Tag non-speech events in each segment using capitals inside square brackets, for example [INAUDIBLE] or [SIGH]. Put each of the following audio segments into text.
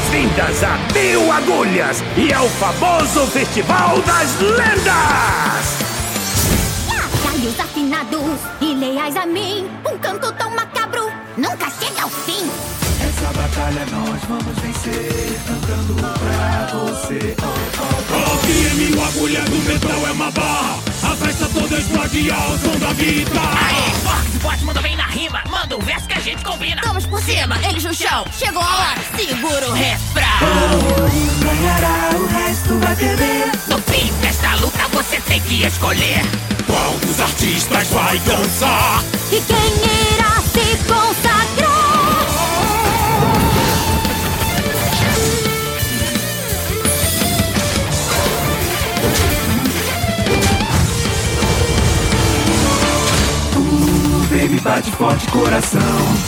boas-vindas a Mil Agulhas e ao famoso Festival das Lendas! Galhos afinados e leais a mim, um canto tão macabro nunca chega ao fim. Essa batalha nós vamos vencer, cantando pra você. Oh, oh, oh. Aqui em Mil Agulhas do metal é uma barra, festa toda explode ao som da guitarra. Aê, Fox, bote, manda bem na rima, manda o verso que a gente combina. Vamos por cima, eles no chão, chegou a hora, Segura o refrão. Um ganhará, o resto vai perder. No fim desta luta você tem que escolher. Qual dos artistas vai dançar? E quem irá se consagrar? Baby, bate forte coração.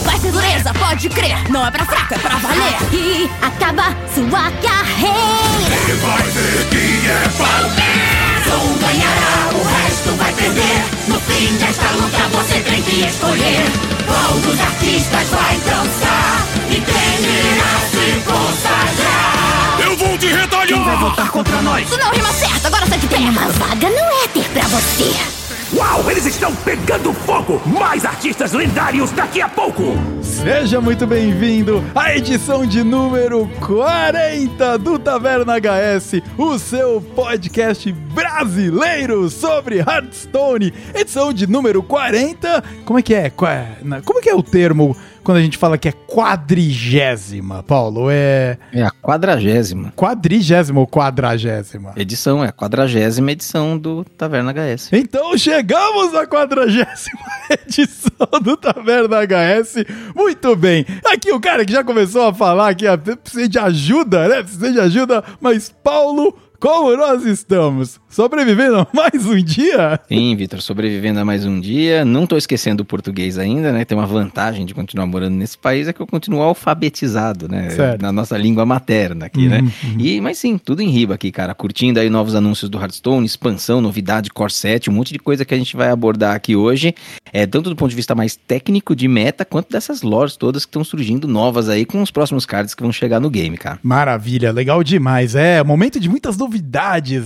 Vai ser dureza, pode crer, não é pra fraco, é pra valer. E acaba sua carreira. Você vai ver quem é Palmeiras. Um ganhará, o resto vai perder. No fim desta luta você tem que escolher. Qual dos artistas vai dançar? E quem irá se consagrar? Eu vou te Quem vai retalhar. voltar contra nós? Isso não rima certo, agora sei que tem. Uma vaga no éter pra você. Uau, eles estão pegando fogo! Mais artistas lendários daqui a pouco! Seja muito bem-vindo à edição de número 40 do Taverna HS, o seu podcast brasileiro sobre Hearthstone. Edição de número 40. Como é que é? Como é que é o termo quando a gente fala que é quadrigésima, Paulo? É É a quadragésima quadrigésima ou quadragésima? edição, é a quadragésima edição do Taverna HS. Então chegamos à quadragésima [LAUGHS] edição do Taverna HS. Muito bem. Aqui o cara que já começou a falar que precisa de ajuda, né? Precisa de ajuda, mas Paulo, como nós estamos? Sobrevivendo a mais um dia? Sim, Vitor, sobrevivendo a mais um dia. Não tô esquecendo o português ainda, né? Tem uma vantagem de continuar morando nesse país, é que eu continuo alfabetizado, né? Certo. Na nossa língua materna aqui, né? E, mas sim, tudo em riba aqui, cara. Curtindo aí novos anúncios do Hearthstone, expansão, novidade, Core 7, um monte de coisa que a gente vai abordar aqui hoje. É, tanto do ponto de vista mais técnico de meta, quanto dessas lores todas que estão surgindo novas aí com os próximos cards que vão chegar no game, cara. Maravilha, legal demais. É, momento de muitas novidades,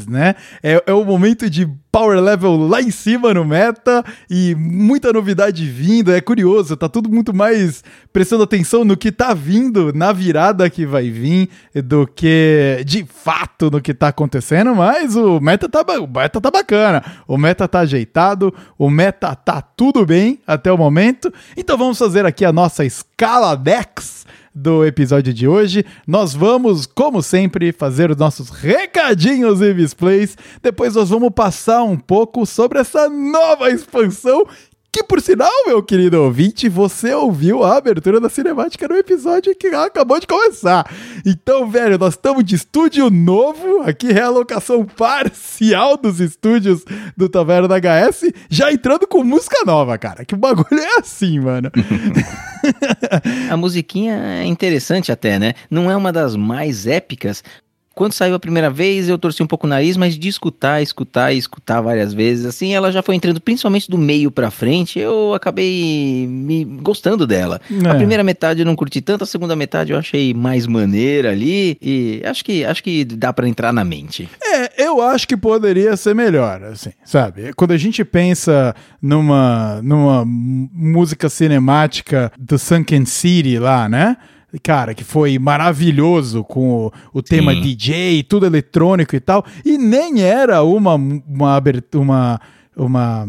né? É, é o momento de power level lá em cima no meta e muita novidade vindo. É curioso, tá tudo muito mais prestando atenção no que tá vindo, na virada que vai vir, do que de fato no que tá acontecendo. Mas o meta tá, o meta tá bacana, o meta tá ajeitado, o meta tá tudo bem até o momento. Então vamos fazer aqui a nossa escala Dex do episódio de hoje. Nós vamos, como sempre, fazer os nossos recadinhos e misplays. Depois nós vamos passar um pouco sobre essa nova expansão. Que por sinal, meu querido ouvinte, você ouviu a abertura da cinemática no episódio que acabou de começar. Então, velho, nós estamos de estúdio novo, aqui realocação parcial dos estúdios do Taverna HS, já entrando com música nova, cara. Que bagulho é assim, mano. [LAUGHS] A musiquinha é interessante até, né? Não é uma das mais épicas. Quando saiu a primeira vez, eu torci um pouco o nariz, mas de escutar, escutar e escutar várias vezes, assim, ela já foi entrando principalmente do meio pra frente, eu acabei me gostando dela. É. A primeira metade eu não curti tanto, a segunda metade eu achei mais maneira ali, e acho que, acho que dá pra entrar na mente. É, eu acho que poderia ser melhor, assim, sabe? Quando a gente pensa numa, numa música cinemática do Sunken City lá, né? Cara, que foi maravilhoso com o, o tema Sim. DJ, tudo eletrônico e tal, e nem era uma uma uma, uma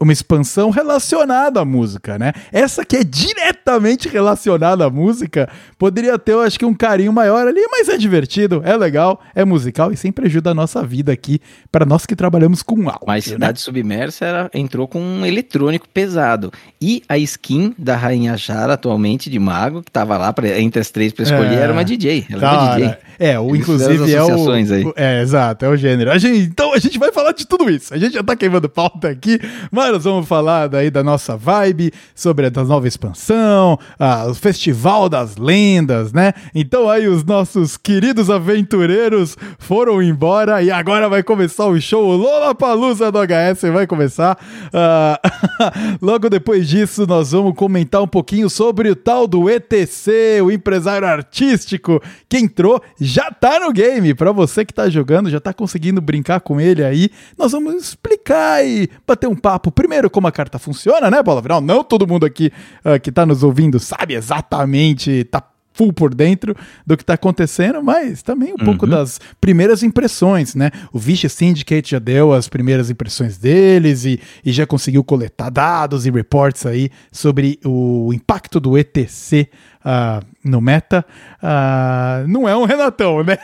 uma expansão relacionada à música, né? Essa que é diretamente relacionada à música poderia ter, eu acho que um carinho maior ali, mas é divertido, é legal, é musical e sempre ajuda a nossa vida aqui para nós que trabalhamos com áudio. Mas né? Cidade Submersa era- entrou com um eletrônico pesado. E a skin da Rainha Chara, atualmente, de Mago, que tava lá pra- entre as três pra escolher, É. era uma DJ. Ela Da era uma. DJ. É, o Eles inclusive é o, associações aí. É, exato, é o gênero. A gente- então a gente vai falar de tudo isso. A gente já tá queimando pauta aqui, Mas nós vamos falar daí da nossa vibe, sobre a nova expansão, ah, o Festival das Lendas, né? Então aí os nossos queridos aventureiros foram embora e agora vai começar o show o Lollapalooza do HS vai começar. Ah, [LAUGHS] logo depois disso nós vamos comentar um pouquinho sobre o tal do ETC, o empresário artístico que entrou, já tá no game, para você que tá jogando, já tá conseguindo brincar com ele aí. Nós vamos explicar e bater um papo primeiro como a carta funciona, né, Paulo? Afinal, não todo mundo aqui uh, que tá nos ouvindo sabe exatamente, tá full por dentro do que está acontecendo, mas também um uhum. pouco das primeiras impressões, né? O Vish Syndicate já deu as primeiras impressões deles e, e já conseguiu coletar dados e reports aí sobre o impacto do ETC uh, no meta, uh, não é um Renatão, né?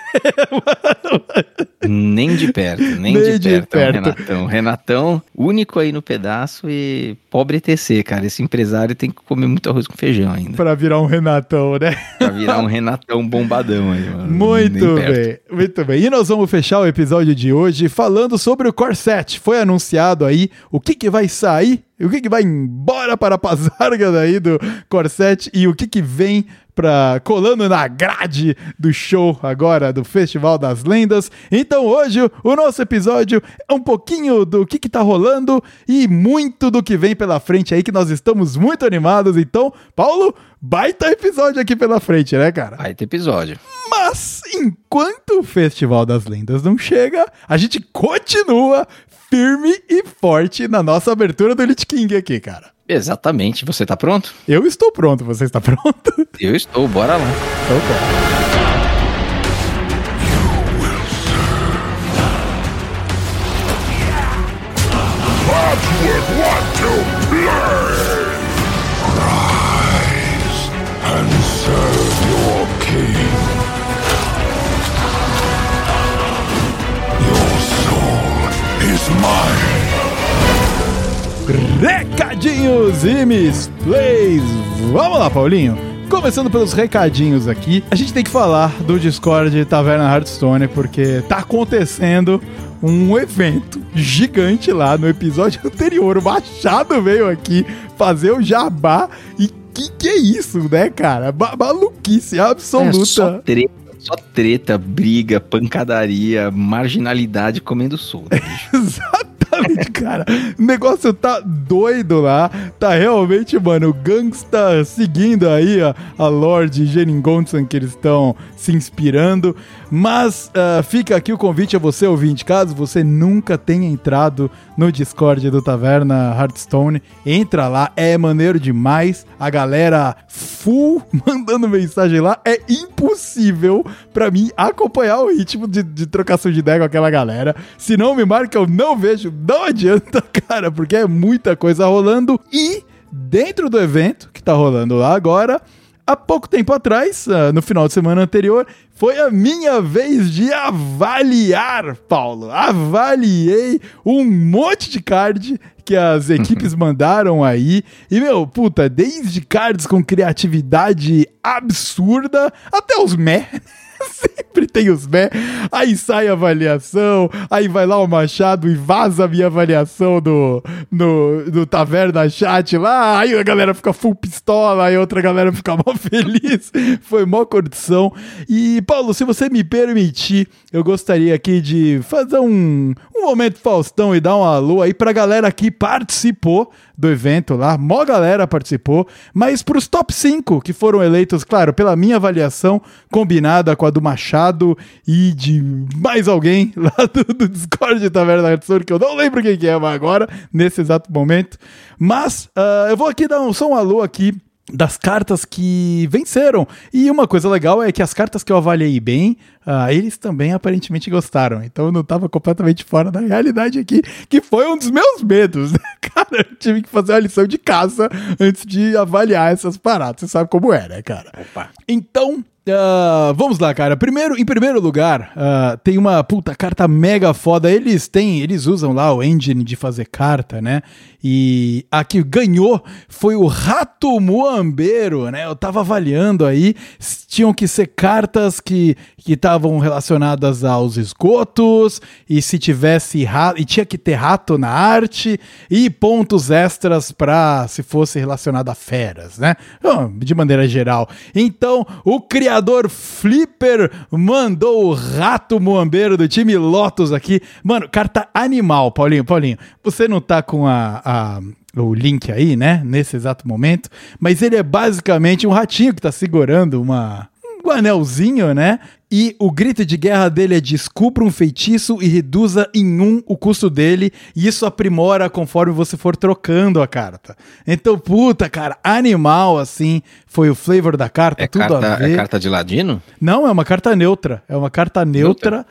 [LAUGHS] nem de perto, nem, nem de, de perto, perto. É um Renatão. Renatão, único aí no pedaço e pobre ETC, cara. Esse empresário tem que comer muito arroz com feijão ainda. Pra virar um Renatão, né? pra virar um Renatão bombadão aí, mano. Muito bem, muito bem. E nós vamos fechar o episódio de hoje falando sobre o Corset. Foi anunciado aí o que, que vai sair o que, que vai embora para a [LAUGHS] Pazarga daí do Corset? E o que, que vem para colando na grade do show agora do Festival das Lendas. Então hoje o nosso episódio é um pouquinho do que, que tá rolando e muito do que vem pela frente aí que nós estamos muito animados. Então, Paulo, baita episódio aqui pela frente, né, cara? Baita episódio. Mas enquanto o Festival das Lendas não chega, a gente continua firme e forte na nossa abertura do Elite King aqui, cara. Exatamente. Você tá pronto? Eu estou pronto. Você está pronto? Eu estou. Bora lá. Então, bora. Recadinhos e misplays. Vamos lá, Paulinho. Começando pelos recadinhos aqui, a gente tem que falar do Discord Taverna Hearthstone, porque tá acontecendo um evento gigante lá no episódio [LAUGHS] anterior. O Machado veio aqui fazer o jabá e que que é isso, né, cara? Ba maluquice absoluta. É só treta só treta, briga, pancadaria, marginalidade comendo solto. [LAUGHS] Exato Exatamente, cara. O negócio tá doido lá. Tá realmente, mano, o gangsta seguindo aí a, a Lorde Jeringonson que eles estão se inspirando. Mas uh, fica aqui o convite a você, ouvinte, caso você nunca tenha entrado no Discord do Taverna Hearthstone, entra lá, é maneiro demais. A galera full [LAUGHS] mandando mensagem lá. É impossível para mim acompanhar o ritmo de, de trocação de ideia com aquela galera. Se não me marca, eu não vejo não adianta, [LAUGHS] cara, porque é muita coisa rolando. E dentro do evento que tá rolando lá agora, há pouco tempo atrás, uh, no final de semana anterior, foi a minha vez de avaliar, Paulo. Avaliei um monte de card que as equipes mandaram aí. E, meu, puta, desde cards com criatividade absurda até os meh. [LAUGHS] [LAUGHS] Sempre tem os bé. Aí sai a avaliação, aí vai lá o Machado e vaza a minha avaliação do, no, do Taverna Chat lá. Aí a galera fica full pistola, aí outra galera fica mó [LAUGHS] feliz. Foi mó condição. E, Paulo, se você me permitir, eu gostaria aqui de fazer um, um momento Faustão e dar um alô aí pra galera que participou do evento lá. Mó galera participou, mas pros top 5 que foram eleitos, claro, pela minha avaliação combinada com a do Machado e de mais alguém [LAUGHS] lá do, do Discord da Taverna da que eu não lembro quem que é agora, nesse exato momento. Mas uh, eu vou aqui dar um, só um alô aqui das cartas que venceram. E uma coisa legal é que as cartas que eu avaliei bem, uh, eles também aparentemente gostaram. Então eu não estava completamente fora da realidade aqui, que foi um dos meus medos. Né? [LAUGHS] Cara, eu tive que fazer uma lição de casa antes de avaliar essas paradas. Você sabe como é, né, cara? Opa. Então, ah, vamos lá, cara. Primeiro, em primeiro lugar, ah, tem uma puta carta mega foda. Eles têm, eles usam lá o engine de fazer carta, né? E a que ganhou foi o Rato Muambeiro, né? Eu tava avaliando aí, tinham que ser cartas que estavam relacionadas aos esgotos e se tivesse rato, e tinha que ter rato na arte e pontos extras pra se fosse relacionado a feras, né? De maneira geral. Então, o criador Flipper mandou o Rato Muambeiro do time Lotus aqui. Mano, carta animal, Paulinho. Paulinho, você não tá com a- a o link aí, né? Nesse exato momento. Mas ele é basicamente um ratinho que tá segurando uma, um anelzinho, né? E o grito de guerra dele é descubra um feitiço e reduza em um o custo dele. E isso aprimora conforme você for trocando a carta. Então, puta, cara, animal assim. Foi o flavor da carta, É tudo a carta, ver. é carta de ladino? Não, é uma carta neutra. É uma carta neutra.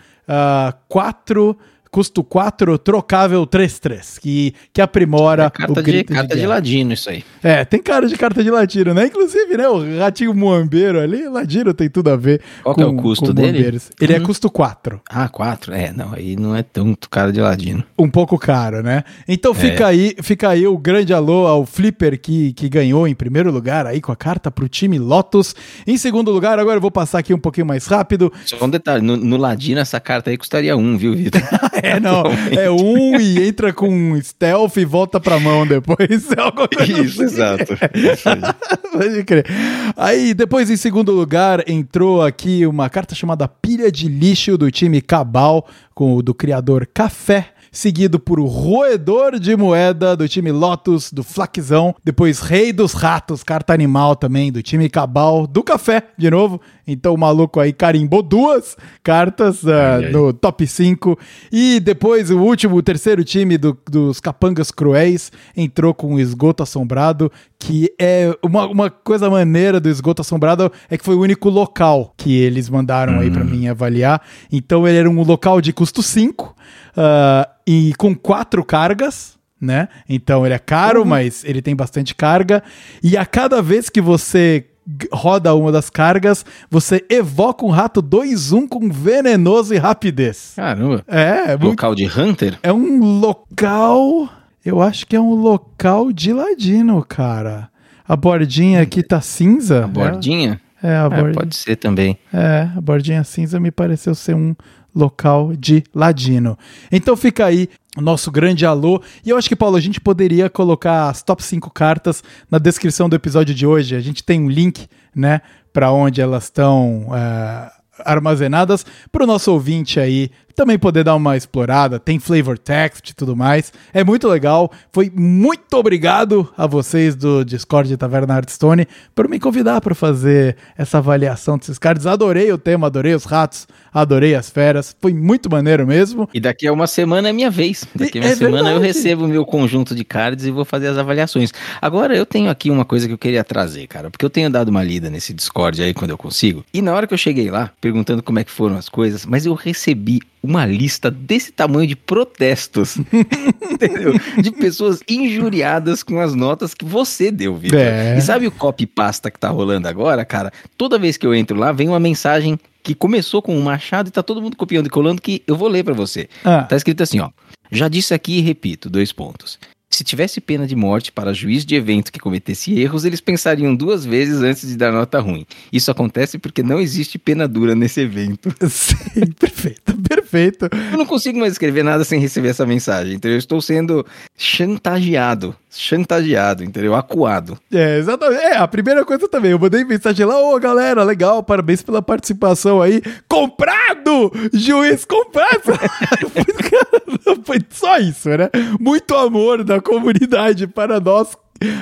4. Custo 4, trocável 3-3. Que, que aprimora É carta, o de, grito carta de, guerra. ladino, isso aí. É, tem cara de carta de latino, né? Inclusive, né? O ratinho muambeiro ali, ladino tem tudo a ver Qual que é o custo dele? muambeiros. Ele é Uhum. custo 4. Ah, quatro? É, não, aí não é tanto cara de ladino. Um pouco caro, né? Então fica aí, fica aí o grande alô ao Flipper que, que ganhou em primeiro lugar aí com a carta pro time Lotus. Em segundo lugar, agora eu vou passar aqui um pouquinho mais rápido. Só um detalhe, no, no ladino essa carta aí custaria um, viu, Vitor? [LAUGHS] É, não, é um e entra com stealth e volta pra mão depois. [LAUGHS] É Isso, assim. exato. Isso [LAUGHS] aí. Pode crer. Aí, depois, em segundo lugar, entrou aqui uma carta chamada Pilha de Lixo do time Cabal, com o do criador Café. Seguido por o Roedor de Moeda do time Lotus, do Flaquizão. Depois Rei dos Ratos, carta animal também, do time Cabal, do Café, de novo. Então o maluco aí carimbou duas cartas ah, Ai, ai. no top 5. E depois o último, o terceiro time do- dos Capangas Cruéis entrou com o Esgoto Assombrado, que é uma, uma coisa maneira do Esgoto Assombrado é que foi o único local que eles mandaram aí pra mim avaliar. Então ele era um local de custo 5 e com quatro cargas. Né? Então ele é caro, mas ele tem bastante carga. E a cada vez que você roda uma das cargas, você evoca um rato 2-1 com venenoso e rapidez. Caramba. É, é, muito- Local de Hunter? é um local. Eu acho que é um local de ladino, cara. A bordinha aqui tá cinza. A bordinha? É, é a É, bordinha. pode ser também. É, a bordinha cinza me pareceu ser um local de ladino. Então fica aí o nosso grande alô. E eu acho que, Paulo, a gente poderia colocar as top 5 cartas na descrição do episódio de hoje. A gente tem um link, né, para onde elas estão é, armazenadas para o nosso ouvinte aí também poder dar uma explorada. Tem flavor text e tudo mais. É muito legal. Foi muito obrigado a vocês do Discord de Taverna Hearthstone por me convidar para fazer essa avaliação desses cards. Adorei o tema, adorei os ratos, adorei as feras. Foi muito maneiro mesmo. E daqui a uma semana é minha vez. Daqui a uma É semana eu verdade. recebo o meu conjunto de cards e vou fazer as avaliações. Agora eu tenho aqui uma coisa que eu queria trazer, cara, porque eu tenho dado uma lida nesse Discord aí quando eu consigo. E na hora que eu cheguei lá, perguntando como é que foram as coisas, mas eu recebi uma lista desse tamanho de protestos, [LAUGHS] entendeu? De pessoas injuriadas com as notas que você deu, Vitor. É. E sabe o copy pasta que tá rolando agora, cara? Toda vez que eu entro lá, vem uma mensagem que começou com um machado e tá todo mundo copiando e colando que eu vou ler pra você. Ah, Tá escrito assim, ó. Já disse aqui e repito, dois pontos. Se tivesse pena de morte para juiz de evento que cometesse erros, eles pensariam duas vezes antes de dar nota ruim. Isso acontece porque não existe pena dura nesse evento. [LAUGHS] sim, perfeito, perfeito. Eu não consigo mais escrever nada sem receber essa mensagem, entendeu? Eu estou sendo chantageado, chantageado, entendeu? Acuado. É, exatamente. É, a primeira coisa também. Eu mandei mensagem lá, ô galera, legal, parabéns pela participação aí. Comprado! Juiz comprado! [LAUGHS] Foi só isso, né? Muito amor da comunidade para nós.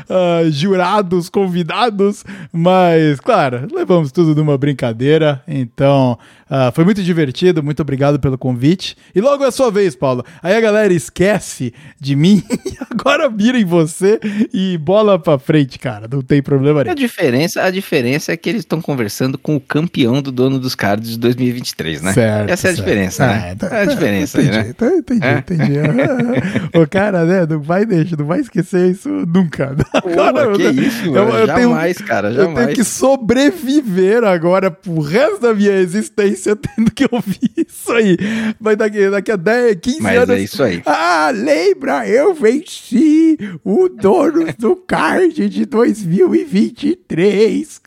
ah, jurados, convidados, mas claro, levamos tudo numa brincadeira, então ah, foi muito divertido, muito obrigado pelo convite. E logo é a sua vez, Paulo. Aí a galera esquece de mim [LAUGHS] e agora mira em você e bola pra frente, cara. Não tem problema A nenhum. diferença, a diferença é que eles estão conversando com o campeão do dono dos cards de 2023, né? Certo, Essa é a certo. diferença, né? Tá- é a tá- diferença aí, entendi, né? tá- entendi, É? entendi. [LAUGHS] o cara, né, não vai deixar, não vai esquecer isso nunca. Porra, [LAUGHS] que isso, eu- mano. eu tenho- jamais, cara, Eu tenho jamais. que sobreviver agora pro resto da minha existência tendo que ouvir [LAUGHS] isso aí. Mas daqui, daqui a 10, 15 Mas anos. é isso aí. Ah, lembra? Eu venci o dono do card de 2023.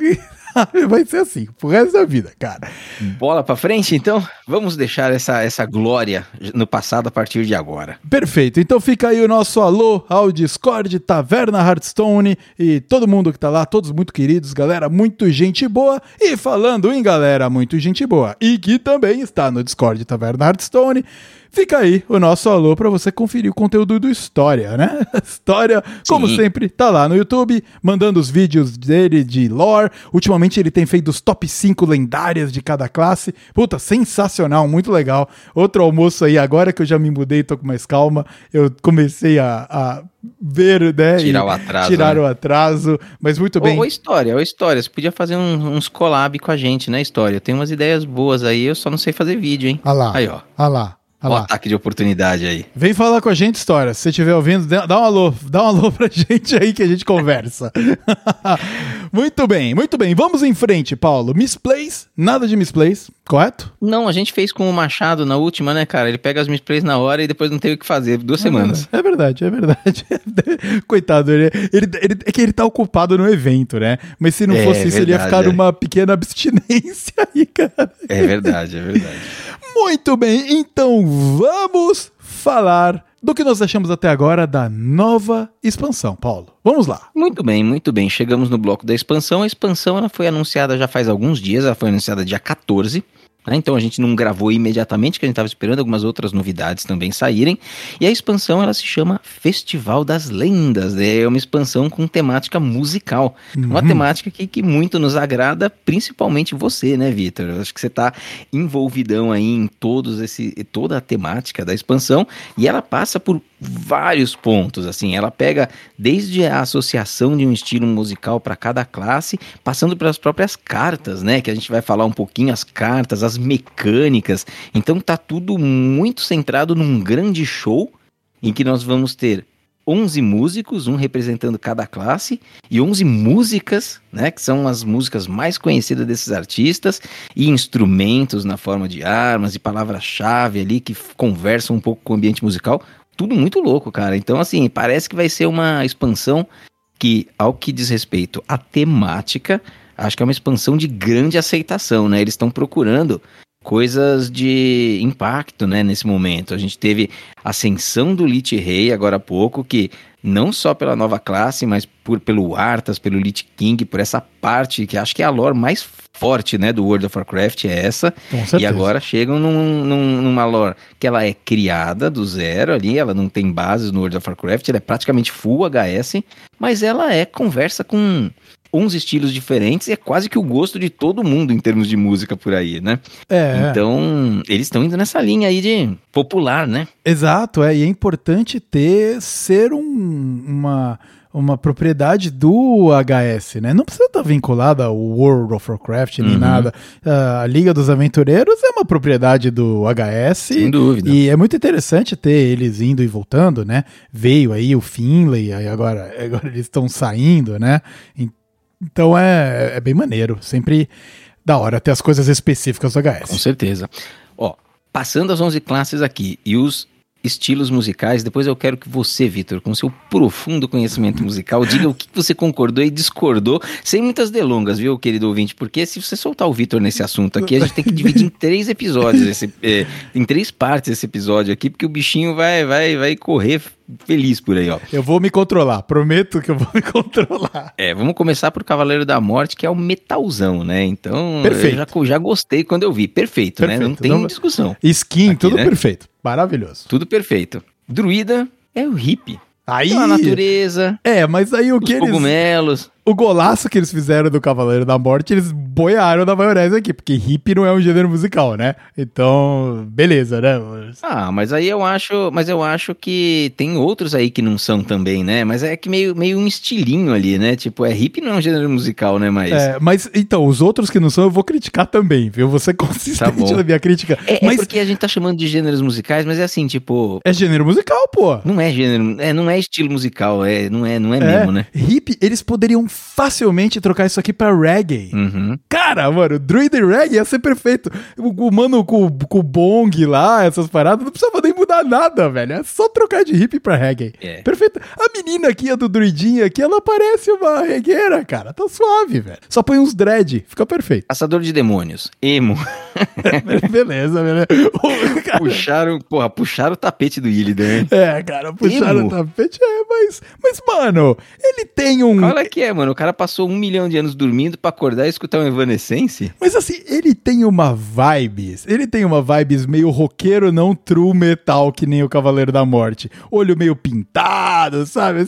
[LAUGHS] Vai ser assim, pro resto da vida, cara. Bola pra frente, então? Vamos deixar essa, essa glória no passado a partir de agora. Perfeito. Então fica aí o nosso alô ao Discord, Taverna Hearthstone e todo mundo que tá lá, todos muito queridos, galera, muito gente boa. E falando em galera, muito gente boa, e que também está no Discord Taverna Hearthstone, fica aí o nosso alô pra você conferir o conteúdo do História, né? [LAUGHS] História, como Sim. sempre, tá lá no YouTube, mandando os vídeos dele de lore. Ultimamente ele tem feito os top 5 lendárias de cada classe. Puta, sensacional, muito legal. Outro almoço aí, agora que eu já me mudei, tô com mais calma, eu comecei a, a ver, né? Tirar o atraso, Tirar né? o atraso, mas muito bem. Ô, ô, História, ô História, você podia fazer um- uns collab com a gente, né, História? Tem umas ideias boas aí, eu só não sei fazer vídeo, hein? Olha lá, Aí, ó. olha lá, olha lá. ataque de oportunidade aí. Vem falar com a gente, História. Se você estiver ouvindo, dá dá um alô, dá um alô pra [LAUGHS] gente aí que a gente conversa. [LAUGHS] muito bem, muito bem. Vamos em frente, Paulo. Misplays, nada de misplays, correto? Não, a gente fez com o Machado na última, né, cara? Ele pega as misplays na hora e depois não tem o que fazer, duas semanas. É verdade, é verdade. [LAUGHS] Coitado, ele, ele, ele- é que ele tá ocupado no evento, né? Mas se não É, fosse isso, ele ia verdade, ficar é. numa pequena abstinência [LAUGHS] aí, cara. É verdade, é verdade. Muito bem, então vamos falar do que nós achamos até agora da nova expansão, Paulo. Vamos lá. Muito bem, muito bem. Chegamos no bloco da expansão. A expansão ela foi anunciada já faz alguns dias, ela foi anunciada dia 14. Né? Então a gente não gravou imediatamente, que a gente estava esperando algumas outras novidades também saírem. E a expansão ela se chama Festival das Lendas. né? É uma expansão com temática musical. Uma temática que, que muito nos agrada, principalmente você, né, Vitor? Acho que você está envolvidão aí em todos esse, toda a temática da expansão. E ela passa por vários pontos, assim, ela pega desde a associação de um estilo musical para cada classe, passando pelas próprias cartas, né, que a gente vai falar um pouquinho as cartas, as mecânicas. Então tá tudo muito centrado num grande show em que nós vamos ter 11 músicos, um representando cada classe, e 11 músicas, né, que são as músicas mais conhecidas desses artistas, e instrumentos na forma de armas e palavra-chave ali que conversam um pouco com o ambiente musical. Tudo muito louco, cara. Então, assim, parece que vai ser uma expansão que, ao que diz respeito à temática, acho que é uma expansão de grande aceitação, né? Eles estão procurando coisas de impacto, né, nesse momento. A gente teve ascensão do Lich Rei agora há pouco, que não só pela nova classe, mas por, pelo Arthas, pelo Lich King, por essa parte que acho que é a lore mais forte, né, do World of Warcraft, é essa. E agora chegam num, num- numa lore que ela é criada do zero ali, ela não tem bases no World of Warcraft, ela é praticamente full HS, mas ela é conversa com uns estilos diferentes e é quase que o gosto de todo mundo em termos de música por aí, né? É, Então, eles estão indo nessa linha aí de popular, né? exato, é, e é importante ter, ser um- uma, uma propriedade do HS, né? Não precisa estar vinculada ao World of Warcraft nem Uhum. nada. A Liga dos Aventureiros é uma propriedade do HS. Sem dúvida. E é muito interessante ter eles indo e voltando, né? Veio aí o Finlay, aí agora, [LAUGHS] agora eles estão saindo, né? En- Então é, é bem maneiro. Sempre da hora ter as coisas específicas do Com HS. certeza. Ó, passando as 11 classes aqui e os estilos musicais, depois eu quero que você, Vitor, com seu profundo conhecimento musical, diga o que você concordou e discordou, sem muitas delongas, viu, querido ouvinte? Porque se você soltar o Vitor nesse assunto aqui, a gente tem que dividir em três episódios, esse, é, em três partes esse episódio aqui, porque o bichinho vai, vai, vai correr feliz por aí, ó. Eu vou me controlar, prometo que eu vou me controlar. É, vamos começar por Cavaleiro da Morte, que é o metalzão, né? Então, Perfeito. eu já, já gostei quando eu vi. Perfeito, né? Não Perfeito. tem Não- discussão. Skin, Aqui, tudo né? perfeito. Maravilhoso. Tudo perfeito. Druida é o hippie. Aí. Então, a natureza, É, mas aí o que eles. cogumelos. O golaço que eles fizeram do Cavaleiro da Morte, eles boiaram na maionese aqui, porque hip não é um gênero musical, né? Então, beleza, né? Ah, mas aí eu acho, mas eu acho que tem outros aí que não são também, né? Mas é que meio, meio um estilinho ali, né? Tipo, é hip não é um gênero musical, né? Mas É, mas então, os outros que não são, eu vou criticar também, viu? Vou [LAUGHS] ser Tá consistente bom. na minha crítica. é, é mas porque a gente tá chamando de gêneros musicais, mas é assim, tipo, é gênero musical, pô. não é gênero, é, não é estilo musical, é, não é, não é, É, mesmo, né? hip, eles poderiam facilmente trocar isso aqui pra reggae. Uhum. Cara, mano, Druid e Reggae ia ser perfeito. O, o mano com, com o bong lá, essas paradas, não precisava nem mudar nada, velho. É só trocar de hip pra reggae. É. Perfeito. A menina aqui, a do Druidinha aqui, ela parece uma regueira, cara. Tá suave, velho. Só põe uns dread, fica perfeito. Caçador de demônios, emo. [LAUGHS] beleza, beleza. O- [LAUGHS] cara, Puxaram, porra, puxaram o tapete do Illidan. é, cara, puxaram o Emo? tapete. É, mas, mas, mano, ele tem um. Qual é que é, mano? O cara passou um milhão de anos dormindo pra acordar e escutar um Evanescence? Mas assim, ele tem uma vibes. Ele tem uma vibes meio roqueiro, não true metal, que nem o Cavaleiro da Morte. Olho meio pintado, sabe?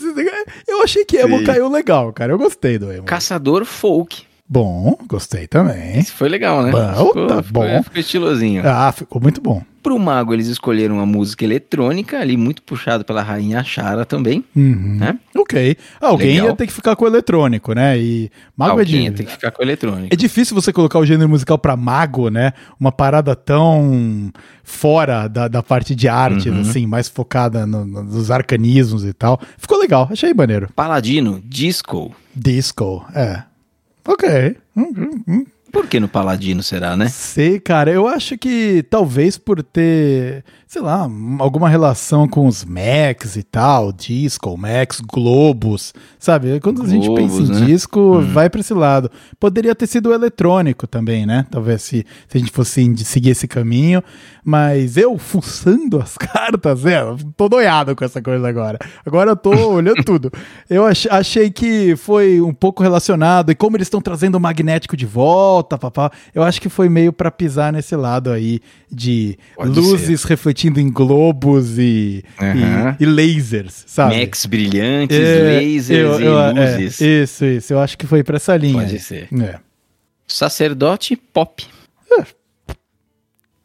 Eu achei que emo Sim. caiu legal, cara. Eu gostei do emo. Caçador folk. Bom, gostei também. Isso foi legal, né? Bom, tá ficou, bom. ficou estilosinho. Ah, ficou muito bom. Pro mago, eles escolheram uma música eletrônica, ali muito puxado pela rainha Shara também, Uhum. né? Ok. Alguém Legal. ia ter que ficar com o eletrônico, né? E mago é, Alguém de... ia ter que ficar com eletrônica. é difícil você colocar o gênero musical pra mago, né? Uma parada tão fora da, da parte de arte, Uhum. assim, mais focada no- nos arcanismos e tal. Ficou legal, achei maneiro. Paladino, disco. Disco, é. Ok. Hum, hum, hum. Por que no Paladino será, né? Sei, cara. Eu acho que talvez por ter, sei lá, alguma relação com os Macs e tal, disco, Macs, Globos, sabe? Quando a gente pensa Globos, em né? disco, vai pra esse lado. Poderia ter sido eletrônico também, né? Talvez se, se a gente fosse seguir esse caminho. Mas eu, fuçando as [LAUGHS] cartas, é, eu tô doiado com essa coisa agora. Agora eu tô olhando [LAUGHS] tudo. Eu ach- achei que foi um pouco relacionado, e como eles estão trazendo o magnético de volta, papá, eu acho que foi meio pra pisar nesse lado aí de Pode luzes refletindo em globos e, Aham. e, e lasers, sabe? Macs brilhantes, É, lasers eu- e eu- é, luzes. isso, isso. Eu acho que foi pra essa linha. Pode ser. É. Sacerdote pop.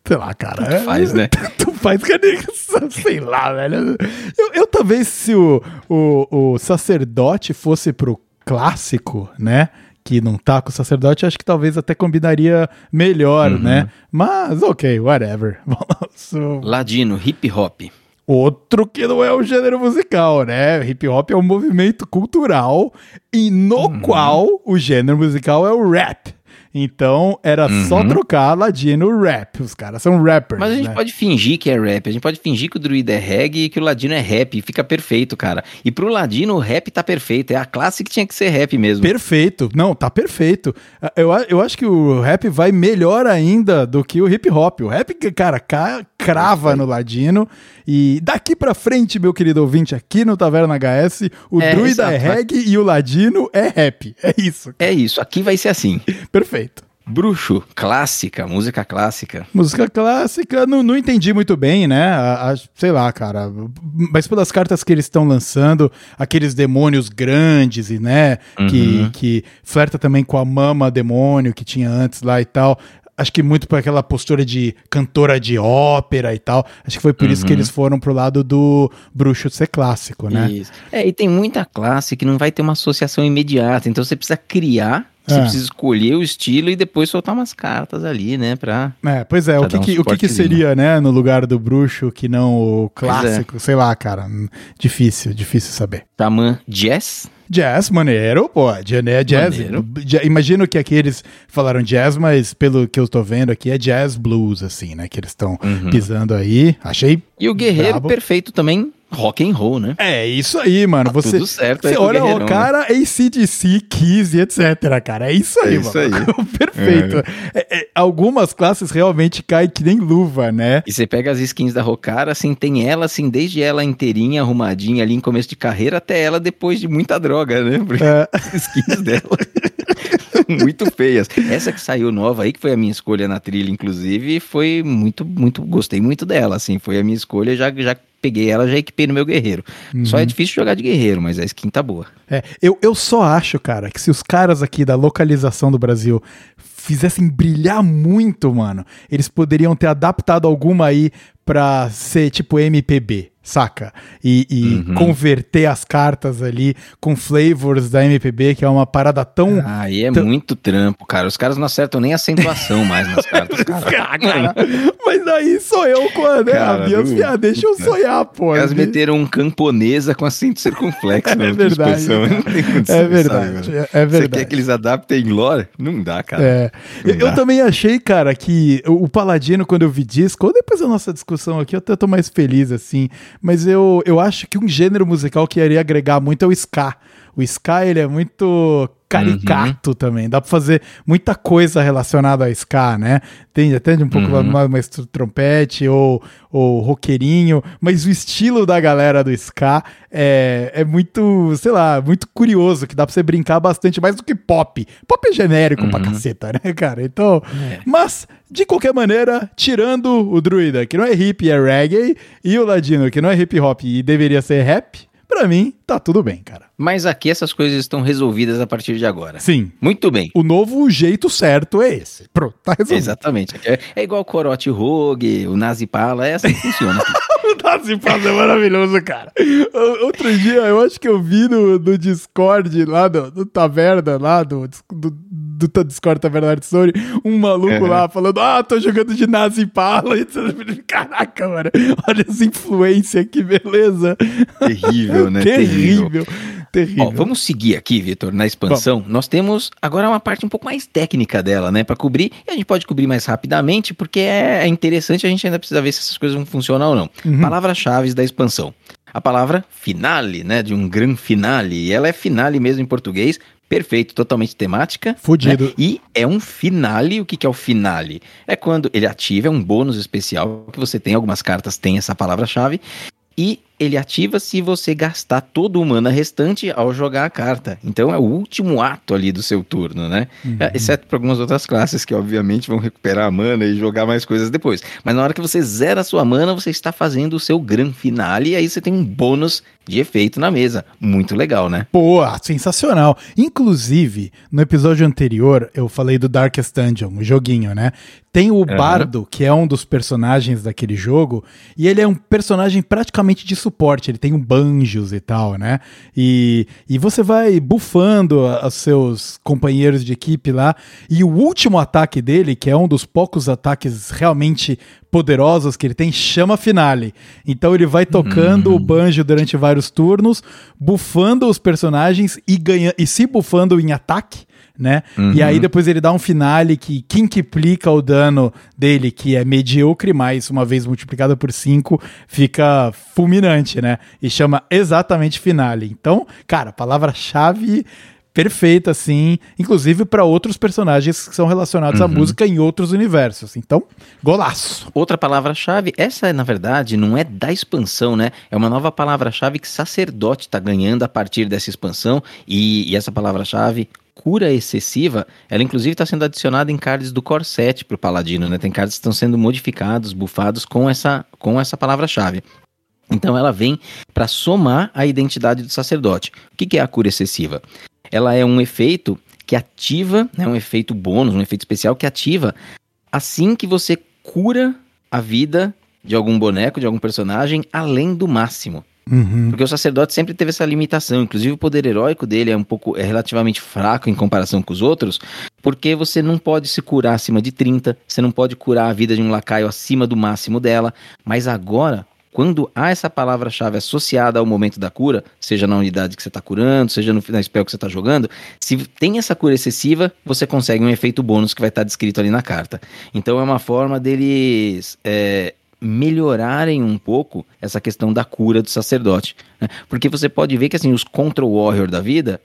Sei lá, cara. Tanto faz, né? [LAUGHS] Tanto faz? [LAUGHS] Sei lá, velho. Eu, eu talvez se o, o, o sacerdote fosse pro clássico, né? Que não tá com o sacerdote, acho que talvez até combinaria melhor, Uhum. né? Mas, ok, whatever. [LAUGHS] Ladino, hip hop. Outro que não é um gênero musical, né? Hip hop é um movimento cultural e no Uhum. qual o gênero musical é o rap. Então era só trocar Ladino rap. Os caras são rappers. Mas a gente né? pode fingir que é rap, a gente pode fingir que o druida é reggae e que o ladino é rap, e fica perfeito, cara. E pro ladino o rap tá perfeito, é a classe que tinha que ser rap mesmo. Perfeito. Não, tá perfeito. Eu, eu acho que o rap vai melhor ainda do que o hip hop. O rap, cara, ca- crava no ladino. E daqui pra frente, meu querido ouvinte, aqui no Taverna HS, o É, druida é reggae e o ladino é rap. É isso. É isso, aqui vai ser assim. Perfeito. Bruxo, clássica, música clássica. Música clássica, não, não entendi muito bem, né? A- a- sei lá, cara. Mas pelas cartas que eles estão lançando, aqueles demônios grandes e, né? Que, que flerta também com a mama demônio que tinha antes lá e tal. Acho que muito por aquela postura de cantora de ópera e tal. Acho que foi por isso que eles foram pro lado do bruxo ser clássico, né? Isso. É, e tem muita classe que não vai ter uma associação imediata, então você precisa criar, você É. precisa escolher o estilo e depois soltar umas cartas ali, né, pra... É, pois é, o que, um que- o que, que seria, né, no lugar do bruxo que não o é. clássico? Sei lá, cara. hum, Difícil, difícil saber. Taman Jazz, Jazz, maneiro, pô, né, jazz. Maneiro. Imagino que aqui eles falaram jazz, mas pelo que eu tô vendo aqui é jazz blues, assim, né? Que eles estão Uhum. pisando aí. Achei. e o Guerreiro Brabo. perfeito também, rock and roll, né? É isso aí, mano. Tá você tudo certo você o olha o Guerreirão, cara, ACDC, Kiss e etc, cara. É isso aí, É isso mano. aí. [LAUGHS] Perfeito. É, é, algumas classes realmente caem que nem luva, né? E você pega as skins da Rocara, assim, tem ela, assim, desde ela inteirinha, arrumadinha ali em começo de carreira, até ela depois de muita droga, né? Porque É. as skins dela [LAUGHS] muito feias. Essa que saiu nova aí, que foi a minha escolha na trilha, inclusive, foi muito, muito, gostei muito dela, assim, foi a minha escolha, já, já peguei ela, já equipei no meu guerreiro. Só Uhum. é difícil jogar de guerreiro, mas a skin tá boa. É, eu, eu só acho, cara, que se os caras aqui da localização do Brasil fizessem brilhar muito, mano, eles poderiam ter adaptado alguma aí pra ser tipo MPB, saca? E, e converter as cartas ali com flavors da MPB, que é uma parada tão. Aí é Então- muito trampo, cara. Os caras não acertam nem acentuação mais nas cartas, [LAUGHS] cara. Ah, cara, mas aí sou eu com a, né, Cara, minha não- filha, deixa eu sonhar, pô. Os caras meteram um camponesa com acento circunflexo na É verdade. É verdade, sabe, é- é Você verdade. quer que eles adaptem lore? Não dá, cara. É. Não Eu dá. também achei, cara, que o o Paladino, quando eu vi disco, ou depois da nossa discussão aqui, eu até tô mais feliz, assim. Mas eu, eu acho que um gênero musical que iria agregar muito é o ska. O ska, ele é muito caricato também. Dá pra fazer muita coisa relacionada ao ska, né? Tem até um pouco Uhum. mais, mais trompete ou, ou roqueirinho, mas o estilo da galera do ska é, é muito, sei lá, muito curioso, que dá pra você brincar bastante mais do que pop. Pop é genérico pra caceta, né, cara? Então, mas, de qualquer maneira, tirando o druida, que não é hip, é reggae, e o ladino, que não é hip hop e deveria ser rap, pra mim, tá tudo bem, cara. Mas aqui essas coisas estão resolvidas a partir de agora. Sim. Muito bem. O novo jeito certo é esse. Pronto, tá resolvido. Exatamente. É, é igual o Corote Rogue, o Nazi Pala, é assim que funciona. [LAUGHS] O Nazi Paz é maravilhoso, cara. Outro dia, eu acho que eu vi no, no Discord lá do, do Taverna, lá do, do, do Discord Taverna Art Story, um maluco lá falando, ah, tô jogando de Nazi Pala. [LAUGHS] E tudo. Caraca, mano, olha essa influência, que beleza. Terrível, né? [LAUGHS] Terrível, terrível. Ó, vamos seguir aqui, Vitor, na expansão. Nós temos agora uma parte um pouco mais técnica dela, né, Pra cobrir. E a gente pode cobrir mais rapidamente, porque é interessante, a gente ainda precisa ver se essas coisas vão funcionar ou não. Uhum. Palavras-chave da expansão. A palavra finale, né, de um gran finale. E ela é finale mesmo em português. Perfeito, totalmente temática. Fudido. né? E é um finale. O que, que é o finale? É quando ele ativa, é um bônus especial que você tem. Algumas cartas têm essa palavra-chave. E ele ativa se você gastar todo o mana restante ao jogar a carta. Então é o último ato ali do seu turno, né? É, Exceto para algumas outras classes que obviamente vão recuperar a mana e jogar mais coisas depois. Mas na hora que você zera a sua mana, você está fazendo o seu gran finale e aí você tem um bônus de efeito na mesa. Muito legal, né? Pô, sensacional. Inclusive, no episódio anterior, eu falei do Darkest Dungeon, o joguinho, né? Tem o Bardo, que é um dos personagens daquele jogo, e ele é um personagem praticamente de suporte. Ele tem um banjos e tal, né? E, e você vai bufando os seus companheiros de equipe lá. E o último ataque dele, que é um dos poucos ataques realmente poderosos que ele tem, chama finale. Então ele vai tocando o banjo durante vários turnos, bufando os personagens e ganha e se bufando em ataque. Né? E aí depois ele dá um finale que quintuplica o dano dele, que é medíocre, mas uma vez multiplicado por 5 fica fulminante, né? E chama exatamente finale. Então, cara, palavra-chave perfeita, assim, inclusive para outros personagens que são relacionados à música em outros universos. Então, golaço. Outra palavra-chave, essa na verdade não é da expansão, né? É uma nova palavra-chave que sacerdote está ganhando a partir dessa expansão. E, e essa palavra-chave, cura excessiva, ela inclusive está sendo adicionada em cards do Core 7 pro Paladino, né? Tem cards que estão sendo modificados, bufados com essa, com essa palavra-chave. Então ela vem para somar a identidade do sacerdote. O que, que é a cura excessiva? Ela é um efeito que ativa, né, um efeito bônus, um efeito especial que ativa assim que você cura a vida de algum boneco, de algum personagem, além do máximo. Uhum. Porque o sacerdote sempre teve essa limitação. Inclusive o poder heróico dele é um pouco é relativamente fraco em comparação com os outros, porque você não pode se curar acima de 30, você não pode curar a vida de um lacaio acima do máximo dela. Mas agora, quando há essa palavra-chave associada ao momento da cura, seja na unidade que você está curando, seja no na spell que você está jogando, se tem essa cura excessiva, você consegue um efeito bônus que vai estar descrito ali na carta. Então é uma forma deles é, melhorarem um pouco essa questão da cura do sacerdote. né? Porque você pode ver que assim, os Control Warrior da vida,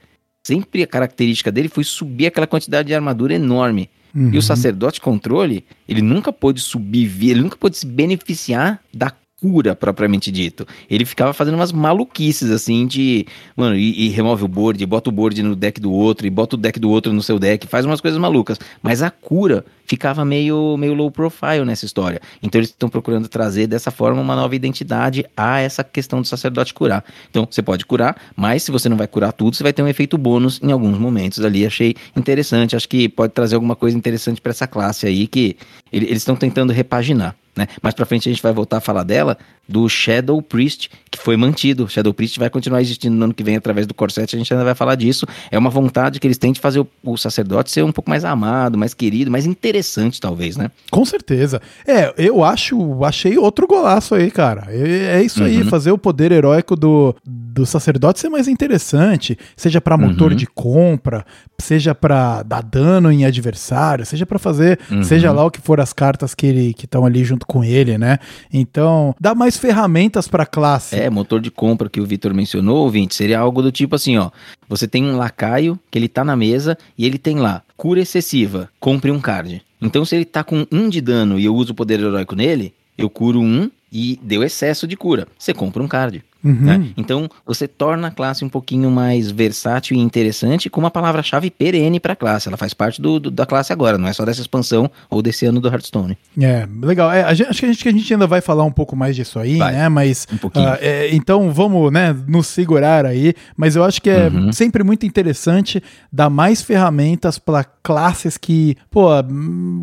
sempre a característica dele foi subir aquela quantidade de armadura enorme. Uhum. E o sacerdote controle, ele nunca pôde subir, ele nunca pôde se beneficiar da cura propriamente dito. Ele ficava fazendo umas maluquices assim de, mano, e, e remove o board, e bota o board no deck do outro, e bota o deck do outro no seu deck, faz umas coisas malucas. Mas a cura ficava meio, meio low profile nessa história. Então eles estão procurando trazer dessa forma uma nova identidade a essa questão do sacerdote curar. Então você pode curar, mas se você não vai curar tudo, você vai ter um efeito bônus em alguns momentos ali. Achei interessante, acho que pode trazer alguma coisa interessante para essa classe aí que eles estão tentando repaginar. Né? Mais pra frente a gente vai voltar a falar dela, do Shadow Priest, que foi mantido. Shadow Priest vai continuar existindo no ano que vem através do Corset, a gente ainda vai falar disso. É uma vontade que eles têm de fazer o, o sacerdote ser um pouco mais amado, mais querido, mais interessante, talvez, né? Com certeza. É, eu acho, achei outro golaço aí, cara. É, é isso uhum. aí, fazer o poder heróico do, do sacerdote ser mais interessante, seja para motor uhum. de compra, seja para dar dano em adversário, seja para fazer, uhum. seja lá o que for as cartas que ele que estão ali junto com ele, né? Então, dá mais ferramentas para classe. É, motor de compra que o Vitor mencionou, ouvinte, seria algo do tipo assim, ó. Você tem um lacaio que ele tá na mesa e ele tem lá cura excessiva, compre um card. Então, se ele tá com um de dano e eu uso o poder heróico nele, eu curo um e deu excesso de cura. Você compra um card. Uhum. Né? Então, você torna a classe um pouquinho mais versátil e interessante com uma palavra-chave perene para a classe. Ela faz parte do, do, da classe agora, não é só dessa expansão ou desse ano do Hearthstone. É, legal. É, gente, acho que a, gente, que a gente ainda vai falar um pouco mais disso aí, vai. né? Mas. Um pouquinho. Uh, é, então, vamos, né, nos segurar aí. Mas eu acho que é uhum. sempre muito interessante dar mais ferramentas para classes que, pô,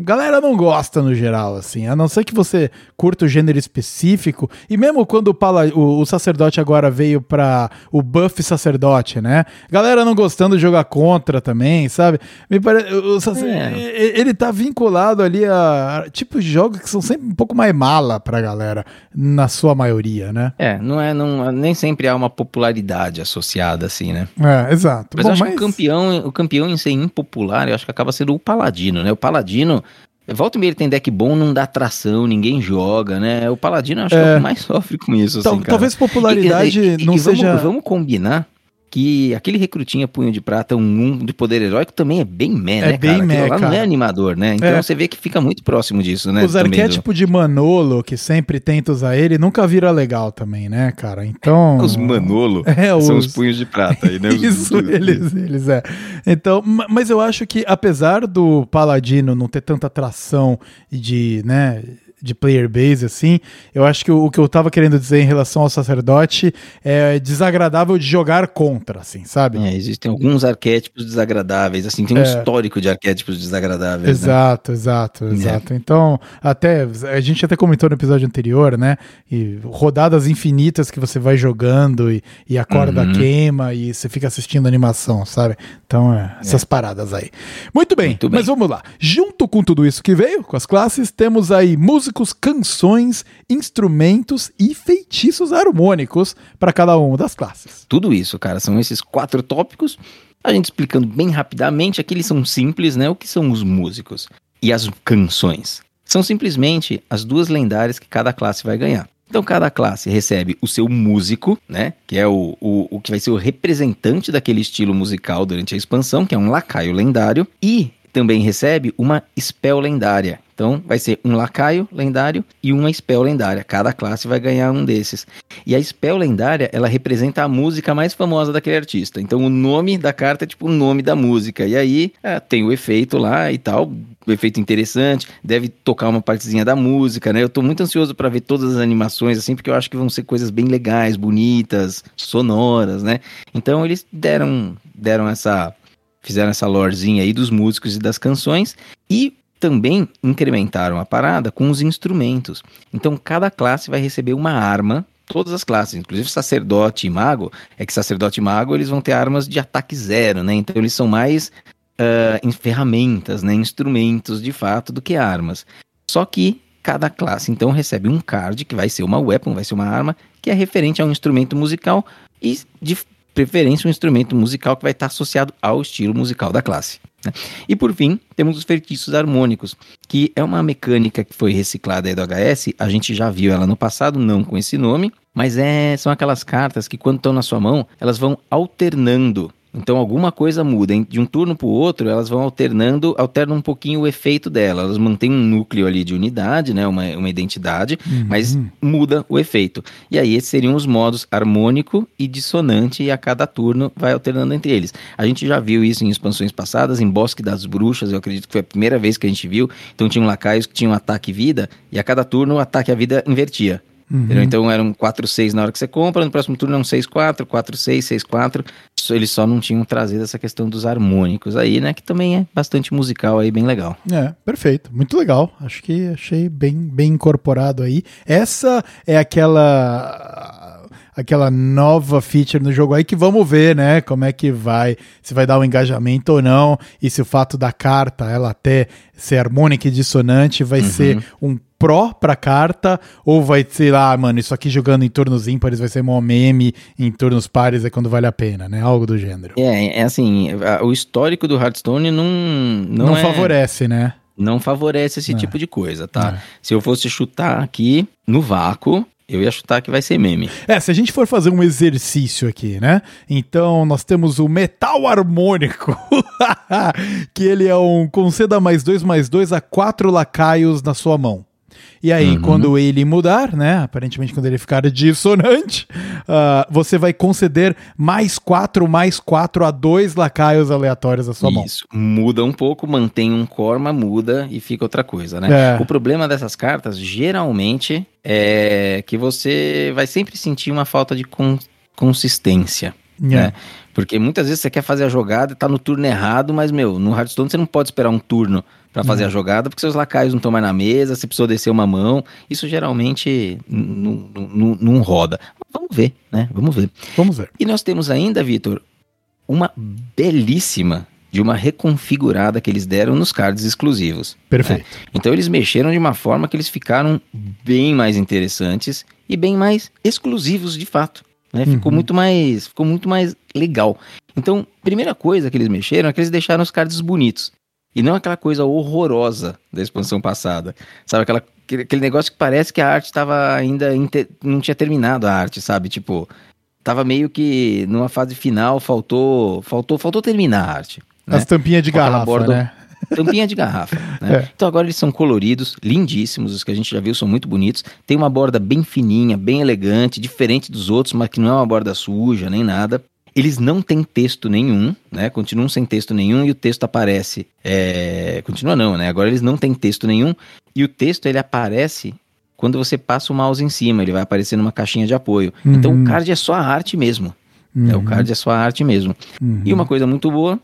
galera não gosta no geral, assim. A não ser que você curta o gênero específico. E mesmo quando o, o, o sacerdote sacerdote agora veio para o buff sacerdote, né? Galera não gostando de jogar contra também, sabe? Me é. ele tá vinculado ali a tipos de jogos que são sempre um pouco mais mala pra galera, na sua maioria, né? É, não é, não, nem sempre há uma popularidade associada assim, né? É, exato. Mas Bom, eu acho mas... que o campeão, o campeão em ser impopular, eu acho que acaba sendo o paladino, né? O paladino Volta e meia ele tem deck bom, não dá tração, ninguém joga, né? O Paladino acho é. que é o que mais [LAUGHS] sofre com isso. Assim, talvez popularidade e, e, não e seja. Vamos, vamos combinar que aquele recrutinha punho de prata, um, um de poder heróico, também é bem meh, é né, bem cara? Meh, lá cara. não é animador, né? Então é. você vê que fica muito próximo disso, né? Os arquétipos do... de Manolo, que sempre tenta usar ele, nunca vira legal também, né, cara? Então... [LAUGHS] Os Manolo [LAUGHS] é, são os... os punhos de prata aí, né? Os [LAUGHS] Isso, eles, eles, é. Então, mas eu acho que apesar do Paladino não ter tanta atração de, né de player base, assim, eu acho que o, o, que eu tava querendo dizer em relação ao sacerdote é desagradável de jogar contra, assim, sabe? É, existem alguns arquétipos desagradáveis, assim, tem um é, histórico de arquétipos desagradáveis. Exato, né? exato, exato. É. Então, até, a gente até comentou no episódio anterior, né? E rodadas infinitas que você vai jogando e, e a corda uhum. queima e você fica assistindo animação, sabe? Então, é, essas é. paradas aí. Muito bem, Muito bem, mas vamos lá. Junto com tudo isso que veio, com as classes, temos aí música músicos, canções, instrumentos e feitiços harmônicos para cada uma das classes. Tudo isso, cara, são esses quatro tópicos. A gente explicando bem rapidamente, aqui eles são simples, né? O que são os músicos e as canções? São simplesmente as duas lendárias que cada classe vai ganhar. Então, cada classe recebe o seu músico, né? Que é o, o, o que vai ser o representante daquele estilo musical durante a expansão, que é um lacaio lendário. E também recebe uma spell lendária. Então, vai ser um lacaio lendário e uma spell lendária. Cada classe vai ganhar um desses. E a spell lendária, ela representa a música mais famosa daquele artista. Então, o nome da carta é tipo o nome da música. E aí, é, tem o efeito lá e tal. O efeito interessante. Deve tocar uma partezinha da música, né? Eu tô muito ansioso para ver todas as animações, assim, porque eu acho que vão ser coisas bem legais, bonitas, sonoras, né? Então, eles deram, deram essa fizeram essa lorezinha aí dos músicos e das canções e também incrementaram a parada com os instrumentos. Então cada classe vai receber uma arma, todas as classes, inclusive sacerdote e mago, é que sacerdote e mago eles vão ter armas de ataque zero, né? Então eles são mais uh, ferramentas, né? Instrumentos de fato do que armas. Só que cada classe então recebe um card que vai ser uma weapon, vai ser uma arma que é referente a um instrumento musical e de preferência um instrumento musical que vai estar associado ao estilo musical da classe. Né? E por fim, temos os feitiços harmônicos, que é uma mecânica que foi reciclada do HS, a gente já viu ela no passado, não com esse nome, mas é, são aquelas cartas que quando estão na sua mão, elas vão alternando Então alguma coisa muda. De um turno para o outro, elas vão alternando, alternam um pouquinho o efeito dela. Elas mantêm um núcleo ali de unidade, né? Uma, uma identidade, Uhum. mas muda o efeito. E aí esses seriam os modos harmônico e dissonante, e a cada turno vai alternando entre eles. A gente já viu isso em expansões passadas, em Bosque das Bruxas, eu acredito que foi a primeira vez que a gente viu. Então tinham lacaios que tinham ataque e vida, e a cada turno o ataque e a vida invertia. Entendeu? Então eram 4-6 na hora que você compra, no próximo turno é um 6-4, 4-6, 6-4. Só- Eles só não tinham trazido essa questão dos harmônicos aí, né? Que também é bastante musical aí, bem legal. É, perfeito. Muito legal. Acho que achei bem, bem incorporado aí. Essa é aquela aquela nova feature no jogo aí que vamos ver, né? Como é que vai, se vai dar um engajamento ou não, e se o fato da carta ela até ser harmônica e dissonante vai ser um pró pra carta ou vai ser lá, mano, isso aqui jogando em turnos ímpares vai ser mó meme, em turnos pares é quando vale a pena, né? Algo do gênero. É, é assim, o histórico do Hearthstone não não, Não, é- favorece, né? não favorece esse É. tipo de coisa, tá? Se eu fosse chutar aqui no vácuo, eu ia chutar que vai ser meme. É, se a gente for fazer um exercício aqui, né? Então nós temos o metal harmônico, [LAUGHS] que ele é um conceda mais dois mais dois a quatro lacaios na sua mão. E aí, quando ele mudar, né? Aparentemente, quando ele ficar dissonante, [LAUGHS] ah, você vai conceder mais quatro, mais quatro a dois lacaios aleatórios à sua mão. Isso. Muda um pouco, mantém um corma, muda e fica outra coisa, né? É. O problema dessas cartas, geralmente, é que você vai sempre sentir uma falta de con- consistência. É. né? Porque muitas vezes você quer fazer a jogada, tá no turno errado, mas, meu, no Hearthstone você não pode esperar um turno pra fazer a jogada, porque seus lacaios não estão mais na mesa, você precisou descer uma mão. Isso geralmente não roda. Vamos ver, né? Vamos ver. Vamos ver. E nós temos ainda, Vitor, uma belíssima de uma reconfigurada que eles deram nos cards exclusivos. Perfeito. Então eles mexeram de uma forma que eles ficaram bem mais interessantes e bem mais exclusivos de fato. Né? Ficou Uhum. muito mais, ficou muito mais legal. Então, primeira coisa que eles mexeram é que eles deixaram os cards bonitos. E não aquela coisa horrorosa da expansão passada. Sabe, aquela, aquele negócio que parece que a arte estava ainda. não tinha terminado a arte, sabe? Tipo, tava meio que numa fase final, faltou. Faltou, faltou terminar a arte. né? As tampinhas de garrafa, né? Tampinha de garrafa. né? É. Então agora eles são coloridos, lindíssimos, os que a gente já viu são muito bonitos. Tem uma borda bem fininha, bem elegante, diferente dos outros, mas que não é uma borda suja nem nada. Eles não têm texto nenhum, né? Continuam sem texto nenhum e o texto aparece. é, Continua não, né? Agora eles não têm texto nenhum e o texto ele aparece quando você passa o mouse em cima, ele vai aparecer numa caixinha de apoio. Então Uhum. o card é só a arte mesmo. É, o card é só a arte mesmo. Uhum. E uma coisa muito boa,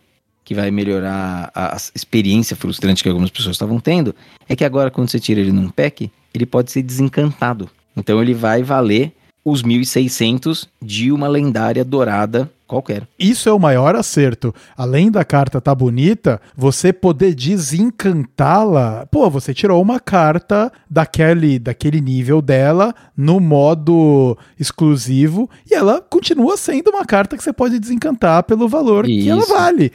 que vai melhorar a experiência frustrante que algumas pessoas estavam tendo, é que agora quando você tira ele num pack, ele pode ser desencantado. Então ele vai valer os 1.600 de uma lendária dourada qualquer. Isso é o maior acerto. Além da carta tá bonita, você poder desencantá-la. Pô, você tirou uma carta daquele, daquele nível dela no modo exclusivo e ela continua sendo uma carta que você pode desencantar pelo valor que ela Isso. vale.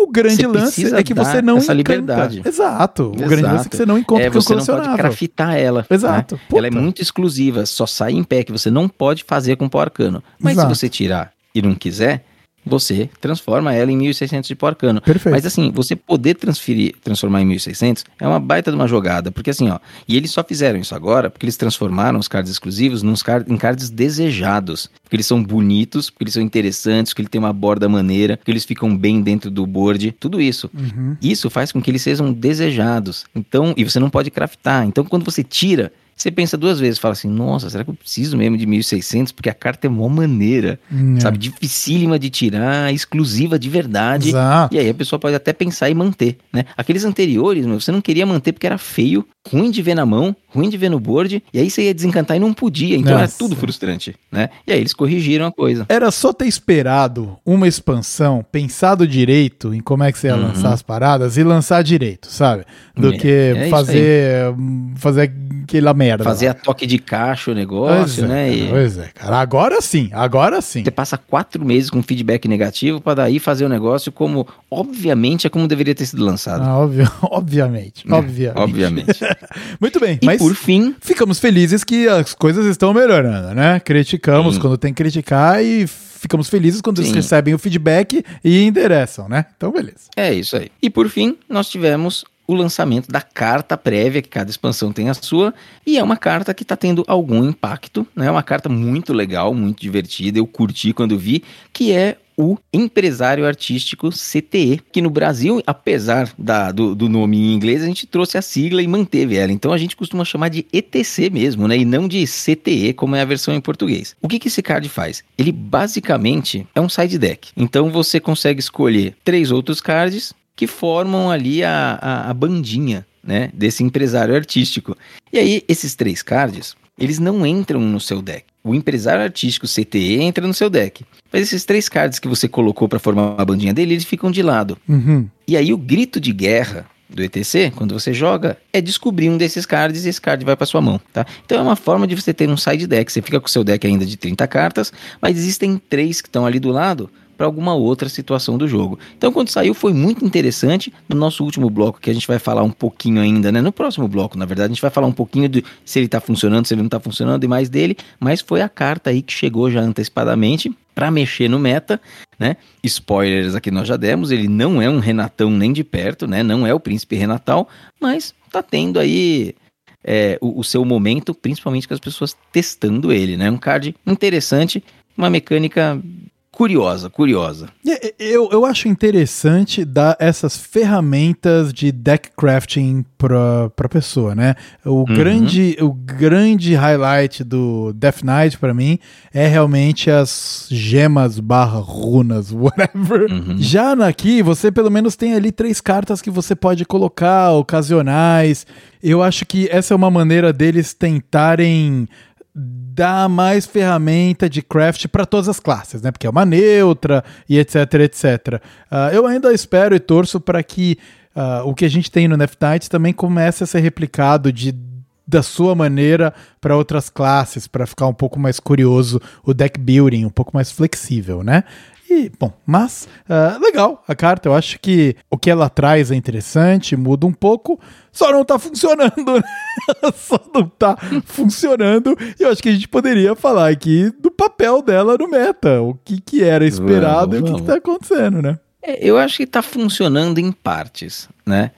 O grande lance é que você não essa encanta. liberdade. Exato. O grande Exato. lance é que você não encontra é, você não pode craftar ela. Exato. né? Ela é muito exclusiva, só sai em pack, você não pode fazer com pó arcano. Mas Exato. se você tirar e não quiser, você transforma ela em 1.600 de pó arcano. Perfeito. Mas assim, você poder transferir, transformar em 1.600 é uma baita de uma jogada, porque assim, ó, e eles só fizeram isso agora porque eles transformaram os cards exclusivos nos card, em cards desejados, porque eles são bonitos, porque eles são interessantes, porque ele tem uma borda maneira, porque eles ficam bem dentro do board, tudo isso. Uhum. Isso faz com que eles sejam desejados. Então, e você não pode craftar. Então, quando você tira, você pensa duas vezes, fala assim: "Nossa, será que eu preciso mesmo de 1600 porque a carta é mó maneira?" É. Sabe, dificílima de tirar, exclusiva de verdade. Exato. E aí a pessoa pode até pensar em manter, né? Aqueles anteriores, meu, você não queria manter porque era feio, ruim de ver na mão, ruim de ver no board, e aí você ia desencantar e não podia, então era Nossa. tudo frustrante, né? E aí eles corrigiram a coisa. Era só ter esperado uma expansão, pensado direito em como é que você ia Uhum. lançar as paradas e lançar direito, sabe? Do É, que é fazer, fazer aquela merda. Fazer a toque de caixa o Pois negócio, é, né? cara, E- Pois é, cara. Agora sim, agora sim. Você passa quatro meses com feedback negativo para daí fazer o negócio como, obviamente, é como deveria ter sido lançado. Ah, óbvio- [LAUGHS] obviamente, né? obviamente. Obviamente. [LAUGHS] Muito bem, E mas por fim, ficamos felizes que as coisas estão melhorando, né? Criticamos Sim. quando tem que criticar e ficamos felizes quando eles Sim. recebem o feedback e endereçam, né? Então, beleza. É isso aí. E por fim, nós tivemos o lançamento da carta prévia, que cada expansão tem a sua, e é uma carta que está tendo algum impacto, né? Uma carta muito legal, muito divertida, eu curti quando vi, que é o empresário artístico CTE, que no Brasil, apesar da- do, do nome em inglês, a gente trouxe a sigla e manteve ela. Então a gente costuma chamar de ETC mesmo, né? E não de CTE, como é a versão em português. O que, que esse card faz? Ele basicamente é um side deck. Então você consegue escolher três outros cards que formam ali a, a, a bandinha, né? Desse empresário artístico. E aí, esses três cards, eles não entram no seu deck. O empresário artístico CTE entra no seu deck. Mas esses três cards que você colocou para formar a bandinha dele, eles ficam de lado. Uhum. E aí o grito de guerra do ETC, quando você joga, é descobrir um desses cards e esse card vai para sua mão, tá? Então é uma forma de você ter um side deck. Você fica com o seu deck ainda de 30 cartas, mas existem três que estão ali do lado para alguma outra situação do jogo. Então quando saiu foi muito interessante. No nosso último bloco, que a gente vai falar um pouquinho ainda, né? No próximo bloco, na verdade, a gente vai falar um pouquinho de se ele tá funcionando, se ele não tá funcionando e mais dele, mas foi a carta aí que chegou já antecipadamente para mexer no meta, né? Spoilers aqui nós já demos, ele não é um Renatão nem de perto, né? Não é o príncipe Renatal, mas tá tendo aí é, o, o seu momento, principalmente com as pessoas testando ele, né? Um card interessante, uma mecânica curiosa, curiosa. Eu, eu acho interessante dar essas ferramentas de deck crafting pra, pra pessoa, né? O, grande, o grande highlight do Death Knight pra mim é realmente as gemas barra runas, [LAUGHS] whatever. Já aqui, você pelo menos tem ali três cartas que você pode colocar, ocasionais. Eu acho que essa é uma maneira deles tentarem dar mais ferramenta de craft para todas as classes, né? Porque é uma neutra e etc, etc. Ah, eu ainda espero e torço para que ah, o que a gente tem no Neft Knights também comece a ser replicado de da sua maneira para outras classes, para ficar um pouco mais curioso o deck building, um pouco mais flexível, né? E, bom, mas ah, legal a carta. Eu acho que o que ela traz é interessante, muda um pouco, só não tá funcionando, [LAUGHS] né? só não tá funcionando. E eu acho que a gente poderia falar aqui do papel dela no meta, o que, que era esperado e o que, que vamos. tá acontecendo, né? É, eu acho que tá funcionando em partes, né?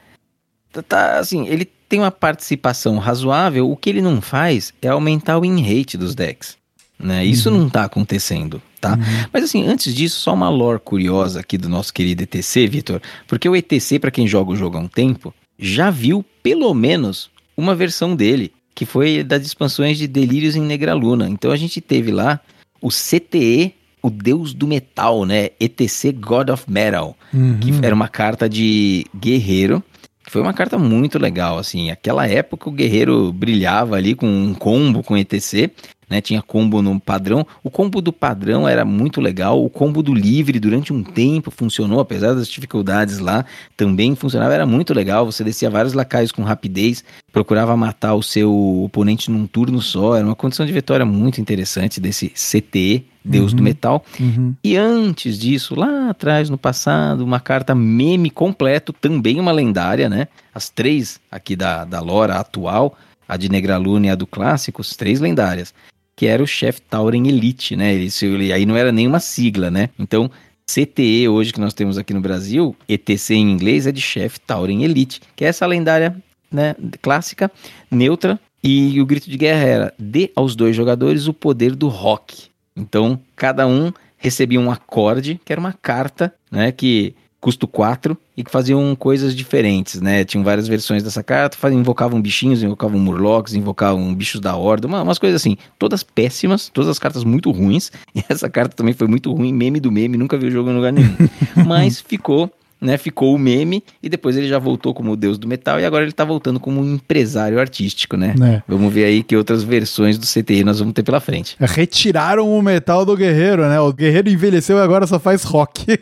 Tá, tá, assim, ele tem uma participação razoável, o que ele não faz é aumentar o win rate dos decks, né? Isso não tá acontecendo, tá? Mas assim, antes disso, só uma lore curiosa aqui do nosso querido ETC, Vitor, porque o ETC, para quem joga o jogo há um tempo, já viu pelo menos uma versão dele, que foi das expansões de Delírios em Negraluna. Então a gente teve lá o CTE, o deus do metal, né? ETC God of Metal, que era uma carta de guerreiro. que Foi uma carta muito legal, assim. Aquela época o guerreiro brilhava ali com um combo com ETC, né? Tinha combo no padrão. O combo do padrão era muito legal. O combo do livre durante um tempo funcionou, apesar das dificuldades lá, também funcionava. Era muito legal. Você descia vários lacaios com rapidez, procurava matar o seu oponente num turno só. Era uma condição de vitória muito interessante desse CTE, Deus do Metal. Uhum. E antes disso, lá atrás, no passado, uma carta meme completo, também uma lendária, né? As três aqui da, da Lora atual, a de Negraluna e a do clássico, as três lendárias, que era o Chef Tauren Elite, né? Ele- aí não era nenhuma sigla, né? Então, CTE hoje que nós temos aqui no Brasil, ETC em inglês é de Chef Tauren Elite, que é essa lendária né, clássica, neutra, e o grito de guerra era: dê aos dois jogadores o poder do rock. Então, cada um recebia um acorde, que era uma carta, né, que custo 4 e que faziam coisas diferentes, né? Tinham várias versões dessa carta, faziam, invocavam bichinhos, invocavam murlocs, invocavam bichos da horda, uma- umas coisas assim, todas péssimas, todas as cartas muito ruins. [LAUGHS] E essa carta também foi muito ruim, meme do meme, nunca vi o jogo em lugar nenhum. [LAUGHS] Mas ficou né, ficou o meme e depois ele já voltou como o deus do metal e agora ele tá voltando como um empresário artístico, né? É. Vamos ver aí que outras versões do CTI nós vamos ter pela frente. Retiraram o metal do guerreiro, né? O guerreiro envelheceu e agora só faz rock. [LAUGHS]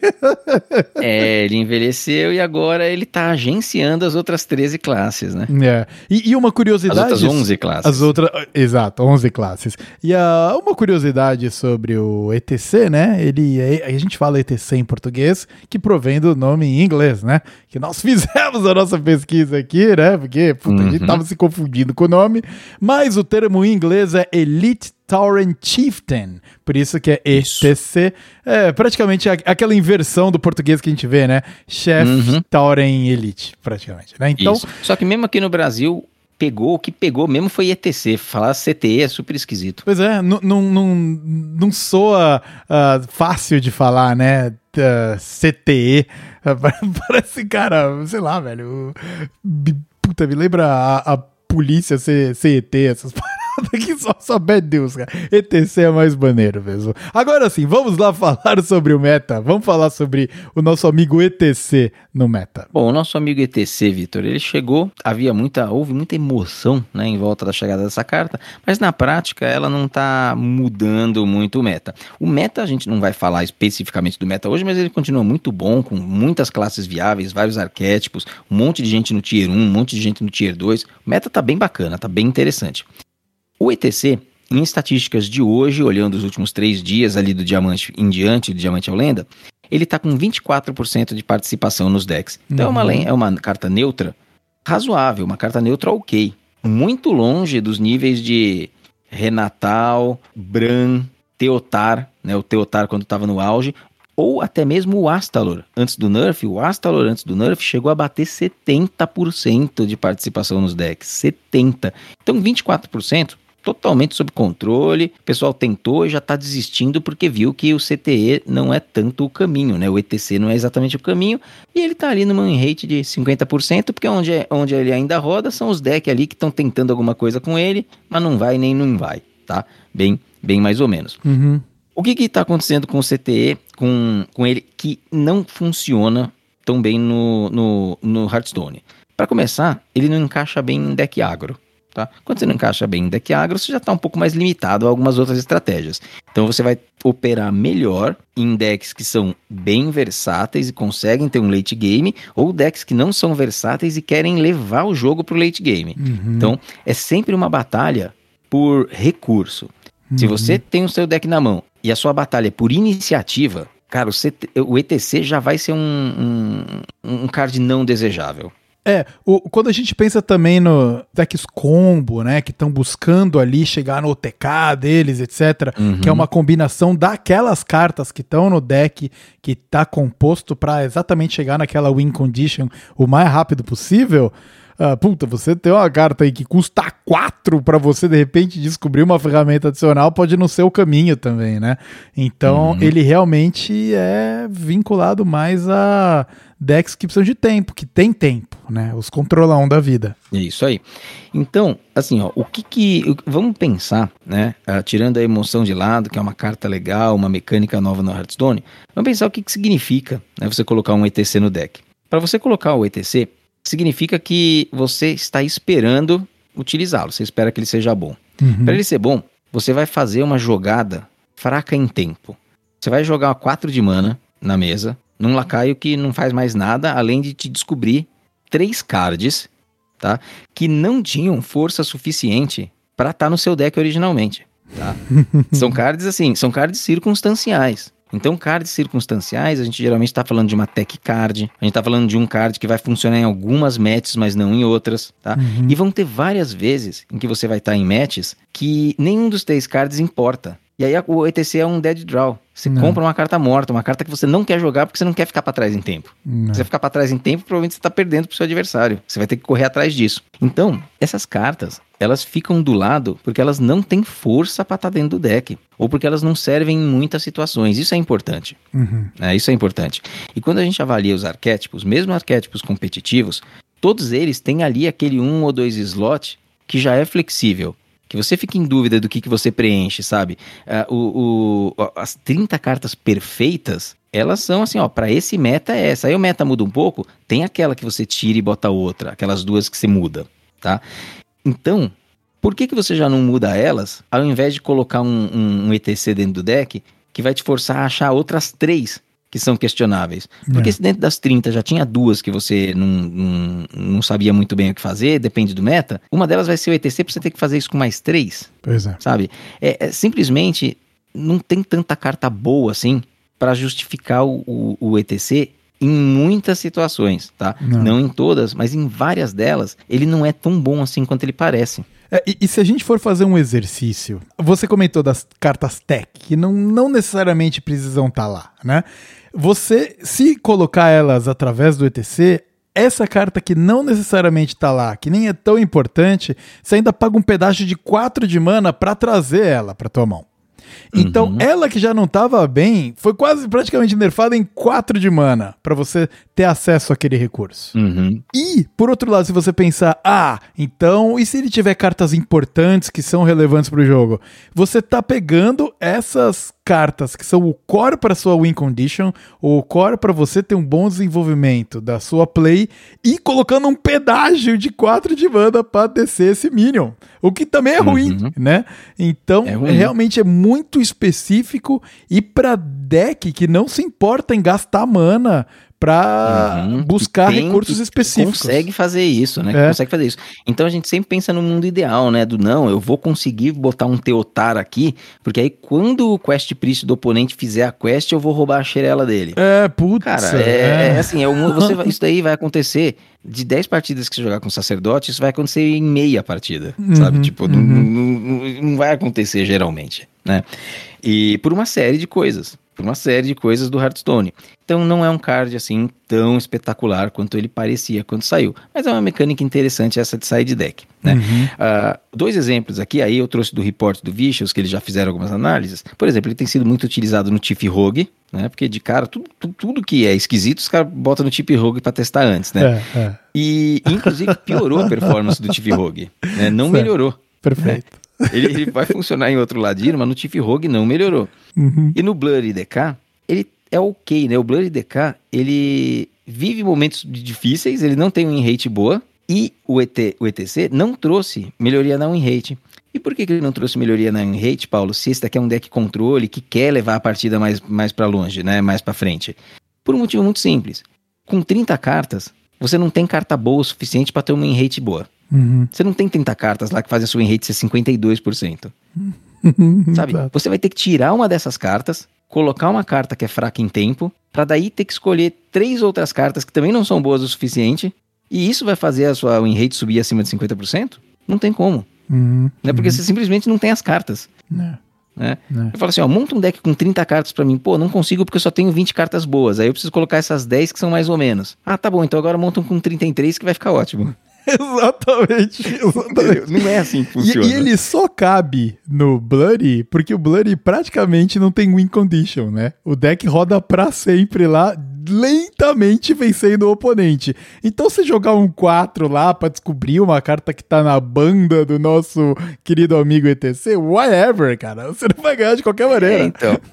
É, ele envelheceu e agora ele tá agenciando as outras 13 classes, né? É. E, e uma curiosidade. As outras 11 classes. As outras. Exato, 11 classes. E ah, uma curiosidade sobre o ETC, né? Ele é- a gente fala ETC em português, que provém do nome em inglês, né? Que nós [LAUGHS] fizemos a nossa pesquisa aqui, né? Porque puta, a gente tava se confundindo com o nome. Mas o termo em inglês é Elite Tauren Chieftain. Por isso que é ETC. É praticamente aquela inversão do português que a gente vê, né? Chef Uhum. Tauren Elite, praticamente. Né? Então, Isso. Só que mesmo aqui no Brasil, pegou, o que pegou mesmo foi ETC. Falar CTE é super esquisito. Pois é, não, não, não, soa ah, fácil de falar, né? Ah, CTE. Ah, [LAUGHS] Parece, cara, sei lá, velho. Puta, me lembra a, a polícia C- CET, essas [LAUGHS] que só, bad Deus, cara. ETC é mais maneiro mesmo. Agora sim, vamos lá falar sobre o meta. Vamos falar sobre o nosso amigo ETC no meta. Bom, o nosso amigo ETC, Vitor, ele chegou, havia muita, houve muita emoção né, em volta da chegada dessa carta, mas na prática ela não está mudando muito o meta. O meta, a gente não vai falar especificamente do meta hoje, mas ele continua muito bom, com muitas classes viáveis, vários arquétipos, um monte de gente no Tier 1, um monte de gente no Tier 2. O meta tá bem bacana, tá bem interessante. O ETC, em estatísticas de hoje, olhando os últimos três dias ali do diamante em diante, do diamante ao lenda, ele tá com 24% de participação nos decks. Então é, uma, len- é uma carta neutra razoável, uma carta neutra ok. Muito longe dos níveis de Renatal, Bran, Teotar, né? O Teotar quando estava no auge, ou até mesmo o Astalor. Antes do nerf, o Astalor antes do nerf chegou a bater 70% de participação nos decks. 70%. Então 24%. Totalmente sob controle, o pessoal tentou e já está desistindo porque viu que o CTE não é tanto o caminho, né? O ETC não é exatamente o caminho e ele tá ali numa rate de 50%, porque onde, é- onde ele ainda roda são os decks ali que estão tentando alguma coisa com ele, mas não vai nem não vai, tá? Bem, bem mais ou menos. Uhum. O que está acontecendo com o CTE, com, com ele, que não funciona tão bem no, no, no Hearthstone? Para começar, ele não encaixa bem em deck agro. Tá? Quando você não encaixa bem em deck agro, você já está um pouco mais limitado a algumas outras estratégias. Então você vai operar melhor em decks que são bem versáteis e conseguem ter um late game, ou decks que não são versáteis e querem levar o jogo para o late game. Então é sempre uma batalha por recurso. Se você tem o seu deck na mão e a sua batalha é por iniciativa, cara, o, CT o ETC já vai ser um, um, um card não desejável. É, o- quando a gente pensa também no decks combo, né, que estão buscando ali chegar no OTK deles, etc, Uhum. que é uma combinação daquelas cartas que estão no deck, que tá composto para exatamente chegar naquela win condition o mais rápido possível. Ah, puta, você tem uma carta aí que custa 4 para você de repente descobrir uma ferramenta adicional, pode não ser o caminho também, né? Então, Uhum. ele realmente é vinculado mais a decks que precisam de tempo, que tem tempo, né? Os controlão da vida. É isso aí. Então, assim, ó, o que que. Vamos pensar, né? ah, tirando a emoção de lado, que é uma carta legal, uma mecânica nova no Hearthstone, vamos pensar o que, que significa né, você colocar um ETC no deck. Para você colocar o ETC, significa que você está esperando utilizá-lo, você espera que ele seja bom. Para ele ser bom, você vai fazer uma jogada fraca em tempo. Você vai jogar 4 de mana na mesa, num lacaio que não faz mais nada, além de te descobrir três cards, tá? Que não tinham força suficiente para estar no seu deck originalmente, tá? [LAUGHS] são cards assim, são cards circunstanciais. Então, cards circunstanciais, a gente geralmente está falando de uma tech card, a gente está falando de um card que vai funcionar em algumas matches, mas não em outras, tá? E vão ter várias vezes em que você vai estar em matches que nenhum dos três cards importa. E aí o ETC é um dead draw. Você Não. compra uma carta morta, uma carta que você não quer jogar porque você não quer ficar para trás em tempo. Não. Se você ficar para trás em tempo, provavelmente você está perdendo pro seu adversário. Você vai ter que correr atrás disso. Então, essas cartas, elas ficam do lado porque elas não têm força para estar dentro do deck. Ou porque elas não servem em muitas situações. Isso é importante. Uhum. né? Isso é importante. E quando a gente avalia os arquétipos, mesmo arquétipos competitivos, todos eles têm ali aquele um ou dois slot que já é flexível. Que você fica em dúvida do que, que você preenche, sabe? Ah, o, o- as 30 cartas perfeitas, elas são assim, ó, para esse meta é essa. Aí o meta muda um pouco, tem aquela que você tira e bota outra, aquelas duas que você muda, tá? Então, por que, que você já não muda elas, ao invés de colocar um, um- um ETC dentro do deck, que vai te forçar a achar outras três que são questionáveis? Porque É. se dentro das 30 já tinha duas que você não, não, não sabia muito bem o que fazer, depende do meta, uma delas vai ser o ETC pra você ter que fazer isso com mais três, Pois é. sabe? É, é simplesmente não tem tanta carta boa assim pra justificar o, o, o ETC em muitas situações, tá? Não. Não. em todas, mas em várias delas, ele não é tão bom assim quanto ele parece. É, e, e se a gente for fazer um exercício, você comentou das cartas tech, que não, não necessariamente precisam estar lá, né? Você, se colocar elas através do ETC, essa carta que não necessariamente tá lá, que nem é tão importante, você ainda paga um pedaço de 4 de mana pra trazer ela pra tua mão. Então, Uhum. ela que já não tava bem, foi quase praticamente nerfada em 4 de mana pra você ter acesso àquele recurso. Uhum. E, por outro lado, se você pensar, ah, então, e se ele tiver cartas importantes que são relevantes pro jogo? Você tá pegando essas cartas que são o core para sua win condition, o core para você ter um bom desenvolvimento da sua play e colocando um pedágio de 4 de mana para descer esse minion. O que também é ruim, Uhum. né? Então, É ruim. realmente é muito específico e para deck que não se importa em gastar mana para Uhum. buscar tem- recursos específicos. Consegue fazer isso, né? É. Consegue fazer isso. Então a gente sempre pensa no mundo ideal, né? Do não, eu vou conseguir botar um Teotar aqui, porque aí quando o Quest Priest do oponente fizer a quest, eu vou roubar a xerela dele. É, putz. Cara, é, é assim, é um- você isso daí vai acontecer de 10 partidas que você jogar com sacerdote, isso vai acontecer em meia partida, sabe? Tipo, não- não, não- não vai acontecer geralmente, né? E por uma série de coisas, por uma série de coisas do Hearthstone. Então não é um card assim tão espetacular quanto ele parecia quando saiu, mas é uma mecânica interessante essa de side deck, né? Ah, dois exemplos aqui, aí eu trouxe do report do Vicious, que eles já fizeram algumas análises. Por exemplo, ele tem sido muito utilizado no Tiff Rogue, né? Porque de cara, tudo, tudo, tudo que é esquisito, os caras botam no Tiff Rogue pra testar antes, né? É, é, E inclusive piorou a performance do Tiff Rogue, né? Não [LAUGHS] Certo. melhorou. perfeito. Ele, ele vai funcionar em outro ladinho, mas no Tiff Rogue não melhorou. Uhum. E no Blur DK, ele é ok, né? O Blur DK, ele vive momentos difíceis, ele não tem um win rate boa, e o, ET, o ETC não trouxe melhoria na win rate. E por que, que ele não trouxe melhoria na win rate, Paulo? Se esse daqui é um deck controle que quer levar a partida mais, mais para longe, né? Mais para frente. Por um motivo muito simples. Com 30 cartas, você não tem carta boa o suficiente para ter uma win rate boa. Uhum. Você não tem 30 cartas lá que fazem a sua rate ser 52%. [LAUGHS] Sabe? Exato. Você vai ter que tirar uma dessas cartas, colocar uma carta que é fraca em tempo, pra daí ter que escolher três outras cartas que também não são boas o suficiente, e isso vai fazer a sua win rate subir acima de 50%? Não tem como, Uhum. né? Porque você simplesmente não tem as cartas, É, né? É. Eu falo assim, ó, monta um deck com 30 cartas pra mim. Pô, não consigo porque eu só tenho 20 cartas boas. Aí eu preciso colocar essas 10 que são mais ou menos. Ah, tá bom, então agora monta um com 33 que vai ficar ótimo. [LAUGHS] Exatamente, exatamente. Não é assim que E, funciona. e ele só cabe no Bloody porque o Bloody praticamente não tem win condition, né? O deck roda pra sempre lá, lentamente vencendo o oponente. Então, se jogar um 4 lá pra descobrir uma carta que tá na banda do nosso querido amigo ETC, whatever, cara, você não vai ganhar de qualquer É, maneira. então. [LAUGHS]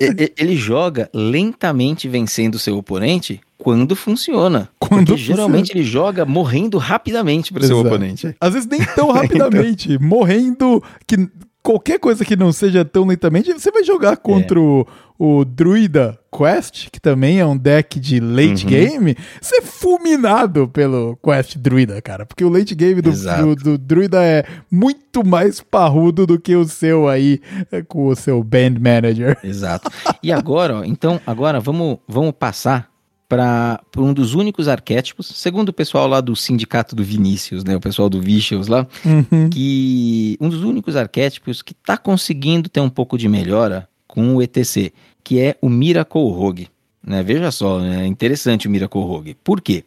E- e- ele joga lentamente vencendo o seu oponente quando funciona. Quando Porque geralmente ele joga morrendo rapidamente para seu oponente. Às vezes nem tão rapidamente, [LAUGHS] morrendo que qualquer coisa que não seja tão lentamente, você vai jogar contra o, o Druida Quest, que também é um deck de late Uhum. game, ser fulminado pelo Quest Druida, cara. Porque o late game do, do, do Druida é muito mais parrudo do que o seu aí, eh, com o seu Band Manager. Exato. E agora, ó, então, agora vamos, vamos passar para um dos únicos arquétipos, segundo o pessoal lá do sindicato do Vinícius, né, o pessoal do Vicious lá, Uhum. que um dos únicos arquétipos que está conseguindo ter um pouco de melhora com o ETC, que é o Miracle Rogue. Né? Veja só, é interessante o Miracle Rogue. Por quê?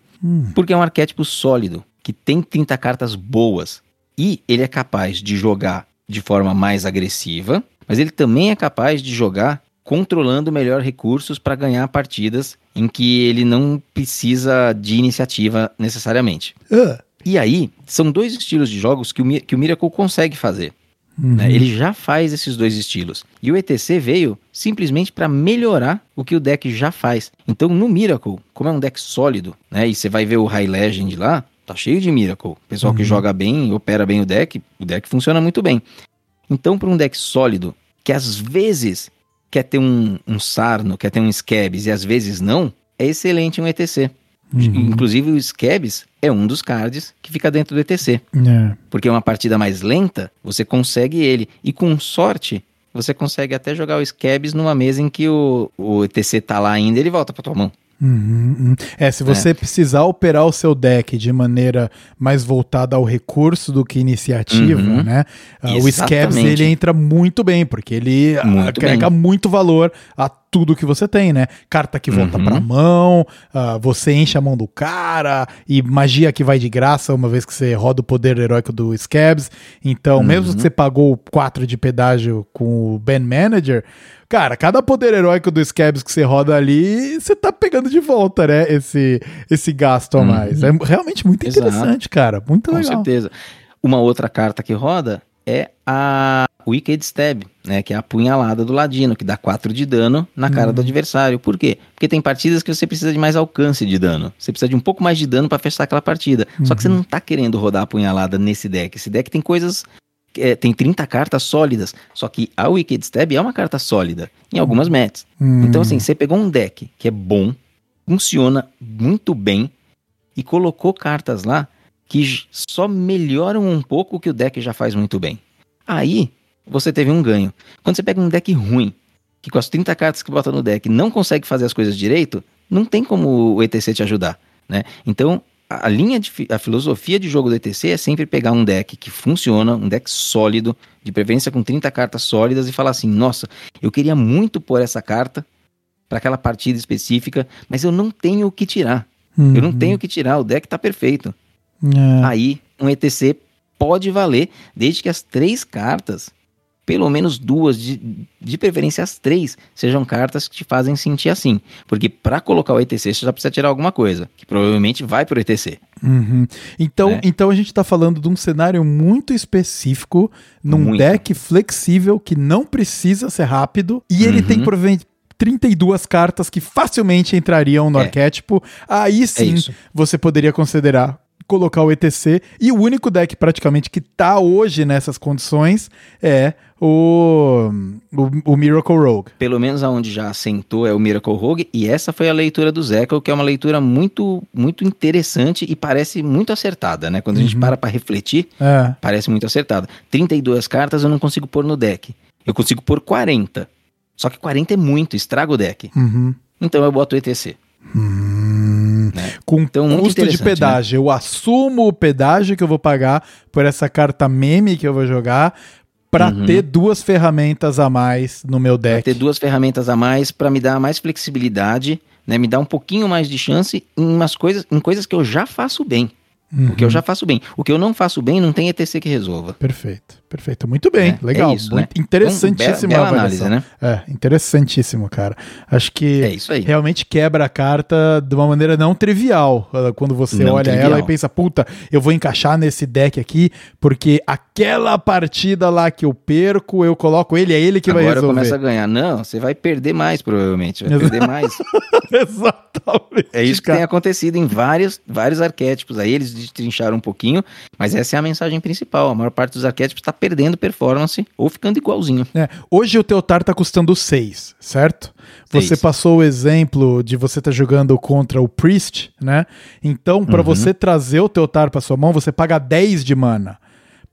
Porque é um arquétipo sólido, que tem 30 cartas boas. E ele é capaz de jogar de forma mais agressiva, mas ele também é capaz de jogar controlando melhor recursos para ganhar partidas em que ele não precisa de iniciativa necessariamente. Ah, E aí, são dois estilos de jogos que o, que o Miracle consegue fazer. uhum. né? Ele já faz esses dois estilos. E o ETC veio simplesmente para melhorar o que o deck já faz. Então, no Miracle, como é um deck sólido, né? E você vai ver o High Legend lá, tá cheio de Miracle. Pessoal que joga bem, opera bem o deck, o deck funciona muito bem. Então, para um deck sólido, que às vezes quer ter um, um Sarno, quer ter um Scabs e às vezes não, é excelente um ETC. Inclusive, o Scabs é um dos cards que fica dentro do ETC. É. Porque é uma partida mais lenta, você consegue ele. E com sorte, você consegue até jogar o Scabs numa mesa em que o, o ETC tá lá ainda e ele volta pra tua mão. Uhum, uhum. É, se você precisar operar o seu deck de maneira mais voltada ao recurso do que iniciativa, Uhum. né? ah, o Scabs ele entra muito bem, porque ele Muito agrega muito valor a tudo que você tem, né? Carta que volta Uhum. pra mão, ah, você enche a mão do cara, e magia que vai de graça uma vez que você roda o poder heróico do Scabs. Então, mesmo Uhum. que você pagou 4 de pedágio com o Ben Manager, cara, cada poder heróico do Scabs que você roda ali, você tá pegando de volta, né? Esse, esse gasto a mais. É realmente muito Uhum. Exato. interessante, cara. Muito Com legal. certeza. Uma outra carta que roda é a Wicked Stab, né? Que é a punhalada do ladino, que dá 4 de dano na cara Uhum. do adversário. Por quê? Porque tem partidas que você precisa de mais alcance de dano. Você precisa de um pouco mais de dano pra fechar aquela partida. Só que você Uhum. não tá querendo rodar a punhalada nesse deck. Esse deck tem coisas. é, tem 30 cartas sólidas. Só que a Wicked Stab é uma carta sólida em algumas. Hum. Então, assim, você pegou um deck que é bom, funciona muito bem e colocou cartas lá que só melhoram um pouco o que o deck já faz muito bem. Aí, você teve um ganho. Quando você pega um deck ruim, que com as 30 cartas que bota no deck não consegue fazer as coisas direito, não tem como o ETC te ajudar, né? Então, a linha de a filosofia de jogo do ETC é sempre pegar um deck que funciona, um deck sólido, de preferência com 30 cartas sólidas e falar assim: "Nossa, eu queria muito pôr essa carta para aquela partida específica, mas eu não tenho o que tirar. Eu não Uhum. tenho o que tirar, o deck tá perfeito. É. Aí, um ETC pode valer, desde que as três cartas, pelo menos duas, de, de preferência as três, sejam cartas que te fazem sentir assim. Porque para colocar o ETC, você já precisa tirar alguma coisa, que provavelmente vai pro ETC. Uhum. Então, É. então a gente tá falando de um cenário muito específico, num Muito. deck flexível que não precisa ser rápido e ele Uhum. tem provavelmente 32 cartas que facilmente entrariam no É. arquétipo. Aí sim isso. você poderia considerar colocar o ETC e o único deck praticamente que tá hoje nessas condições é o, o, o Miracle Rogue. Pelo menos aonde já assentou é o Miracle Rogue, e essa foi a leitura do Zekel, que é uma leitura muito, muito interessante e parece muito acertada, né? Quando a gente Uhum. para pra refletir, É. Parece muito acertado. 32 cartas eu não consigo pôr no deck. Eu consigo pôr 40. Só que 40 é muito, estraga o deck. Uhum. Então eu boto o ETC. Hum. Né? Com Então, custo de né? pedágio. Eu assumo o pedágio que eu vou pagar por essa carta meme que eu vou jogar pra Uhum. ter duas ferramentas a mais no meu Pra deck. ter duas ferramentas a mais pra me dar mais flexibilidade, né? Me dar um pouquinho mais de chance em umas coisas, em coisas que eu já faço bem. Uhum. O que eu já faço bem. O que eu não faço bem, não tem ETC que resolva. Perfeito, perfeito. Muito bem, É, legal. é isso, muito né? interessantíssima Então, bela- bela análise, né? É, interessantíssimo, cara. Acho que É isso aí. realmente quebra a carta de uma maneira não trivial. uh, Quando você Não olha trivial. ela e pensa, puta, eu vou encaixar nesse deck aqui, porque aquela partida lá que eu perco, eu coloco ele, é ele que vai Agora resolver. começa a ganhar. Não, você vai perder mais, provavelmente. Vai perder mais. [LAUGHS] Exatamente. É isso que cara. tem acontecido em vários, vários arquétipos. Aí eles destrincharam um pouquinho, mas essa é a mensagem principal. A maior parte dos arquétipos está perdendo performance ou ficando igualzinho. É, hoje o teu tar tá custando 6, certo? Você Seis. passou o exemplo de você estar jogando contra o Priest, né? Então, para Uhum. você trazer o teu tar para sua mão, você paga 10 de mana.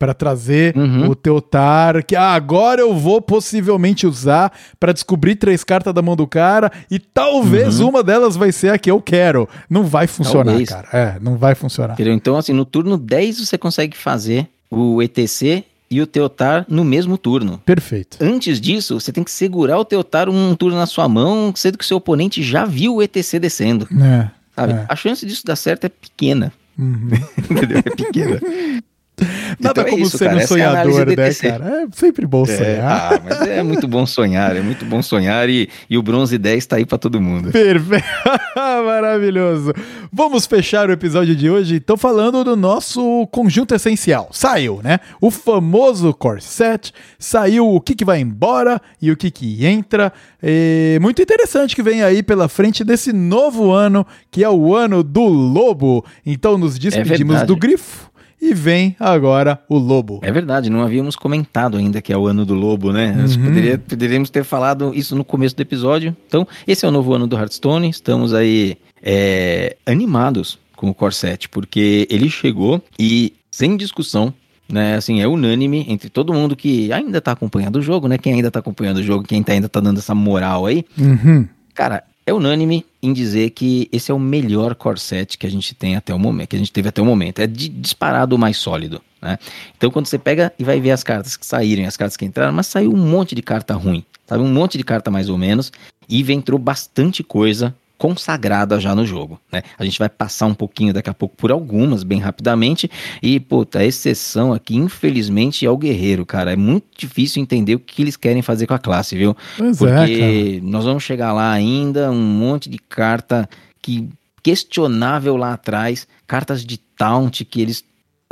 Pra trazer Uhum. o teu tar, que ah, agora eu vou possivelmente usar pra descobrir três cartas da mão do cara e talvez uma delas vai ser a que eu quero. Não vai funcionar, Uhum. Talvez. cara. É, não vai funcionar. Entendeu? Então, assim, no turno 10 você consegue fazer o ETC e o Teotar no mesmo turno. Perfeito. Antes disso, você tem que segurar o Teotar um turno na sua mão, sendo que o seu oponente já viu o ETC descendo. É. Sabe? É. A chance disso dar certo é pequena. Uhum. [LAUGHS] Entendeu? É pequena. [LAUGHS] [LAUGHS] Nada Então é como isso, ser cara. um Essa é sonhador, do né, cara? É sempre bom É, sonhar. ah, mas é [LAUGHS] muito bom sonhar, é muito bom sonhar e, e o bronze 10 tá aí pra todo mundo. Perfeito. [LAUGHS] Maravilhoso. Vamos fechar o episódio de hoje, então, falando do nosso conjunto essencial. Saiu, né? O famoso Corset, saiu o que, que vai embora e o que, que entra. E muito interessante que vem aí pela frente desse novo ano, que é o ano do lobo. Então, nos despedimos É do grifo e vem agora o lobo. É verdade, não havíamos comentado ainda que é o ano do lobo, né? Uhum. poderia- poderíamos ter falado isso no começo do episódio. Então, esse é o novo ano do Hearthstone. Estamos aí é, animados com o Corset, porque ele chegou e, sem discussão, né? Assim, é unânime entre todo mundo que ainda tá acompanhando o jogo, né? Quem ainda tá acompanhando o jogo, quem tá, ainda tá dando essa moral aí. Uhum. Cara, é unânime em dizer que esse é o melhor core set que a gente tem até o momento, que a gente teve até o momento. É de, disparado o mais sólido. Né? Então, quando você pega e vai ver as cartas que saíram, as cartas que entraram, mas saiu um monte de carta ruim, sabe? Um monte de carta mais ou menos, e entrou bastante coisa consagrada já no jogo, né? A gente vai passar um pouquinho daqui a pouco por algumas, bem rapidamente, e, puta, a exceção aqui, infelizmente, é o guerreiro, cara. É muito difícil entender o que eles querem fazer com a classe, viu? Pois Porque é, nós vamos chegar lá ainda, um monte de carta que questionável lá atrás, cartas de taunt que eles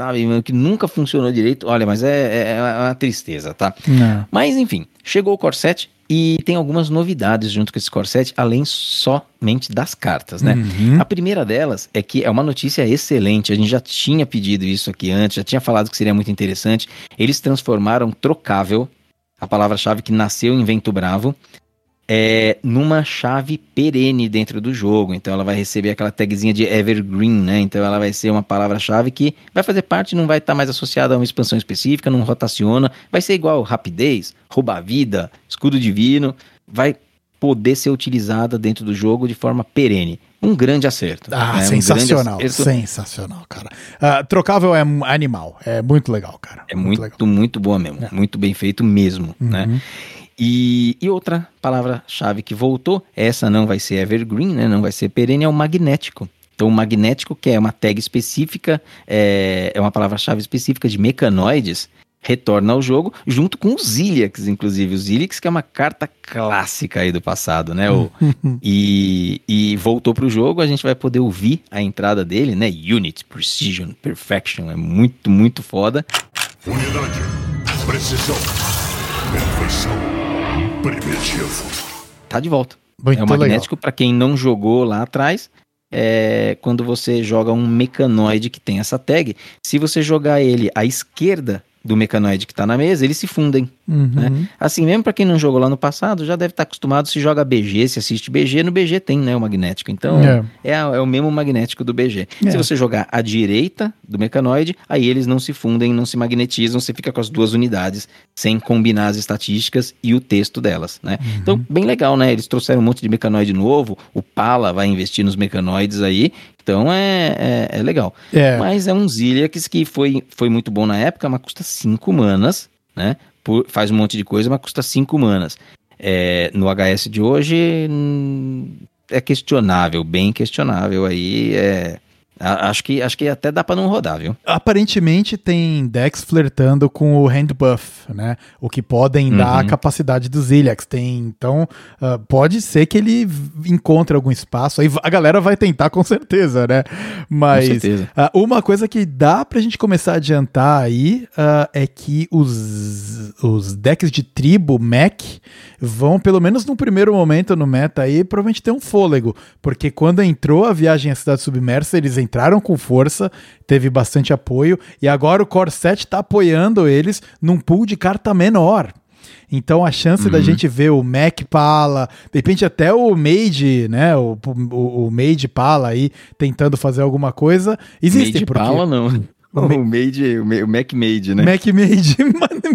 sabe, que nunca funcionou direito. Olha, mas é, é, é uma tristeza, tá? Não. Mas enfim, chegou o Corset e tem algumas novidades junto com esse Corset, além somente das cartas, né? Uhum. A primeira delas é que é uma notícia excelente. A gente já tinha pedido isso aqui antes, já tinha falado que seria muito interessante. Eles transformaram trocável, a palavra-chave que nasceu em Vento Bravo, é, numa chave perene dentro do jogo. Então ela vai receber aquela tagzinha de evergreen, né? Então ela vai ser uma palavra-chave que vai fazer parte, não vai estar mais associada a uma expansão específica, não rotaciona, vai ser igual rapidez, roubar vida, escudo divino, vai poder ser utilizada dentro do jogo de forma perene. Um grande acerto. Ah, né? Um sensacional, grande acerto. sensacional, cara. Ah, trocável é animal, é muito legal, cara. É muito, legal. muito boa mesmo. Muito bem feito mesmo, né? E, e outra palavra-chave que voltou, essa não vai ser evergreen, né? Não vai ser perene, é o magnético. Então, o magnético, que é uma tag específica, é, é uma palavra-chave específica de mecanoides, retorna ao jogo, junto com os Zilliax, inclusive. Os Zilliax, que é uma carta clássica aí do passado, né? O, [LAUGHS] e, e voltou pro jogo, a gente vai poder ouvir a entrada dele, né? Unit, Precision, Perfection, é muito, muito foda. Unidade, precisão, perfeição, primitivo. Tá de volta. Muito é o magnético, para quem não jogou lá atrás, é quando você joga um mecanoide que tem essa tag, se você jogar ele à esquerda do mecanoide que tá na mesa, eles se fundem. Uhum. Né? Assim, mesmo para quem não jogou lá no passado, já deve estar acostumado, se joga BG, se assiste BG, no BG tem né, o magnético. Então, É. é, é o mesmo magnético do BG. É. Se você jogar à direita do mecanoide, aí eles não se fundem, não se magnetizam, você fica com as duas unidades, sem combinar as estatísticas e o texto delas, né? Uhum. Então, bem legal, né? Eles trouxeram um monte de mecanoide novo, o Pala vai investir nos mecanoides aí, então é, é, é legal. É. Mas é um Zilliax que foi, foi muito bom na época, mas custa 5 manas, né? Por- faz um monte de coisa, mas custa 5 manas. É, no HS de hoje hum, é questionável, bem questionável aí. É, acho, que, acho que até dá pra não rodar, viu? Aparentemente tem decks flertando com o hand buff, né? O que podem dar a Uhum. capacidade dos Ilhax. Tem, então, ah, pode ser que ele encontre algum espaço. Aí a galera vai tentar com certeza, né? Mas certeza. ah, uma coisa que dá pra gente começar a adiantar aí ah, é que os, os decks de tribo Mac vão, pelo menos no primeiro momento no meta aí, provavelmente ter um fôlego. Porque quando entrou a viagem à Cidade Submersa, eles entraram com força, teve bastante apoio, e agora o Core 7 tá apoiando eles num pool de carta menor. Então a chance da gente ver o Mac Pala, de repente até o Mage, né? O, o, o Mage Pala aí tentando fazer alguma coisa, existe. Made porque... Pala não. O [LAUGHS] O, Ma- Made, o Ma- o Mac [LAUGHS] Made, né? Mac Made,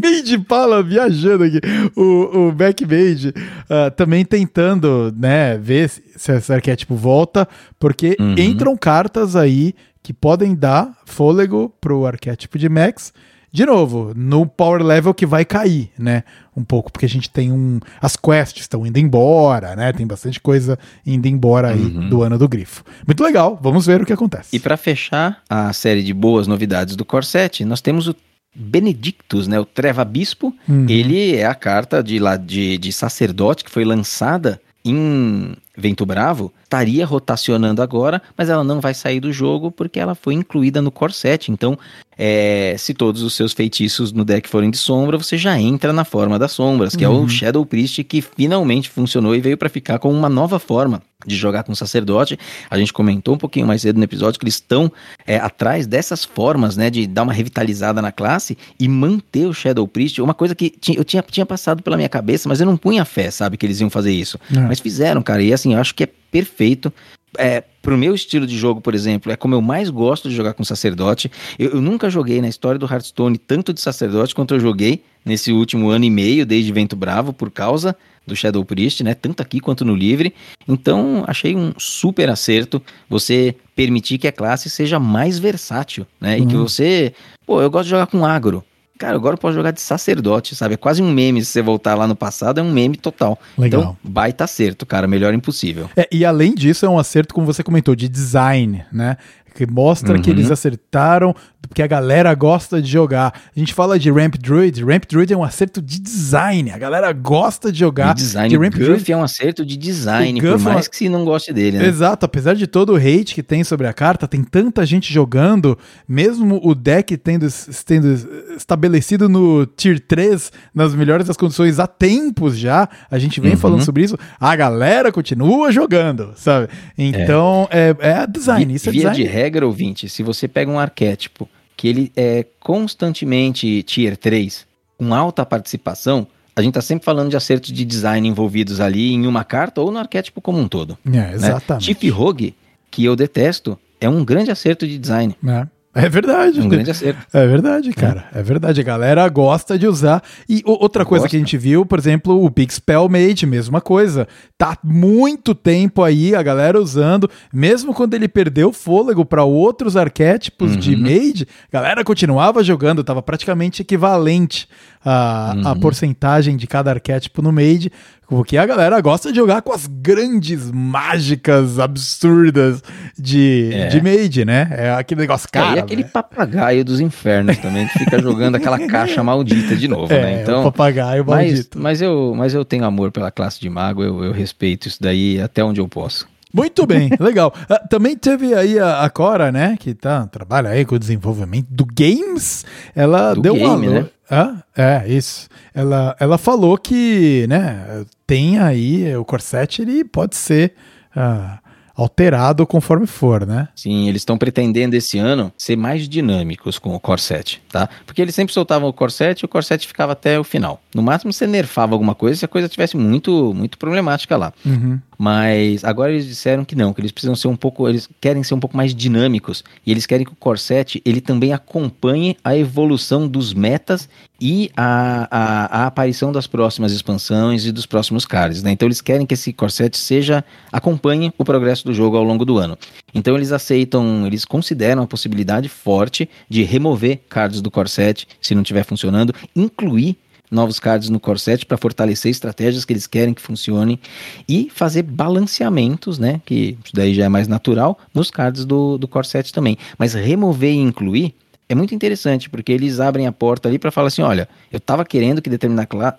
Made Pala viajando aqui. O, o Mac Made ah, também tentando, né, ver se, se esse arquétipo volta, porque Uhum. entram cartas aí que podem dar fôlego pro arquétipo de Max. De novo, no power level que vai cair, né? Um pouco, porque a gente tem um. As quests estão indo embora, né? Tem bastante coisa indo embora aí do ano do grifo. Muito legal, vamos ver o que acontece. E para fechar a série de boas novidades do Corset, nós temos o Benedictus, né, o Treva Bispo. Uhum. Ele é a carta de, lá, de, de sacerdote que foi lançada em Vento Bravo. Estaria rotacionando agora, mas ela não vai sair do jogo porque ela foi incluída no Corset. Então, é, se todos os seus feitiços no deck forem de sombra, você já entra na forma das sombras, que é o Shadow Priest que finalmente funcionou e veio para ficar com uma nova forma de jogar com sacerdote. A gente comentou um pouquinho mais cedo no episódio que eles estão é, atrás dessas formas, né, de dar uma revitalizada na classe e manter o Shadow Priest. Uma coisa que eu tinha, tinha passado pela minha cabeça, mas eu não punha fé, sabe, que eles iam fazer isso. É. Mas fizeram, cara, e assim, eu acho que é perfeito. É, pro meu estilo de jogo, por exemplo, é como eu mais gosto de jogar com sacerdote. Eu, eu, nunca joguei na história do Hearthstone tanto de sacerdote quanto eu joguei nesse último ano e meio, desde Vento Bravo, por causa do Shadow Priest, né? Tanto aqui quanto no livre. Então, achei um super acerto você permitir que a classe seja mais versátil, né? Uhum. E que uhum. você. Pô, eu gosto de jogar com agro. Cara, agora eu posso jogar de sacerdote, sabe? É quase um meme se você voltar lá no passado, é um meme total. Legal. Então, baita acerto, cara, melhor impossível. É, e além disso, é um acerto, como você comentou, de design, né? que mostra uhum. que eles acertaram, porque a galera gosta de jogar. A gente fala de Ramp Druid, Ramp Druid é um acerto de design, a galera gosta de jogar. De design, de Ramp Guff Druid. é um acerto de design, por mais é que se não goste dele, né? Exato, apesar de todo o hate que tem sobre a carta, tem tanta gente jogando, mesmo o deck tendo, tendo estabelecido no Tier 3, nas melhores das condições há tempos já, a gente vem uhum. falando sobre isso, a galera continua jogando, sabe? Então, é, é, é design, isso é Via design. de regra, ouvinte, se você pega um arquétipo que ele é constantemente tier 3, com alta participação, a gente tá sempre falando de acertos de design envolvidos ali em uma carta ou no arquétipo como um todo. É, né? exatamente. Né? Chip Rogue, que eu detesto, é um grande acerto de design. É. É verdade. Um grande acerto. É verdade, cara. É, é verdade. A galera gosta de usar. E outra coisa gosta. que a gente viu, por exemplo, o Big Spell Mage, mesma coisa. Tá muito tempo aí a galera usando, mesmo quando ele perdeu fôlego para outros arquétipos uhum. de Mage, a galera continuava jogando, tava praticamente equivalente a, uhum. a porcentagem de cada arquétipo no Mage, porque a galera gosta de jogar com as grandes mágicas absurdas de, é. de Mage, né? É aquele negócio cara. É, e aquele papagaio dos infernos também, que fica jogando aquela caixa maldita de novo, é, né? Então, o papagaio maldito. Mas, mas, eu, mas eu tenho amor pela classe de mago, eu, eu respeito isso daí até onde eu posso. Muito bem, [LAUGHS] legal. Uh, também teve aí a, a, Cora, né, que tá, trabalha aí com o desenvolvimento do games. Ela do deu game, uma. Né? Ah, é, isso. Ela, ela falou que, né, tem aí o corset, ele pode ser. Uh, alterado conforme for, né? Sim, eles estão pretendendo esse ano ser mais dinâmicos com o Core 7, tá? Porque eles sempre soltavam o Core 7 e o Core 7 ficava até o final. No máximo você nerfava alguma coisa se a coisa tivesse muito, muito problemática lá. Uhum. Mas agora eles disseram que não, que eles precisam ser um pouco, eles querem ser um pouco mais dinâmicos e eles querem que o Core 7 ele também acompanhe a evolução dos metas e a, a, a aparição das próximas expansões e dos próximos cards, né? Então eles querem que esse Core 7 seja acompanhe o progresso do jogo ao longo do ano. Então eles aceitam, eles consideram a possibilidade forte de remover cards do Core 7 se não estiver funcionando, incluir novos cards no Core 7 para fortalecer estratégias que eles querem que funcionem e fazer balanceamentos, né? Que isso daí já é mais natural, nos cards do, do Core 7 também. Mas remover e incluir é muito interessante, porque eles abrem a porta ali para falar assim: olha, eu estava querendo que determinada, cla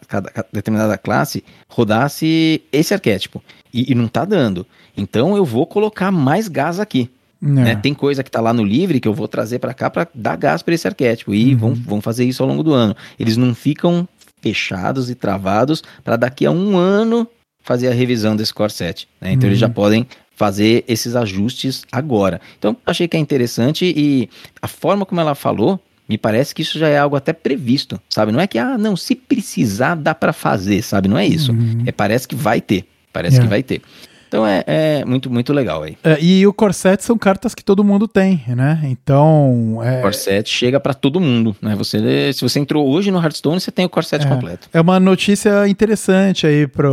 determinada classe rodasse esse arquétipo e, e não está dando. Então eu vou colocar mais gás aqui. É. Né? Tem coisa que está lá no livre que eu vou trazer para cá para dar gás para esse arquétipo e uhum. vão, vão fazer isso ao longo do ano. Eles não ficam fechados e travados para daqui a um ano fazer a revisão desse Core 7. Né? Então uhum. eles já uhum. podem fazer esses ajustes agora. Então achei que é interessante e a forma como ela falou me parece que isso já é algo até previsto, sabe? Não é que, ah, não, se precisar dá para fazer, sabe? Não é isso. Uhum. É, parece que vai ter. Parece é. que vai ter. Então é, é, muito, muito legal aí. É, e o Corset são cartas que todo mundo tem, né? Então. É... O Corset chega para todo mundo, né? Você, se você entrou hoje no Hearthstone, você tem o Corset é, completo. É uma notícia interessante aí para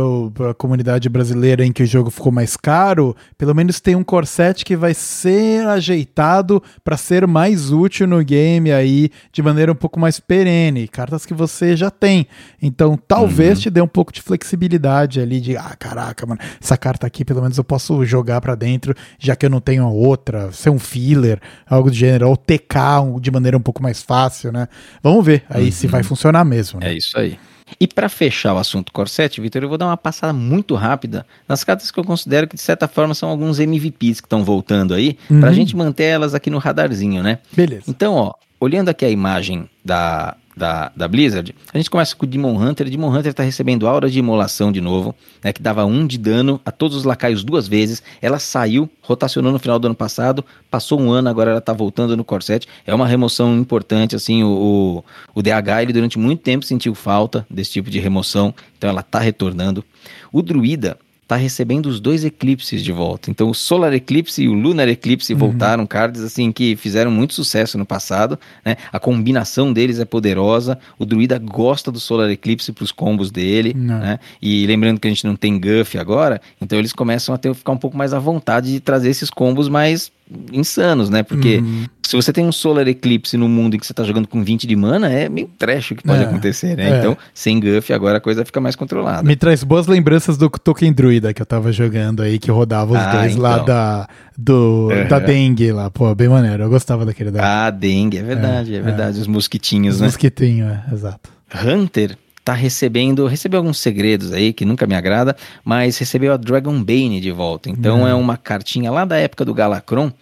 a comunidade brasileira em que o jogo ficou mais caro. Pelo menos tem um Corset que vai ser ajeitado para ser mais útil no game aí de maneira um pouco mais perene. Cartas que você já tem. Então talvez uhum. te dê um pouco de flexibilidade ali de, ah, caraca, mano, essa carta aqui pelo menos eu posso jogar para dentro, já que eu não tenho a outra, ser um filler, algo do gênero, ou TK de maneira um pouco mais fácil, né? Vamos ver aí uhum. se vai funcionar mesmo. Né? É isso aí. E para fechar o assunto Corset, Vitor, eu vou dar uma passada muito rápida nas cartas que eu considero que de certa forma são alguns MVPs que estão voltando aí, uhum. para a gente manter elas aqui no radarzinho, né? Beleza. Então, ó, olhando aqui a imagem da, da, da Blizzard, a gente começa com o Demon Hunter. Demon Hunter está recebendo aura de imolação de novo, né, que dava um de dano a todos os lacaios duas vezes. Ela saiu, rotacionou no final do ano passado, passou um ano, agora ela está voltando no Corset. É uma remoção importante, assim, o, o, o DH ele durante muito tempo sentiu falta desse tipo de remoção, então ela está retornando. O Druida, tá recebendo os dois eclipses de volta. Então o Solar Eclipse e o Lunar Eclipse Uhum. voltaram, cards assim que fizeram muito sucesso no passado, né? A combinação deles é poderosa. O druida gosta do Solar Eclipse pros combos dele, né? E lembrando que a gente não tem Guff agora, então eles começam a ter, ficar um pouco mais à vontade de trazer esses combos mais insanos, né? Porque Uhum. se você tem um Solar Eclipse no mundo em que você tá jogando com 20 de mana, é meio trash o que pode É, acontecer, né? é. Então, sem Guff agora a coisa fica mais controlada. Me traz boas lembranças do Token Druida que eu tava jogando aí, que rodava os Ah, dois lá então. da, do, Uhum. da dengue lá. Pô, bem maneiro. Eu gostava daquele da Ah, dengue, é verdade, é, É, verdade. Os mosquitinhos, os né? mosquitinhos, é, exato. Hunter tá recebendo, recebeu alguns segredos aí que nunca me agrada, mas recebeu a Dragon Bane de volta. Então Uhum. é uma cartinha lá da época do Galacron,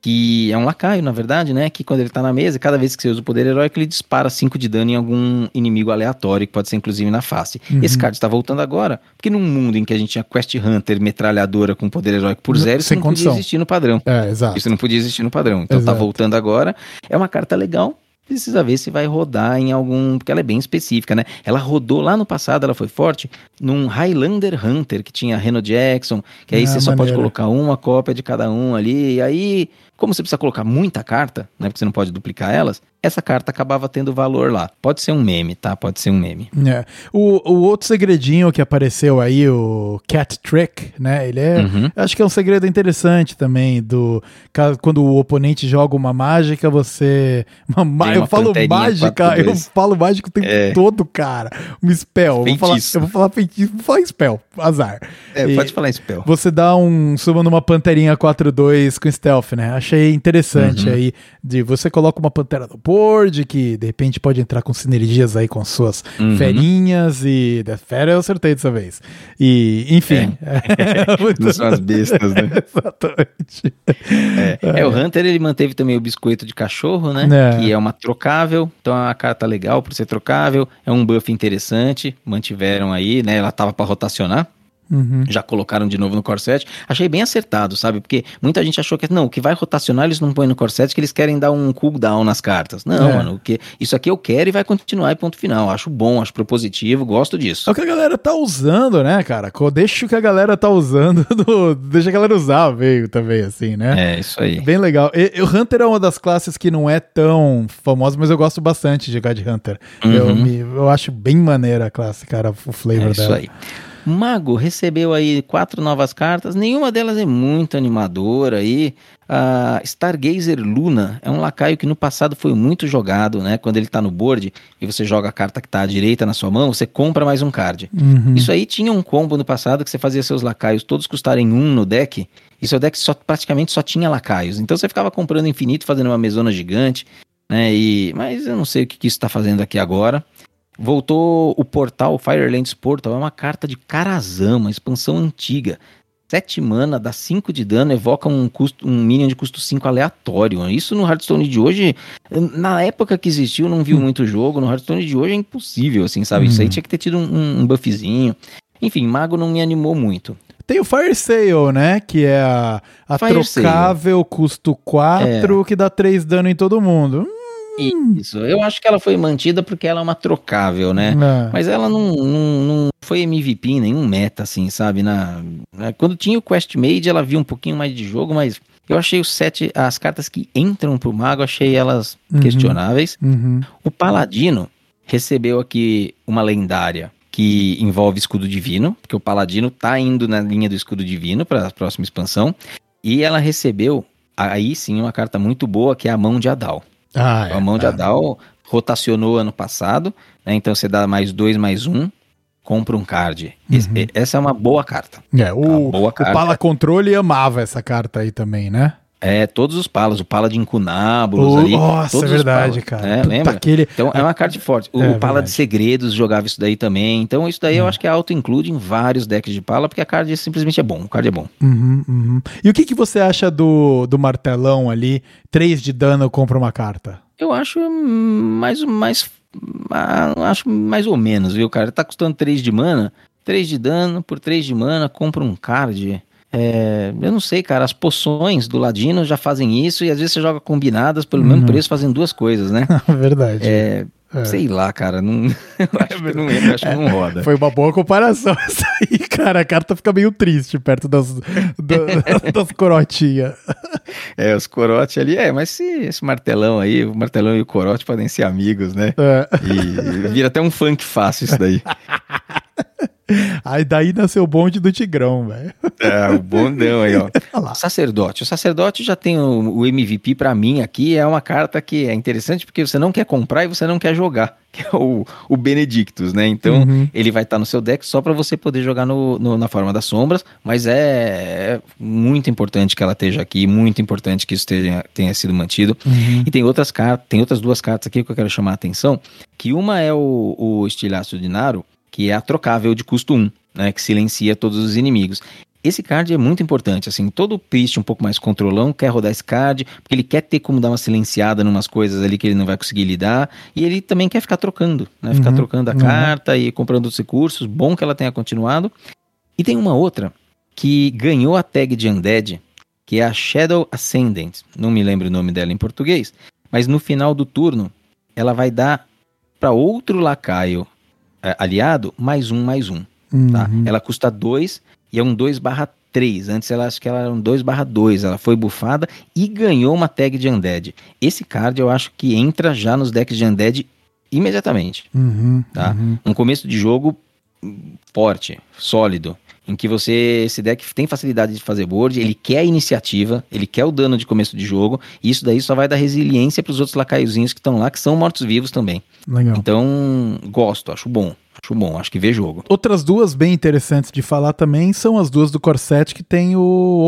que é um lacaio, na verdade, né? Que quando ele tá na mesa, cada vez que você usa o poder heróico, ele dispara 5 de dano em algum inimigo aleatório, que pode ser inclusive na face. Uhum. Esse card está voltando agora, porque num mundo em que a gente tinha Quest Hunter metralhadora com poder heróico por zero, isso Sem não condição. podia existir no padrão. É, exato. Isso não podia existir no padrão. Então Exato. tá voltando agora. É uma carta legal. Precisa ver se vai rodar em algum. Porque ela é bem específica, né? Ela rodou lá no passado, ela foi forte, num Highlander Hunter, que tinha Reno Jackson, que aí Ah, você só pode colocar uma cópia de cada um ali. E aí, como você precisa colocar muita carta, né? Porque você não pode duplicar elas, essa carta acabava tendo valor lá. Pode ser um meme, tá? Pode ser um meme. É. O, o outro segredinho que apareceu aí, o Cat Trick, né? Ele é. Uhum. Acho que é um segredo interessante também. do Quando o oponente joga uma mágica, você. [LAUGHS] Uma, ma- Tem eu uma falo mágica, eu 4-2. falo mágica o tempo É. todo, cara. Um spell. Eu vou, falar, Feitiço. eu vou falar feitiço, vou falar spell. Azar. É, E- pode falar spell. Você dá um. Suba numa panterinha 4-2 com stealth, né? Achei interessante Uhum. aí. De você coloca uma pantera no board, que de repente pode entrar com sinergias aí com suas Uhum. ferinhas e. Da fera eu acertei dessa vez. E, enfim. É. [LAUGHS] muito- Não são as bestas, né? [LAUGHS] Exatamente. É, é, o Hunter ele manteve também o biscoito de cachorro, né? É. Que é uma trocável, então é uma carta legal por ser trocável, é um buff interessante, mantiveram aí, né? Ela tava para rotacionar. Uhum. Já colocaram de novo no Corset. Achei bem acertado, sabe? Porque muita gente achou que não, o que vai rotacionar eles não põem no Corset, que eles querem dar um cooldown nas cartas. Não, É. mano, o que isso aqui eu quero e vai continuar e ponto final. Acho bom, acho propositivo, gosto É disso. o que a galera tá usando, né, cara? Deixa o que a galera tá usando, [LAUGHS] do- deixa a galera usar, veio também, assim, né? É, isso aí. Bem legal. E, o Hunter é uma das classes que não é tão famosa, mas eu gosto bastante de jogar de Hunter. Eu, Uhum. me- eu acho bem maneira a classe, cara, o flavor É isso dela. aí. Mago recebeu aí quatro novas cartas, nenhuma delas é muito animadora aí. A Stargazer Luna é um lacaio que no passado foi muito jogado, né? Quando ele tá no board e você joga a carta que tá à direita na sua mão, você compra mais um card. Uhum. Isso aí tinha um combo no passado que você fazia seus lacaios todos custarem um no deck, e seu deck só, praticamente só tinha lacaios. Então você ficava comprando infinito, fazendo uma mesona gigante, né? E, mas eu não sei o que, que isso tá fazendo aqui agora. Voltou o portal, Firelands Portal, é uma carta de Karazhan, uma expansão antiga. 7 mana, dá 5 de dano, evoca um, custo, um minion de custo 5 aleatório. Isso no Hearthstone de hoje, na época que existiu, não viu muito jogo. No Hearthstone de hoje é impossível, assim, sabe? Isso aí Hum. tinha que ter tido um, um buffzinho. Enfim, Mago não me animou muito. Tem o Fire Sale, né? Que é a, a trocável, custo 4, que dá 3 dano em todo mundo. Hum, Isso, eu acho que ela foi mantida porque ela é uma trocável, né? é. Mas ela não, não, não foi MVP nenhum meta, assim, sabe? Na, na- quando tinha o Quest Made, ela viu um pouquinho mais de jogo, mas eu achei os sete, as cartas que entram pro mago, achei elas Uhum. questionáveis. Uhum. O Paladino recebeu aqui uma lendária que envolve escudo divino, porque o Paladino tá indo na linha do escudo divino para a próxima expansão. E ela recebeu, aí sim, uma carta muito boa, que é a mão de Adal. Ah, A mão de é. Adal rotacionou ano passado, né? Então você dá mais dois, mais um, compra um card. Esse- Uhum. essa é uma boa carta. É, o, boa o carta. Pala Controle amava essa carta aí também, né? É, todos os palas, o pala de incunábulos ali. nossa, é verdade, palas, cara. É, lembra? aquele- Então é uma carta forte. O, É o Pala verdade. de Segredos jogava isso daí também. Então isso daí eu Hum. acho que auto-include em vários decks de Pala, porque a card simplesmente é bom. O card é bom. Uhum, uhum. E o que, que você acha do, do martelão ali? 3 de dano compra uma carta. Eu acho mais mais acho mais ou menos, viu, cara? Tá custando 3 de mana, 3 de dano por 3 de mana, compra um card. É, eu não sei, cara, as poções do Ladino já fazem isso e às vezes você joga combinadas pelo Uhum. mesmo preço fazendo duas coisas, né? [LAUGHS] Verdade. É, Sei lá, cara. Não, [LAUGHS] eu acho que não, eu acho que não roda. Foi uma boa comparação [LAUGHS] essa aí, cara. A carta fica meio triste perto das, da- das corotinhas. É, os corotes ali. É, mas se esse martelão aí, o martelão e o corote podem ser amigos, né? É. E vira até um funk fácil isso daí. [LAUGHS] Aí daí nasceu o bonde do Tigrão, velho. É, o bondão aí, ó. [LAUGHS] Lá. Sacerdote. O sacerdote já tem o, o MVP pra mim aqui. É uma carta que é interessante porque você não quer comprar e você não quer jogar. [LAUGHS] Que é o, o Benedictus, né? Então, Uhum. ele vai estar no seu deck só pra você poder jogar no, no- na forma das sombras. Mas é, é muito importante que ela esteja aqui. Muito importante que isso tenha, tenha sido mantido. E tem outras cartas, tem outras duas cartas aqui que eu quero chamar a atenção. Que uma é o, o Estilhaço de Naro, que é a trocável de custo 1, né? Que silencia todos os inimigos. Esse card é muito importante, assim, todo priest um pouco mais controlão quer rodar esse card, porque ele quer ter como dar uma silenciada em umas coisas ali que ele não vai conseguir lidar, e ele também quer ficar trocando, né? Ficar Uhum, trocando a uhum. carta e comprando os recursos, bom que ela tenha continuado. E tem uma outra que ganhou a tag de Undead, que é a Shadow Ascendant, não me lembro o nome dela em português, mas no final do turno ela vai dar para outro lacaio aliado mais um, mais um. Tá? Uhum. Ela custa 2 e é um 2 barra 3. Antes ela acho que ela era um 2 barra 2. Ela foi bufada e ganhou uma tag de Undead. Esse card eu acho que entra já nos decks de Undead imediatamente. Uhum, Tá? uhum. Um começo de jogo forte, sólido. Em que você, esse deck tem facilidade de fazer board, ele quer a iniciativa, ele quer o dano de começo de jogo, e isso daí só vai dar resiliência para os outros lacaiozinhos que estão lá, que são mortos-vivos também. Legal. Então, gosto, acho bom. Acho bom, acho que vê jogo. Outras duas bem interessantes de falar também são as duas do Corset que tem o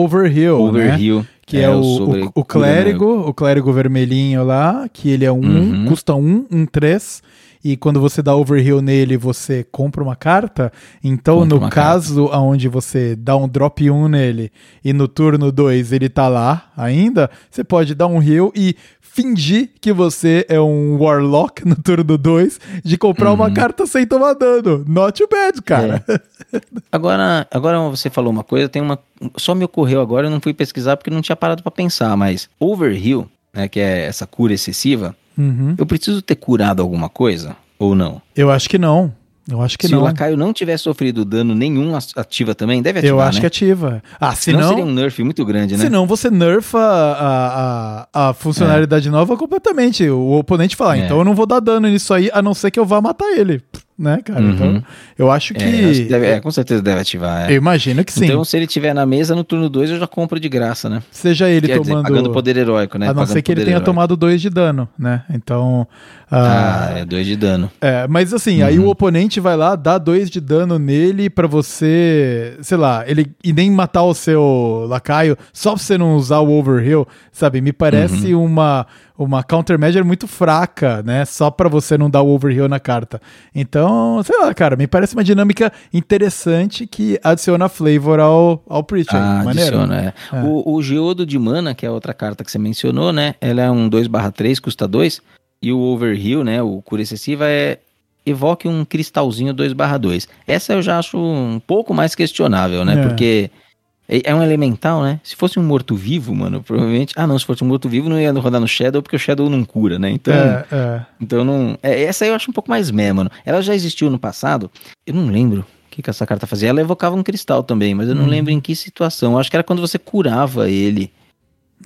Overhill, né? Overhill. Que é, o, sobre o, o né? clérigo, o clérigo vermelhinho lá, que ele é um, Uhum. custa um, um três. E quando você dá overhill nele, você compra uma carta. Então, Compra no uma caso onde você dá um drop 1 nele e no turno 2 ele tá lá ainda, você pode dar um heal e fingir que você é um Warlock no turno 2 de comprar uma Uhum. carta sem tomar dano. Not too bad, cara. [LAUGHS] Agora, agora você falou uma coisa, tem uma. Só me ocorreu agora, eu não fui pesquisar porque não tinha parado pra pensar, mas Overhill, né, que é essa cura excessiva, Uhum. eu preciso ter curado alguma coisa ou não? Eu acho que não. Eu acho que Se não. o lacaio não tiver sofrido dano nenhum, ativa também? Deve ativar, Eu acho né? que ativa. Ah, se Senão não, seria um nerf muito grande, né? Senão você nerfa a, a, a funcionalidade nova completamente. O oponente fala, É. então eu não vou dar dano nisso aí, a não ser que eu vá matar ele. Né, cara? Uhum. Então, eu acho que. É, acho que deve- é, com certeza deve ativar. é. Eu imagino que sim. Então, se ele tiver na mesa no turno 2, eu já compro de graça, né? Seja ele Quer dizer, tomando. pagando poder heróico, né? a não Pagando ser que ele tenha heróico. tomado dois de dano, né? Então. Ah, Ah, é 2 de dano. É, mas assim, aí o oponente vai lá, dá dois de dano nele pra você, sei lá, ele e nem matar o seu lacaio, só pra você não usar o overhill, sabe? Me parece uma uma countermeasure muito fraca, né? Só pra você não dar o overhill na carta. Então, sei lá, cara, me parece uma dinâmica interessante que adiciona flavor ao, ao Preacher. Ah, Maneiro. adiciona, é. É. O, o Geodo de Mana, que é a outra carta que você mencionou, né? Ela é um 2 3, custa 2. E o Overhill, né? O Cura Excessiva é... Evoque um cristalzinho 2 2. Essa eu já acho um pouco mais questionável, né? É. Porque é é um elemental, né? Se fosse um morto-vivo, mano, provavelmente... Ah, não, se fosse um morto-vivo não ia rodar no Shadow, porque o Shadow não cura, né? Então... É, é. Então não. é, essa eu acho um pouco mais meh, mano. Ela já existiu no passado. Eu não lembro o que, que essa carta fazia. Ela evocava um cristal também, mas eu não Hum. lembro em que situação. Eu acho que era quando você curava ele.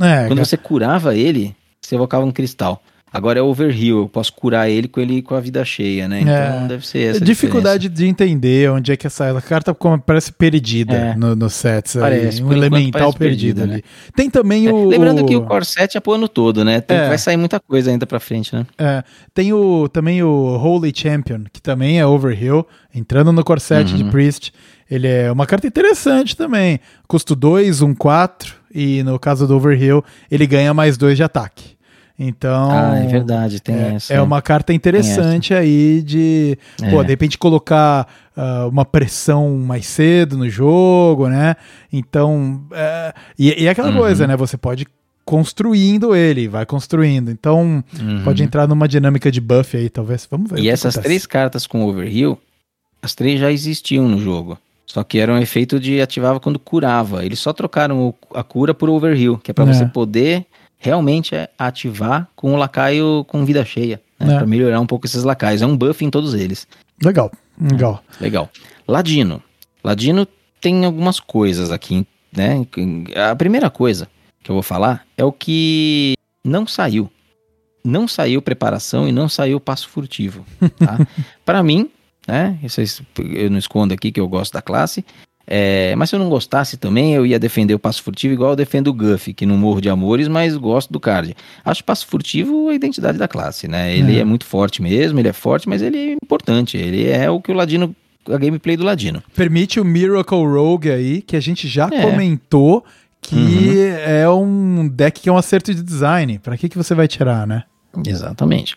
É, Quando cara. você curava ele, você evocava um cristal. Agora é overheal, eu posso curar ele com ele com a vida cheia, né? Então É. deve ser essa. dificuldade de entender onde é que essa a carta parece perdida É. no, no sets. aí, Parece, um elemental perdido ali. né? Tem também diferença. o. É, Lembrando que o Core 7 é pro ano todo, né? Tem- É. Vai sair muita coisa ainda pra frente, né? É, tem o, também o Holy Champion, que também é Overhill, entrando no corset de Uhum. Priest. Ele é uma carta interessante também. Custo 2, 1, 4. E no caso do Overhill, ele ganha mais 2 de ataque. Então. ah, é verdade, tem É, essa. é uma carta interessante aí de, pô, É. de repente colocar ah, uma pressão mais cedo no jogo, né? Então, é, e, e é aquela Uhum. coisa, né? Você pode construindo ele, vai construindo. Então, Uhum. pode entrar numa dinâmica de buff aí, talvez. Vamos ver. E essas acontece. três cartas com overheal, as três já existiam no jogo. Só que era um efeito de ativava quando curava. Eles só trocaram a cura por overheal, que é pra É. você poder realmente é, ativar com o lacaio com vida cheia. né, É. Pra melhorar um pouco esses lacaios. É um buff em todos eles. Legal, legal. Legal. Ladino. Ladino tem algumas coisas aqui, né? A primeira coisa que eu vou falar é o que não saiu. Não saiu preparação e não saiu passo furtivo. Tá? [LAUGHS] Para mim, né? Eu não escondo aqui que eu gosto da classe. É, mas se eu não gostasse também, eu ia defender o passo furtivo igual eu defendo o Guff, que não morro de amores, mas gosto do card. Acho passo furtivo a identidade da classe, né? Ele É. é muito forte mesmo, ele é forte, mas ele é importante. Ele é o que o Ladino, a gameplay do Ladino. Permite o Miracle Rogue aí, que a gente já É. comentou que Uhum. é um deck que é um acerto de design. Pra que, que você vai tirar, né? Exatamente.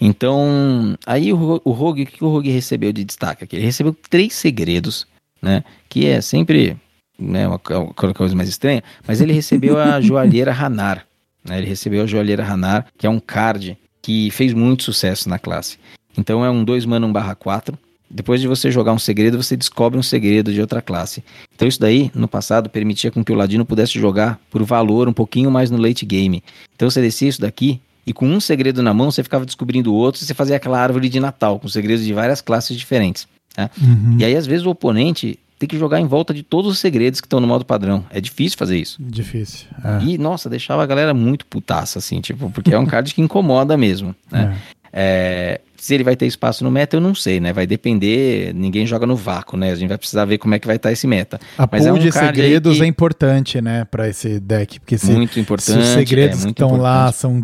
Então, aí o, o Rogue, o que o Rogue recebeu de destaque aqui? Ele recebeu três segredos, né? Que é sempre né, uma, uma coisa mais estranha, mas ele recebeu a [LAUGHS] joalheira Hanar. Né? Ele recebeu a joalheira Hanar, que é um card que fez muito sucesso na classe. Então é um 2 mana 1 barra 4. Depois de você jogar um segredo, você descobre um segredo de outra classe. Então isso daí, no passado, permitia com que o Ladino pudesse jogar por valor um pouquinho mais no late game. Então você descia isso daqui e com um segredo na mão, você ficava descobrindo outro e você fazia aquela árvore de Natal, com segredos de várias classes diferentes. Né? E aí, às vezes, o oponente tem que jogar em volta de todos os segredos que estão no modo padrão. É difícil fazer isso. Difícil. É. E, nossa, deixava a galera muito putaça, assim, tipo, porque é um card que incomoda mesmo, né? É, se ele vai ter espaço no meta, eu não sei, né? Vai depender, ninguém joga no vácuo, né? A gente vai precisar ver como é que vai estar esse meta. A Mas pool é um de segredos que- é importante, né, pra esse deck. Porque se, muito se importante. os segredos é que estão lá são.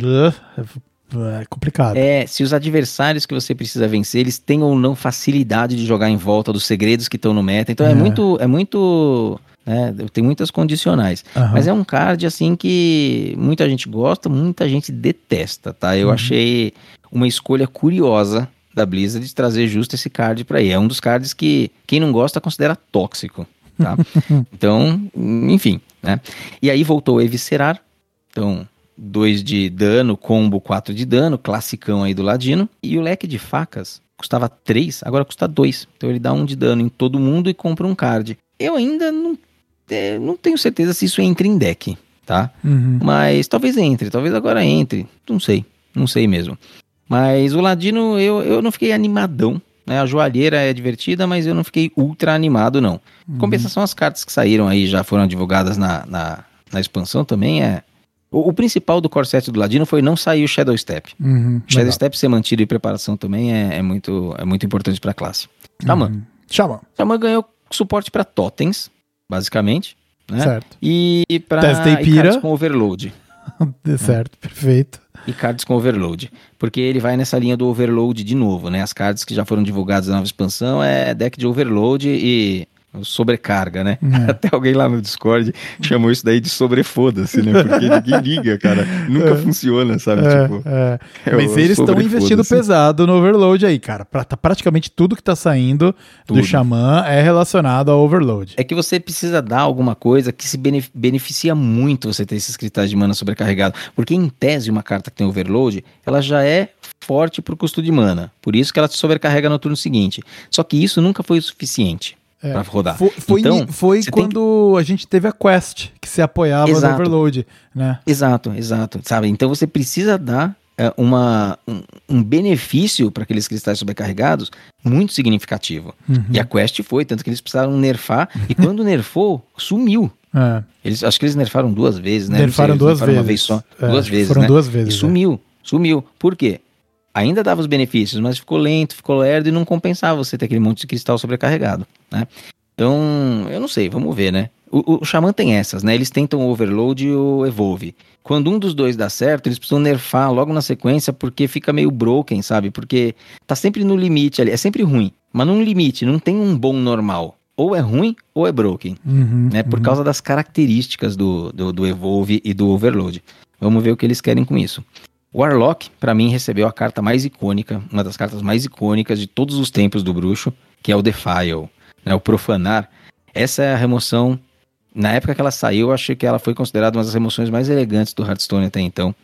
É complicado. É, se os adversários que você precisa vencer, eles têm ou não facilidade de jogar em volta dos segredos que estão no meta. Então é, É. muito. É muito. né, tem muitas condicionais. Aham. Mas é um card assim que muita gente gosta, muita gente detesta, tá? Eu Uhum. achei uma escolha curiosa da Blizzard de trazer justo esse card pra aí. É um dos cards que quem não gosta considera tóxico, tá? [LAUGHS] então, enfim, né? E aí voltou a Eviscerar. Então, 2 de dano, combo 4 de dano, classicão aí do Ladino. E o leque de facas custava 3, agora custa 2. Então ele dá um de dano em todo mundo e compra um card. Eu ainda não, é, não tenho certeza se isso entra em deck, tá? Uhum. Mas talvez entre, talvez agora entre. Não sei, não sei mesmo. Mas o Ladino eu, eu não fiquei animadão. Né? A joalheira é divertida, mas eu não fiquei ultra animado, não. Em Compensação, as cartas que saíram aí já foram divulgadas na, na, na expansão também é. O, o principal do core set do Ladino foi não sair o Shadow Step. Uhum. Shadow Legal. Step ser mantido em preparação também é, é muito, é muito importante pra classe. Xamã. Uhum. Xamã, Xamã ganhou suporte pra totens, basicamente. Né? certo. E pira. cards com overload. [LAUGHS] certo, perfeito. E cards com overload. Porque ele vai nessa linha do overload de novo, né? As cards que já foram divulgadas na nova expansão é deck de overload e sobrecarga, né? É. [LAUGHS] Até alguém lá no Discord chamou isso daí de sobrefoda-se, né? Porque ninguém [LAUGHS] liga, cara. Nunca funciona, sabe? É, tipo, é. é Mas eles estão investindo pesado no Overload aí, cara. Pra, tá praticamente tudo que tá saindo do Tudo. Xamã é relacionado ao Overload. É que você precisa dar alguma coisa que se benef- beneficia muito você ter esses cristais de mana sobrecarregado. Porque, em tese, uma carta que tem overload, ela já é forte pro custo de mana. Por isso que ela te sobrecarrega no turno seguinte. Só que isso nunca foi o suficiente É. pra rodar. Foi, foi, então, foi quando a gente teve a Quest, que se apoiava Exato. no Overload, né? Exato, exato. Sabe? Então você precisa dar é, uma, um, um benefício para aqueles cristais sobrecarregados muito significativo. Uhum. E a Quest foi, tanto que eles precisaram nerfar. E [LAUGHS] quando nerfou, sumiu. É. Eles, acho que eles nerfaram duas vezes, né? Sei, Nerfaram eles duas nerfaram vezes. uma vez só. É, duas que vezes, Foram né? duas vezes. E é. sumiu, sumiu. Por quê? Ainda dava os benefícios, mas ficou lento, ficou lerdo e não compensava você ter aquele monte de cristal sobrecarregado, né? Então, eu não sei, vamos ver, né? O, o, Xamã tem essas, né? Eles tentam o Overload e o Evolve. Quando um dos dois dá certo, eles precisam nerfar logo na sequência porque fica meio broken, sabe? Porque tá sempre no limite ali. É sempre ruim, mas num limite, não tem um bom normal. Ou é ruim ou é broken Uhum, né? Por uhum. causa das características do, do, do Evolve e do Overload. Vamos ver o que eles querem com isso. Warlock, pra mim, recebeu a carta mais icônica, uma das cartas mais icônicas de todos os tempos do bruxo, que é o Defile, né? o Profanar. Essa é a remoção. Na época que ela saiu, eu achei que ela foi considerada uma das remoções mais elegantes do Hearthstone até então.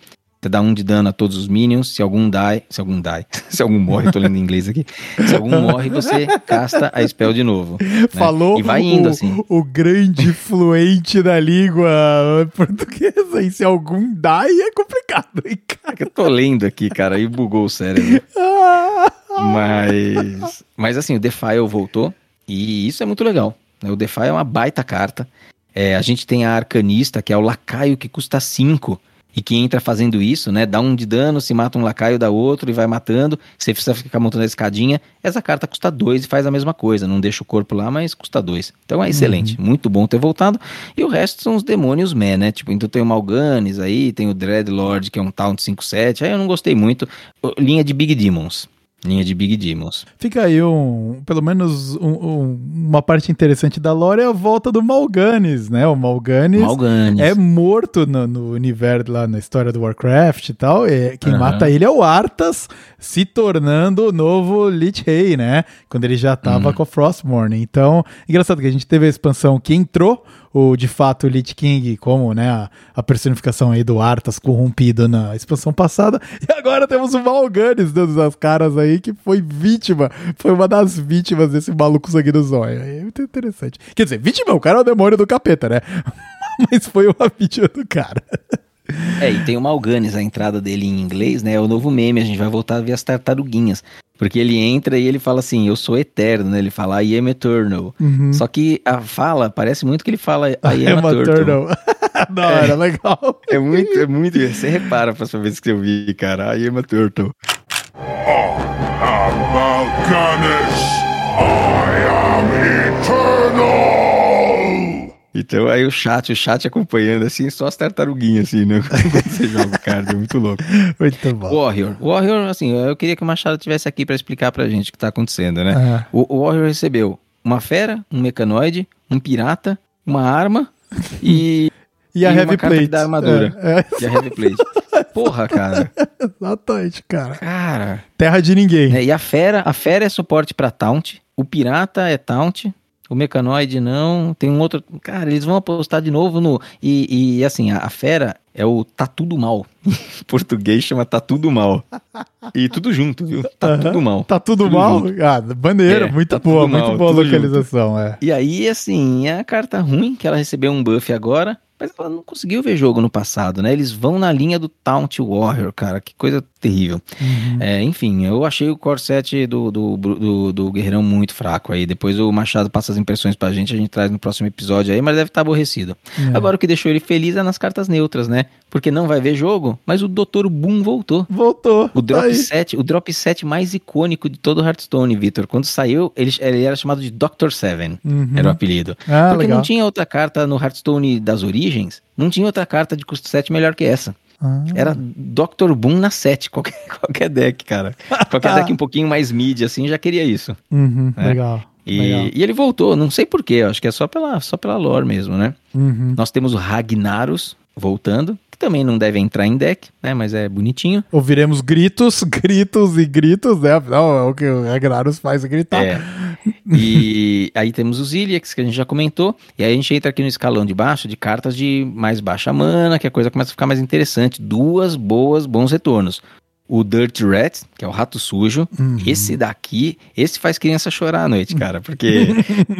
Você dá um de dano a todos os minions. Se algum die, se algum die, [LAUGHS] se algum morre, tô lendo em inglês aqui. Se algum [LAUGHS] morre, você casta a spell de novo. né? Falou E vai indo o, assim. o grande fluente da língua portuguesa. E se algum dá, é complicado, hein, cara? Eu tô lendo aqui, cara, e bugou o cérebro. [LAUGHS] Mas, mas assim, o Defile voltou e isso é muito legal. né? O Defile é uma baita carta. É, a gente tem a Arcanista, que é o lacaio que custa 5 e que entra fazendo isso, né? Dá um de dano, se mata um lacaio, dá outro e vai matando. Você precisa ficar montando a escadinha. Essa carta custa 2 e faz a mesma coisa. Não deixa o corpo lá, mas custa 2. Então é excelente. Muito bom ter voltado. E o resto são os demônios meh, né? Tipo, então tem o Malganis aí, tem o Dreadlord, que é um Taunt 5-7. Aí eu não gostei muito. Linha de Big Demons. Linha de Big Demons. Fica aí um, pelo menos um- um- uma parte interessante da lore é a volta do Malganis, né? O Malganis, Malganis. é morto no, no universo lá na história do Warcraft e tal. E quem Aham. mata ele é o Arthas, se tornando o novo Lich Rei, né? Quando ele já tava com a Frostmourne. Então, engraçado que a gente teve a expansão que entrou o de fato Lich King como, né, a, a personificação aí do Arthas corrompido na expansão passada. [LAUGHS] E agora temos o Malganis dando as caras aí que foi vítima, foi uma das vítimas desse maluco sangue do zóio. É muito interessante. Quer dizer, vítima, o cara é o demônio do capeta, né? [LAUGHS] Mas foi uma vítima do cara. É, e tem o Malganis, a entrada dele em inglês, né? É o novo meme, a gente vai voltar a ver as tartaruguinhas. Porque ele entra e ele fala assim, eu sou eterno, né? Ele fala, I am eternal. Só que a fala, parece muito que ele fala, I am É a uma turtle. turtle. da hora, legal. [LAUGHS] É muito, é muito. Você repara pra próxima vez que eu vi, cara, I am a turtle. Malganis, I am eternal! Então aí o chat, o chat acompanhando assim, só as tartaruguinhas assim, né? [LAUGHS] Quando você joga o card, é muito louco. Muito bom. Warrior. Warrior, assim, eu queria que o Machado tivesse aqui pra explicar pra gente o que tá acontecendo, né? É. O, o Warrior recebeu uma fera, um mecanoide, um pirata, uma arma e, [LAUGHS] E a E uma Heavy que Plate. dá armadura. É, é, e a Heavy Plate. Porra, cara. [LAUGHS] exatamente, cara. Cara. Terra de ninguém. É, e a fera, a fera é suporte pra taunt, o pirata é taunt, o mecanoide não, tem um outro. Cara, eles vão apostar de novo no. E, e, assim, a, a fera é o tá tudo mal. [LAUGHS] em português chama tá tudo mal. E tudo junto, viu? Tá Aham. tudo mal. Tá tudo, Tudo mal? junto. Ah, maneiro, É, muito tá boa, muito mal, boa localização, é. E aí, assim, é a carta ruim que ela recebeu um buff agora, mas ela não conseguiu ver jogo no passado, né? Eles vão na linha do Taunt Warrior, cara, que coisa terrível. Uhum. É, enfim, eu achei o core set do, do, do, do Guerreirão muito fraco aí. Depois o Machado passa as impressões pra gente, a gente traz no próximo episódio aí, mas deve estar aborrecido. É. Agora o que deixou ele feliz é nas cartas neutras, né? Porque não vai ver jogo, mas o Dr. Boom voltou. Voltou. O tá drop aí. set, o drop set mais icônico de todo Hearthstone, Victor. Quando saiu, ele, ele era chamado de Dr. Seven. Uhum. Era o apelido. Ah, Porque legal. não tinha outra carta no Hearthstone das origens, não tinha outra carta de custo 7 melhor que essa. Ah. Era Dr. Boom na 7, [LAUGHS] qualquer, qualquer deck, cara. Qualquer deck um pouquinho mais mid, assim, já queria isso. Uhum, É. Legal. legal. E, e ele voltou, não sei porquê, acho que é só pela, só pela lore mesmo, né? Uhum. Nós temos o Ragnaros voltando, que também não deve entrar em deck, né? Mas é bonitinho. Ouviremos gritos, [LAUGHS] gritos e gritos, né? Afinal, é o que o Ragnaros faz é gritar. É. E aí temos os Iliacs, que a gente já comentou. E aí a gente entra aqui no escalão de baixo de cartas de mais baixa mana, que a coisa começa a ficar mais interessante. Duas boas, bons retornos. O Dirt Rat, que é o rato sujo. Uhum. Esse daqui, esse faz criança chorar à noite, cara, porque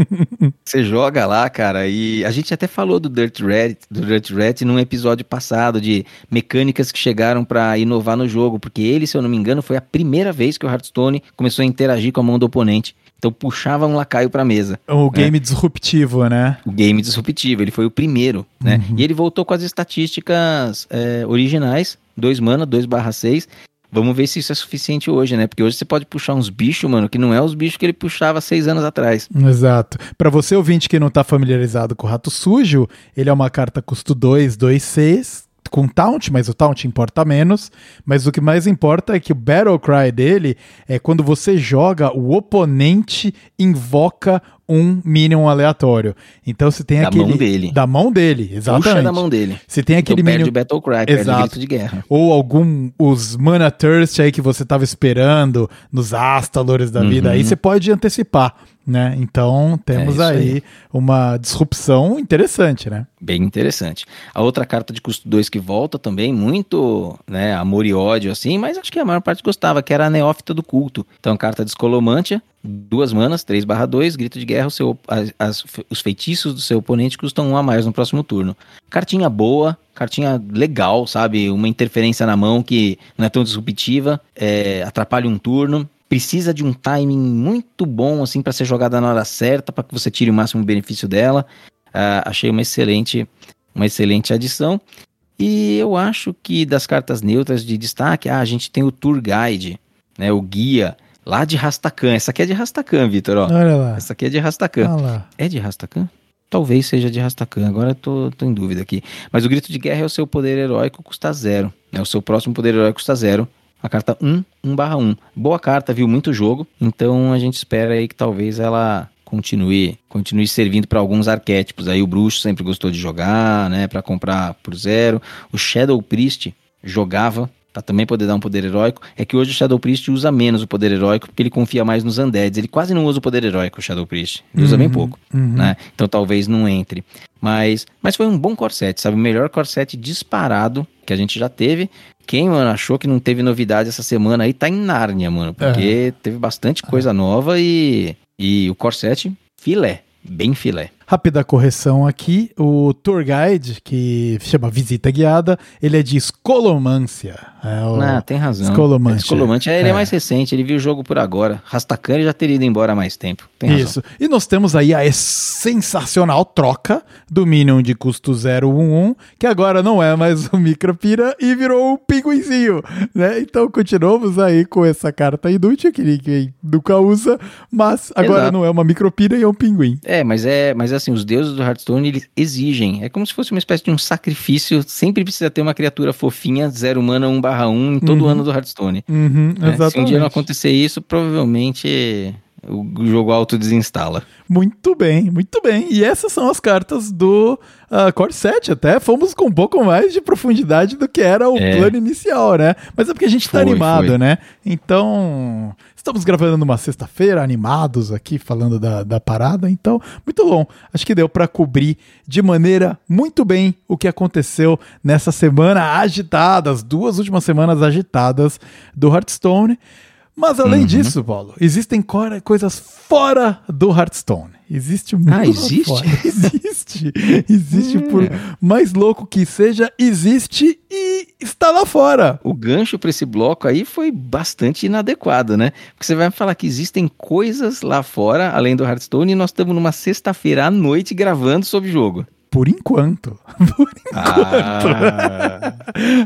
[LAUGHS] você joga lá, cara, e a gente até falou do Dirt Rat, do Dirt Rat num episódio passado de mecânicas que chegaram pra inovar no jogo, porque ele, se eu não me engano, foi a primeira vez que o Hearthstone começou a interagir com a mão do oponente. Então puxava um lacaio pra mesa. O game disruptivo, né? O game disruptivo, ele foi o primeiro, né? E ele voltou com as estatísticas é, originais, 2 mana, 2 barra 6. Vamos ver se isso é suficiente hoje, né? Porque hoje você pode puxar uns bichos, mano, que não é os bichos que ele puxava seis anos atrás. Exato. Pra você ouvinte que não tá familiarizado com o Rato Sujo, ele é uma carta custo 2, 2, 6, com taunt, mas o taunt importa menos. Mas o que mais importa é que o Battle Cry dele é quando você joga, o oponente invoca um Minion aleatório. Então se tem Da aquele. mão dele. Da mão dele, exatamente. Puxa da mão dele. Se tem aquele então Minion. Battle Cry, Exato. de guerra. Ou algum. Os Mana Thirst aí que você tava esperando, nos Astalores da vida, Uhum. aí você pode antecipar, né? Então temos É aí, aí. uma disrupção interessante, né? Bem interessante. A outra carta de custo 2 que volta também, muito né, amor e ódio, assim, mas acho que a maior parte gostava, que era a Neófita do Culto. Então, carta de Escolomântia, duas manas, 3 barra 2, grito de guerra, seu, as- as- os feitiços do seu oponente custam um a mais no próximo turno. Cartinha boa, cartinha legal, sabe? Uma interferência na mão que não é tão disruptiva, é, atrapalha um turno. Precisa de um timing muito bom, assim, para ser jogada na hora certa, para que você tire o máximo benefício dela. Ah, achei uma excelente, uma excelente adição. E eu acho que das cartas neutras de destaque, ah, a gente tem o Tour Guide, né, o guia lá de Rastakan. Essa aqui é de Rastakan, Vitor, ó. Olha lá. Essa aqui é de lá. É de Rastakan? Talvez seja de Rastakan, agora tô, tô em dúvida aqui. Mas o Grito de Guerra é o seu poder heróico, custa zero. Né? O seu próximo poder heróico custa zero. A carta 1, 1 barra 1. Boa carta, viu muito jogo. Então a gente espera aí que talvez ela continue continue servindo para alguns arquétipos. Aí o Bruxo sempre gostou de jogar, né? Para comprar por zero. O Shadow Priest jogava para também poder dar um poder heróico. É que hoje o Shadow Priest usa menos o poder heróico porque ele confia mais nos undeads. Ele quase não usa o poder heróico, o Shadow Priest. Ele usa bem pouco, né? Então talvez não entre. Mas, mas foi um bom corset, sabe? O melhor corset disparado que a gente já teve. Quem, mano, achou que não teve novidade essa semana aí tá em Nárnia, mano. Porque teve bastante coisa nova e, e o corset filé. Bem filé. Rápida correção aqui, o tour guide, que chama Visita Guiada, ele é de Escolomância. É o... Ah, tem razão. Escolomante. Escolomante, é, ele é. É. mais recente, ele viu o jogo por agora. Rastakan ele já teria ido embora há mais tempo. Tem. Isso. E nós temos aí a sensacional troca do Minion de custo 011, que agora não é mais o Micropira e virou o Pinguinzinho, né? Então continuamos aí com essa carta inútil que ninguém nunca usa, mas agora Exato. não é uma Micropira e é um Pinguim. É, mas é, mas assim, os deuses do Hearthstone eles exigem. É como se fosse uma espécie de um sacrifício. Sempre precisa ter uma criatura fofinha, zero mana 1 barra 1 em todo ano do Hearthstone. Uhum, né? Se um dia não acontecer isso, provavelmente o jogo auto desinstala. Muito bem, muito bem. E essas são as cartas do uh, Core 7 até. Fomos com um pouco mais de profundidade do que era o É. plano inicial, né? Mas é porque a gente tá Foi, animado, foi. né? Então, estamos gravando numa sexta-feira, animados aqui, falando da, da parada. Então, muito bom. Acho que deu pra cobrir de maneira muito bem o que aconteceu nessa semana agitada, as duas últimas semanas agitadas do Hearthstone. Mas além Uhum. disso, Paulo, existem coisas fora do Hearthstone. Existe muito Ah, existe? fora. [LAUGHS] Existe. Existe por É. mais louco que seja, existe e está lá fora. O gancho para esse bloco aí foi bastante inadequado, né? Porque você vai falar que existem coisas lá fora, além do Hearthstone, e nós estamos numa sexta-feira à noite gravando sobre o jogo. Por enquanto. [LAUGHS] Por Ah,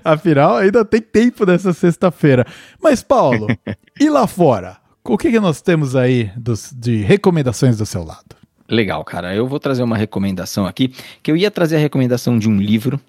Afinal, ainda tem tempo dessa sexta-feira. Mas, Paulo, [LAUGHS] e lá fora? O que, que nós temos aí dos- de recomendações do seu lado? legal, cara. Eu vou trazer uma recomendação aqui, que eu ia trazer a recomendação de um livro,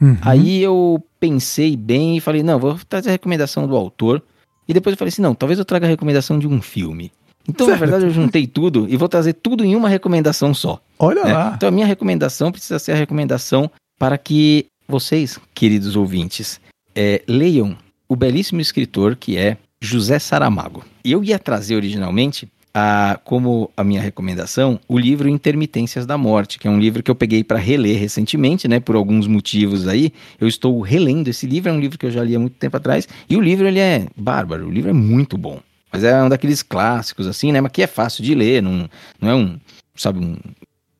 Uhum. Aí eu pensei bem e falei, não, vou trazer a recomendação do autor. E depois eu falei assim, não, talvez eu traga a recomendação de um filme. Então, Certo. na verdade, eu juntei tudo e vou trazer tudo em uma recomendação só. Olha né? lá. Então, a minha recomendação precisa ser a recomendação para que vocês, queridos ouvintes, é, leiam o belíssimo escritor que é José Saramago. E eu ia trazer originalmente, a, como a minha recomendação, o livro Intermitências da Morte, que é um livro que eu peguei para reler recentemente, né, por alguns motivos aí. Eu estou relendo esse livro, é um livro que eu já li há muito tempo atrás, e o livro ele é bárbaro, o livro é muito bom. Mas é um daqueles clássicos assim, né, mas que é fácil de ler, não, não é um, sabe, um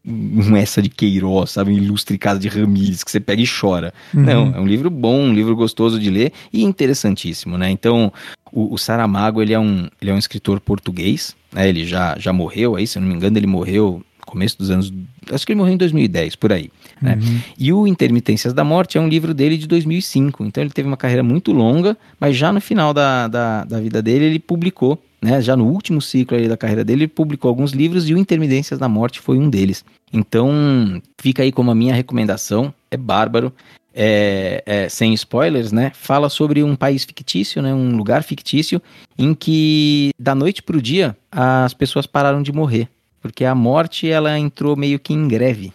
um essa de Queiroz, sabe? Um ilustre casa de Ramírez, que você pega e chora. Uhum. Não, é um livro bom, um livro gostoso de ler e interessantíssimo, né? Então, o, o Saramago, ele é um, ele é um escritor português, né? Ele já, já morreu aí, se eu não me engano, ele morreu começo dos anos... Acho que ele morreu em 2010, por aí. Né? E o Intermitências da Morte é um livro dele de 2005, então ele teve uma carreira muito longa, mas já no final da, da, da vida dele ele publicou, né, já no último ciclo da carreira dele, ele publicou alguns livros e o Intermitências da Morte foi um deles. Então fica aí como a minha recomendação, é bárbaro, é, é, sem spoilers, né? Fala sobre um país fictício, né? Um lugar fictício em que da noite pro dia as pessoas pararam de morrer. Porque a morte ela entrou meio que em greve.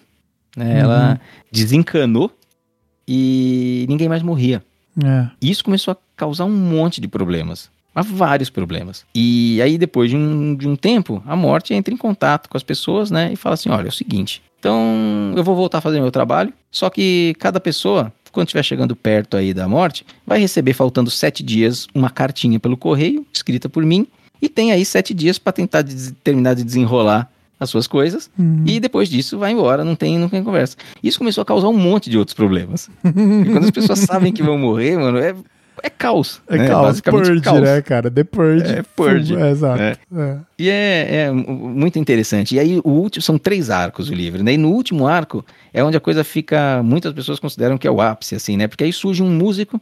Né? Ela desencanou e ninguém mais morria. É. E isso começou a causar um monte de problemas. Mas vários problemas. E aí, depois de um, de um tempo, a morte entra em contato com as pessoas, né? E fala assim: olha, é o seguinte. Então, eu vou voltar a fazer meu trabalho. Só que cada pessoa, quando estiver chegando perto aí da morte, vai receber, faltando sete dias, uma cartinha pelo correio, escrita por mim. E tem aí sete dias para tentar des- terminar de desenrolar as suas coisas. E depois disso, vai embora, não tem, não tem conversa. Isso começou a causar um monte de outros problemas. e quando as pessoas [LAUGHS] sabem que vão morrer, mano, é, é caos. É né? caos, Basicamente Purge, caos. né, cara? The Purge. É, Purge. É, exato. É. É. E é, é mu- muito interessante. E aí, o último, são três arcos o livro, né? E no último arco é onde a coisa fica. Muitas pessoas consideram que é o ápice, assim, né? Porque aí surge um músico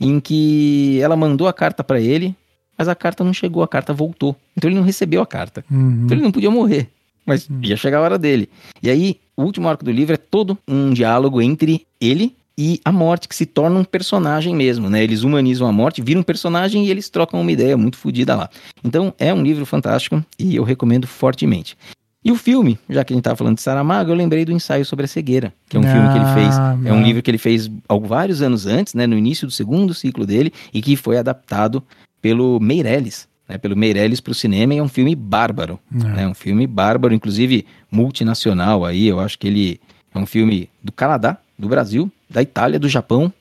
em que ela mandou a carta pra ele, mas a carta não chegou, a carta voltou. Então ele não recebeu a carta. Uhum. Então ele não podia morrer. Mas ia chegar a hora dele. E aí, o último arco do livro é todo um diálogo entre ele e a morte, que se torna um personagem mesmo, né? Eles humanizam a morte, viram um personagem e eles trocam uma ideia muito fodida lá. Então, é um livro fantástico e eu recomendo fortemente. E o filme, já que a gente tava falando de Saramago, eu lembrei do ensaio sobre a cegueira, que é um filme que ele fez. Ah, É um livro que ele fez vários anos antes, né? No início do segundo ciclo dele, e que foi adaptado pelo Meirelles, né? Pelo Meirelles para o cinema, e é um filme bárbaro. É. né? Um filme bárbaro, inclusive multinacional aí. Eu acho que ele é um filme do Canadá, do Brasil, da Itália, do Japão,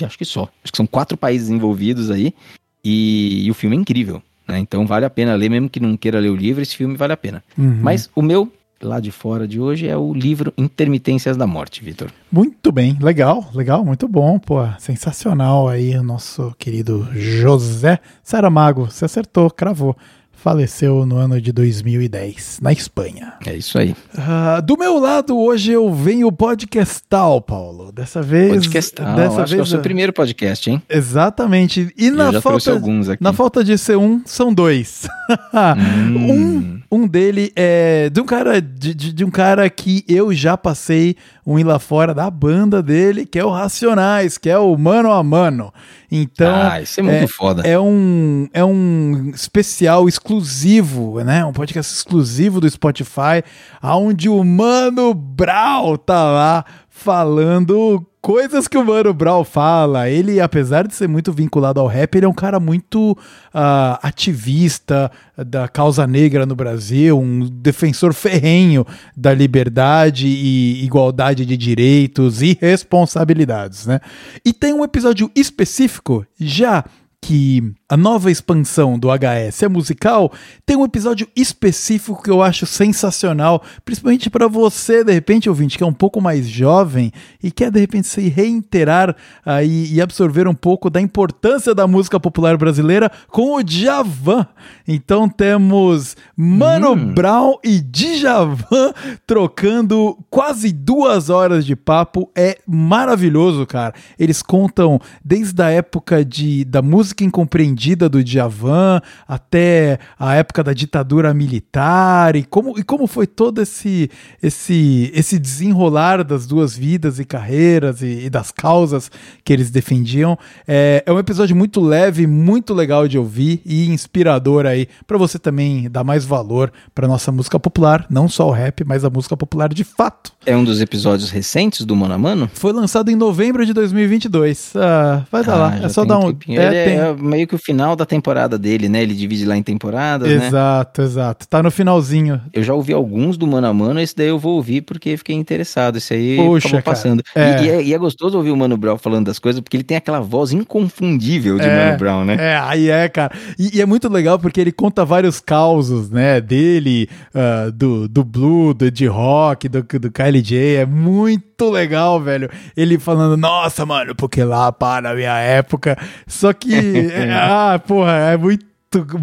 e acho que só. Acho que são quatro países envolvidos aí. E, e o filme é incrível. Né? Então vale a pena ler, mesmo que não queira ler o livro, esse filme vale a pena. Uhum. Mas o meu, lá de fora de hoje, é o livro Intermitências da Morte, Vitor. Muito bem, legal, legal, muito bom, pô, sensacional aí o nosso querido José Saramago, você acertou, cravou, faleceu no ano de 2010, na Espanha. É isso aí. Ah, do meu lado, hoje eu venho podcastal, Paulo, dessa vez... Podcast. Ah, dessa acho que é o vez seu primeiro podcast, hein? Exatamente, e na Eu trouxe falta, na falta de ser um, são dois. [LAUGHS] Hum. Um, um dele é de um cara de, de, de um cara que eu já passei um ir lá fora da banda dele, que é o Racionais, que é o Mano a Mano. Então, ah, isso é muito foda. é um, é um especial exclusivo, né? Um podcast exclusivo do Spotify, onde o Mano Brau tá lá falando coisas que o Mano Brown fala. Ele, apesar de ser muito vinculado ao rap, ele é um cara muito ah, ativista da causa negra no Brasil, um defensor ferrenho da liberdade e igualdade de direitos e responsabilidades, né? E tem um episódio específico já que a nova expansão do HS é musical, tem um episódio específico que eu acho sensacional, principalmente para você, de repente, ouvinte, que é um pouco mais jovem e quer, de repente, se reiterar aí e absorver um pouco da importância da música popular brasileira com o Djavan. Então temos Mano Brown e Djavan trocando quase duas horas de papo. É maravilhoso, cara. Eles contam desde a época de, da música incompreendida do Djavan até a época da ditadura militar e como, e como foi todo esse, esse, esse desenrolar das duas vidas e carreiras e, e das causas que eles defendiam. É, é um episódio muito leve, muito legal de ouvir e inspirador aí para você também dar mais valor para nossa música popular, não só o rap, mas a música popular de fato. É um dos episódios recentes do Mano a Mano? Foi lançado em novembro de 2022. Ah, vai dar lá, já é só dar um. é, Ele tem- é meio que o final da temporada dele, né? Ele divide lá em temporadas, né? Exato, exato. Tá no finalzinho. Eu já ouvi alguns do Mano a Mano, esse daí eu vou ouvir porque fiquei interessado. Esse aí Poxa, acabou passando. E- É. E, é, e é gostoso ouvir o Mano Brown falando das coisas, porque ele tem aquela voz inconfundível de É, Mano Brown, né? É, aí é, cara. E, e é muito legal porque ele conta vários causos, né? Dele, ah, do, do Blue, do de rock, do, do Kylie J. É muito legal, velho. Ele falando, nossa, mano, porque lá para a minha época. Só que, [LAUGHS] é, ah, porra, é muito.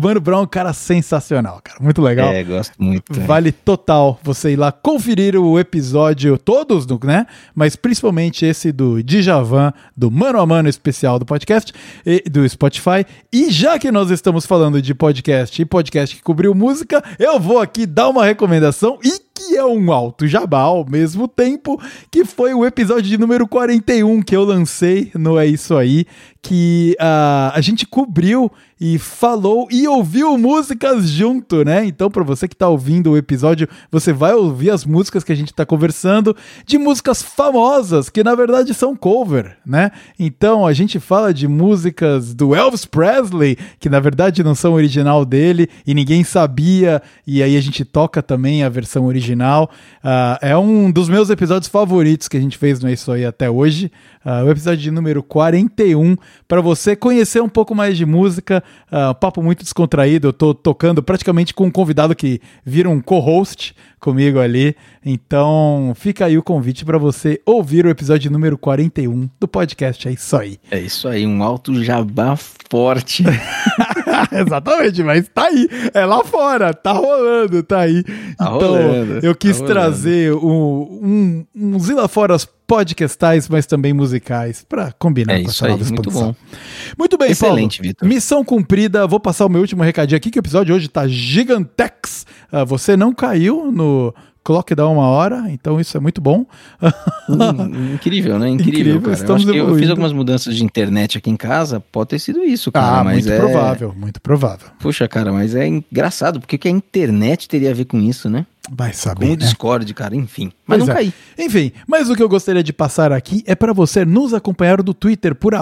Mano Brown é um cara sensacional, cara. Muito legal. É, gosto muito. é. Vale total você ir lá conferir o episódio, todos, do, né? Mas principalmente esse do Djavan, do Mano a Mano especial do podcast, e, do Spotify. E já que nós estamos falando de podcast e podcast que cobriu música, eu vou aqui dar uma recomendação e que é um alto jabá ao mesmo tempo, que foi o episódio de número 41 que eu lancei no É Isso Aí, que uh, a gente cobriu e falou e ouviu músicas junto, né? Então, para você que tá ouvindo o episódio, você vai ouvir as músicas que a gente tá conversando de músicas famosas, que na verdade são cover, né? Então, a gente fala de músicas do Elvis Presley, que na verdade não são original dele e ninguém sabia, e aí a gente toca também a versão original. Uh, é um dos meus episódios favoritos que a gente fez no Isso Aí até hoje, uh, o episódio de número 41, para você conhecer um pouco mais de música, uh, papo muito descontraído. Eu tô tocando praticamente com um convidado que vira um co-host comigo ali. Então, fica aí o convite para você ouvir o episódio número 41 do podcast. É isso aí. É isso aí, um alto jabá forte. [LAUGHS] Exatamente, mas tá aí. É lá fora, tá rolando, tá aí. Tá então, rolando, eu quis tá trazer um, um, uns lá fora podcastais, mas também musicais, para combinar é com essa nova exposição. Muito bom. Muito bem, Excelente, Vitor. Missão cumprida. Vou passar o meu último recadinho aqui, que o episódio hoje tá gigantex. Uh, você não caiu no clock dá uma hora, então isso é muito bom. Hum, incrível, né? Incrível, incrível cara. Estamos eu, eu, fiz algumas mudanças de internet aqui em casa, pode ter sido isso, cara. Ah, mas muito é... provável, muito provável. Puxa, cara, mas é engraçado, porque o que a internet teria a ver com isso, né? Vai saber. Com o né? Discord, cara, enfim. Mas pois não é. caí. Enfim, mas o que eu gostaria de passar aqui é para você nos acompanhar do Twitter por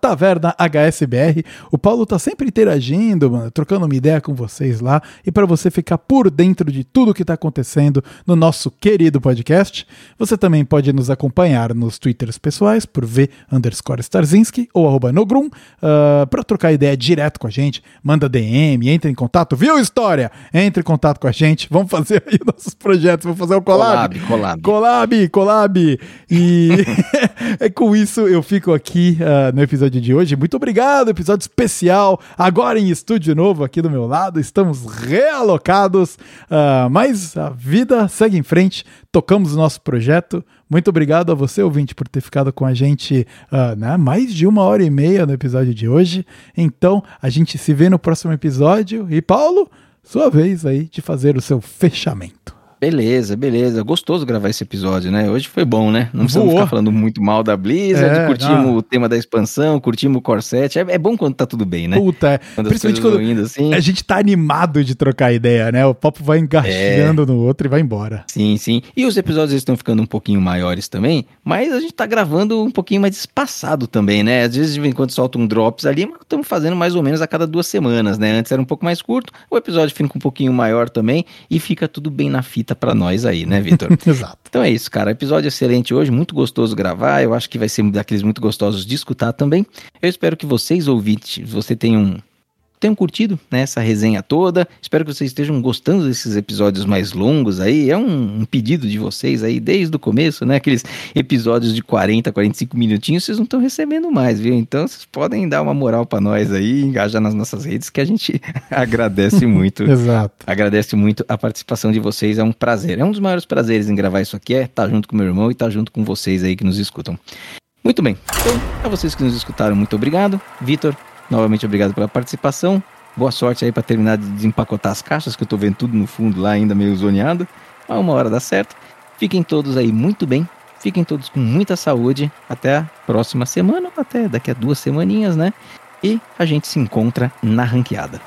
tavernahsbr. O Paulo tá sempre interagindo, mano, trocando uma ideia com vocês lá. E para você ficar por dentro de tudo que tá acontecendo no nosso querido podcast, você também pode nos acompanhar nos Twitters pessoais por V underscore Starzinski ou arroba Nogrum uh, para trocar ideia direto com a gente. Manda DM, entre em contato. Viu, História? Entre em contato com a gente. Vamos fazer aí [LAUGHS] nossos projetos. Vou fazer o collab. Collab, collab. Collab, collab. E [LAUGHS] é com isso eu fico aqui uh, no episódio de hoje. Muito obrigado, episódio especial. Agora em estúdio novo aqui do meu lado. Estamos realocados, uh, mas a vida segue em frente. Tocamos o nosso projeto. Muito obrigado a você, ouvinte, por ter ficado com a gente uh, né, mais de uma hora e meia no episódio de hoje. Então, a gente se vê no próximo episódio. E, Paulo, sua vez aí de fazer o seu fechamento. Beleza, beleza. Gostoso gravar esse episódio, né? Hoje foi bom, né? Não precisamos ficar falando muito mal da Blizzard, é, curtimos não. o tema da expansão, curtimos o Corset. É, é, bom quando tá tudo bem, né? Puta, é. Quando Principalmente quando indo assim. a gente tá animado de trocar ideia, né? O papo vai engaixando é. no outro e vai embora. Sim, sim. E os episódios estão ficando um pouquinho maiores também, mas a gente tá gravando um pouquinho mais espaçado também, né? Às vezes, de vez em quando solta um drops ali, mas estamos fazendo mais ou menos a cada duas semanas, né? Antes era um pouco mais curto, o episódio fica um pouquinho maior também e fica tudo bem na fita para nós aí, né, Vitor? [LAUGHS] Exato. Então é isso, cara. Episódio excelente hoje, muito gostoso gravar. Eu acho que vai ser daqueles muito gostosos de escutar também. Eu espero que vocês, ouvintes, você tenham tenham curtido né, essa resenha toda. Espero que vocês estejam gostando desses episódios mais longos aí. É um, um, pedido de vocês aí desde o começo, né? Aqueles episódios de 40, 45 minutinhos, vocês não estão recebendo mais, viu? Então vocês podem dar uma moral para nós aí, engajar nas nossas redes, que a gente [LAUGHS] agradece muito. [LAUGHS] Exato. Agradece muito a participação de vocês. É um prazer. É um dos maiores prazeres em gravar isso aqui, é estar junto com meu irmão e estar junto com vocês aí que nos escutam. Muito bem. Então, a vocês que nos escutaram, muito obrigado. Vitor, Novamente, obrigado pela participação. Boa sorte aí para terminar de desempacotar as caixas, que eu tô vendo tudo no fundo lá, ainda meio zoneado. Mas uma hora dá certo. Fiquem todos aí muito bem. Fiquem todos com muita saúde. Até a próxima semana, até daqui a duas semaninhas, né? E a gente se encontra na ranqueada.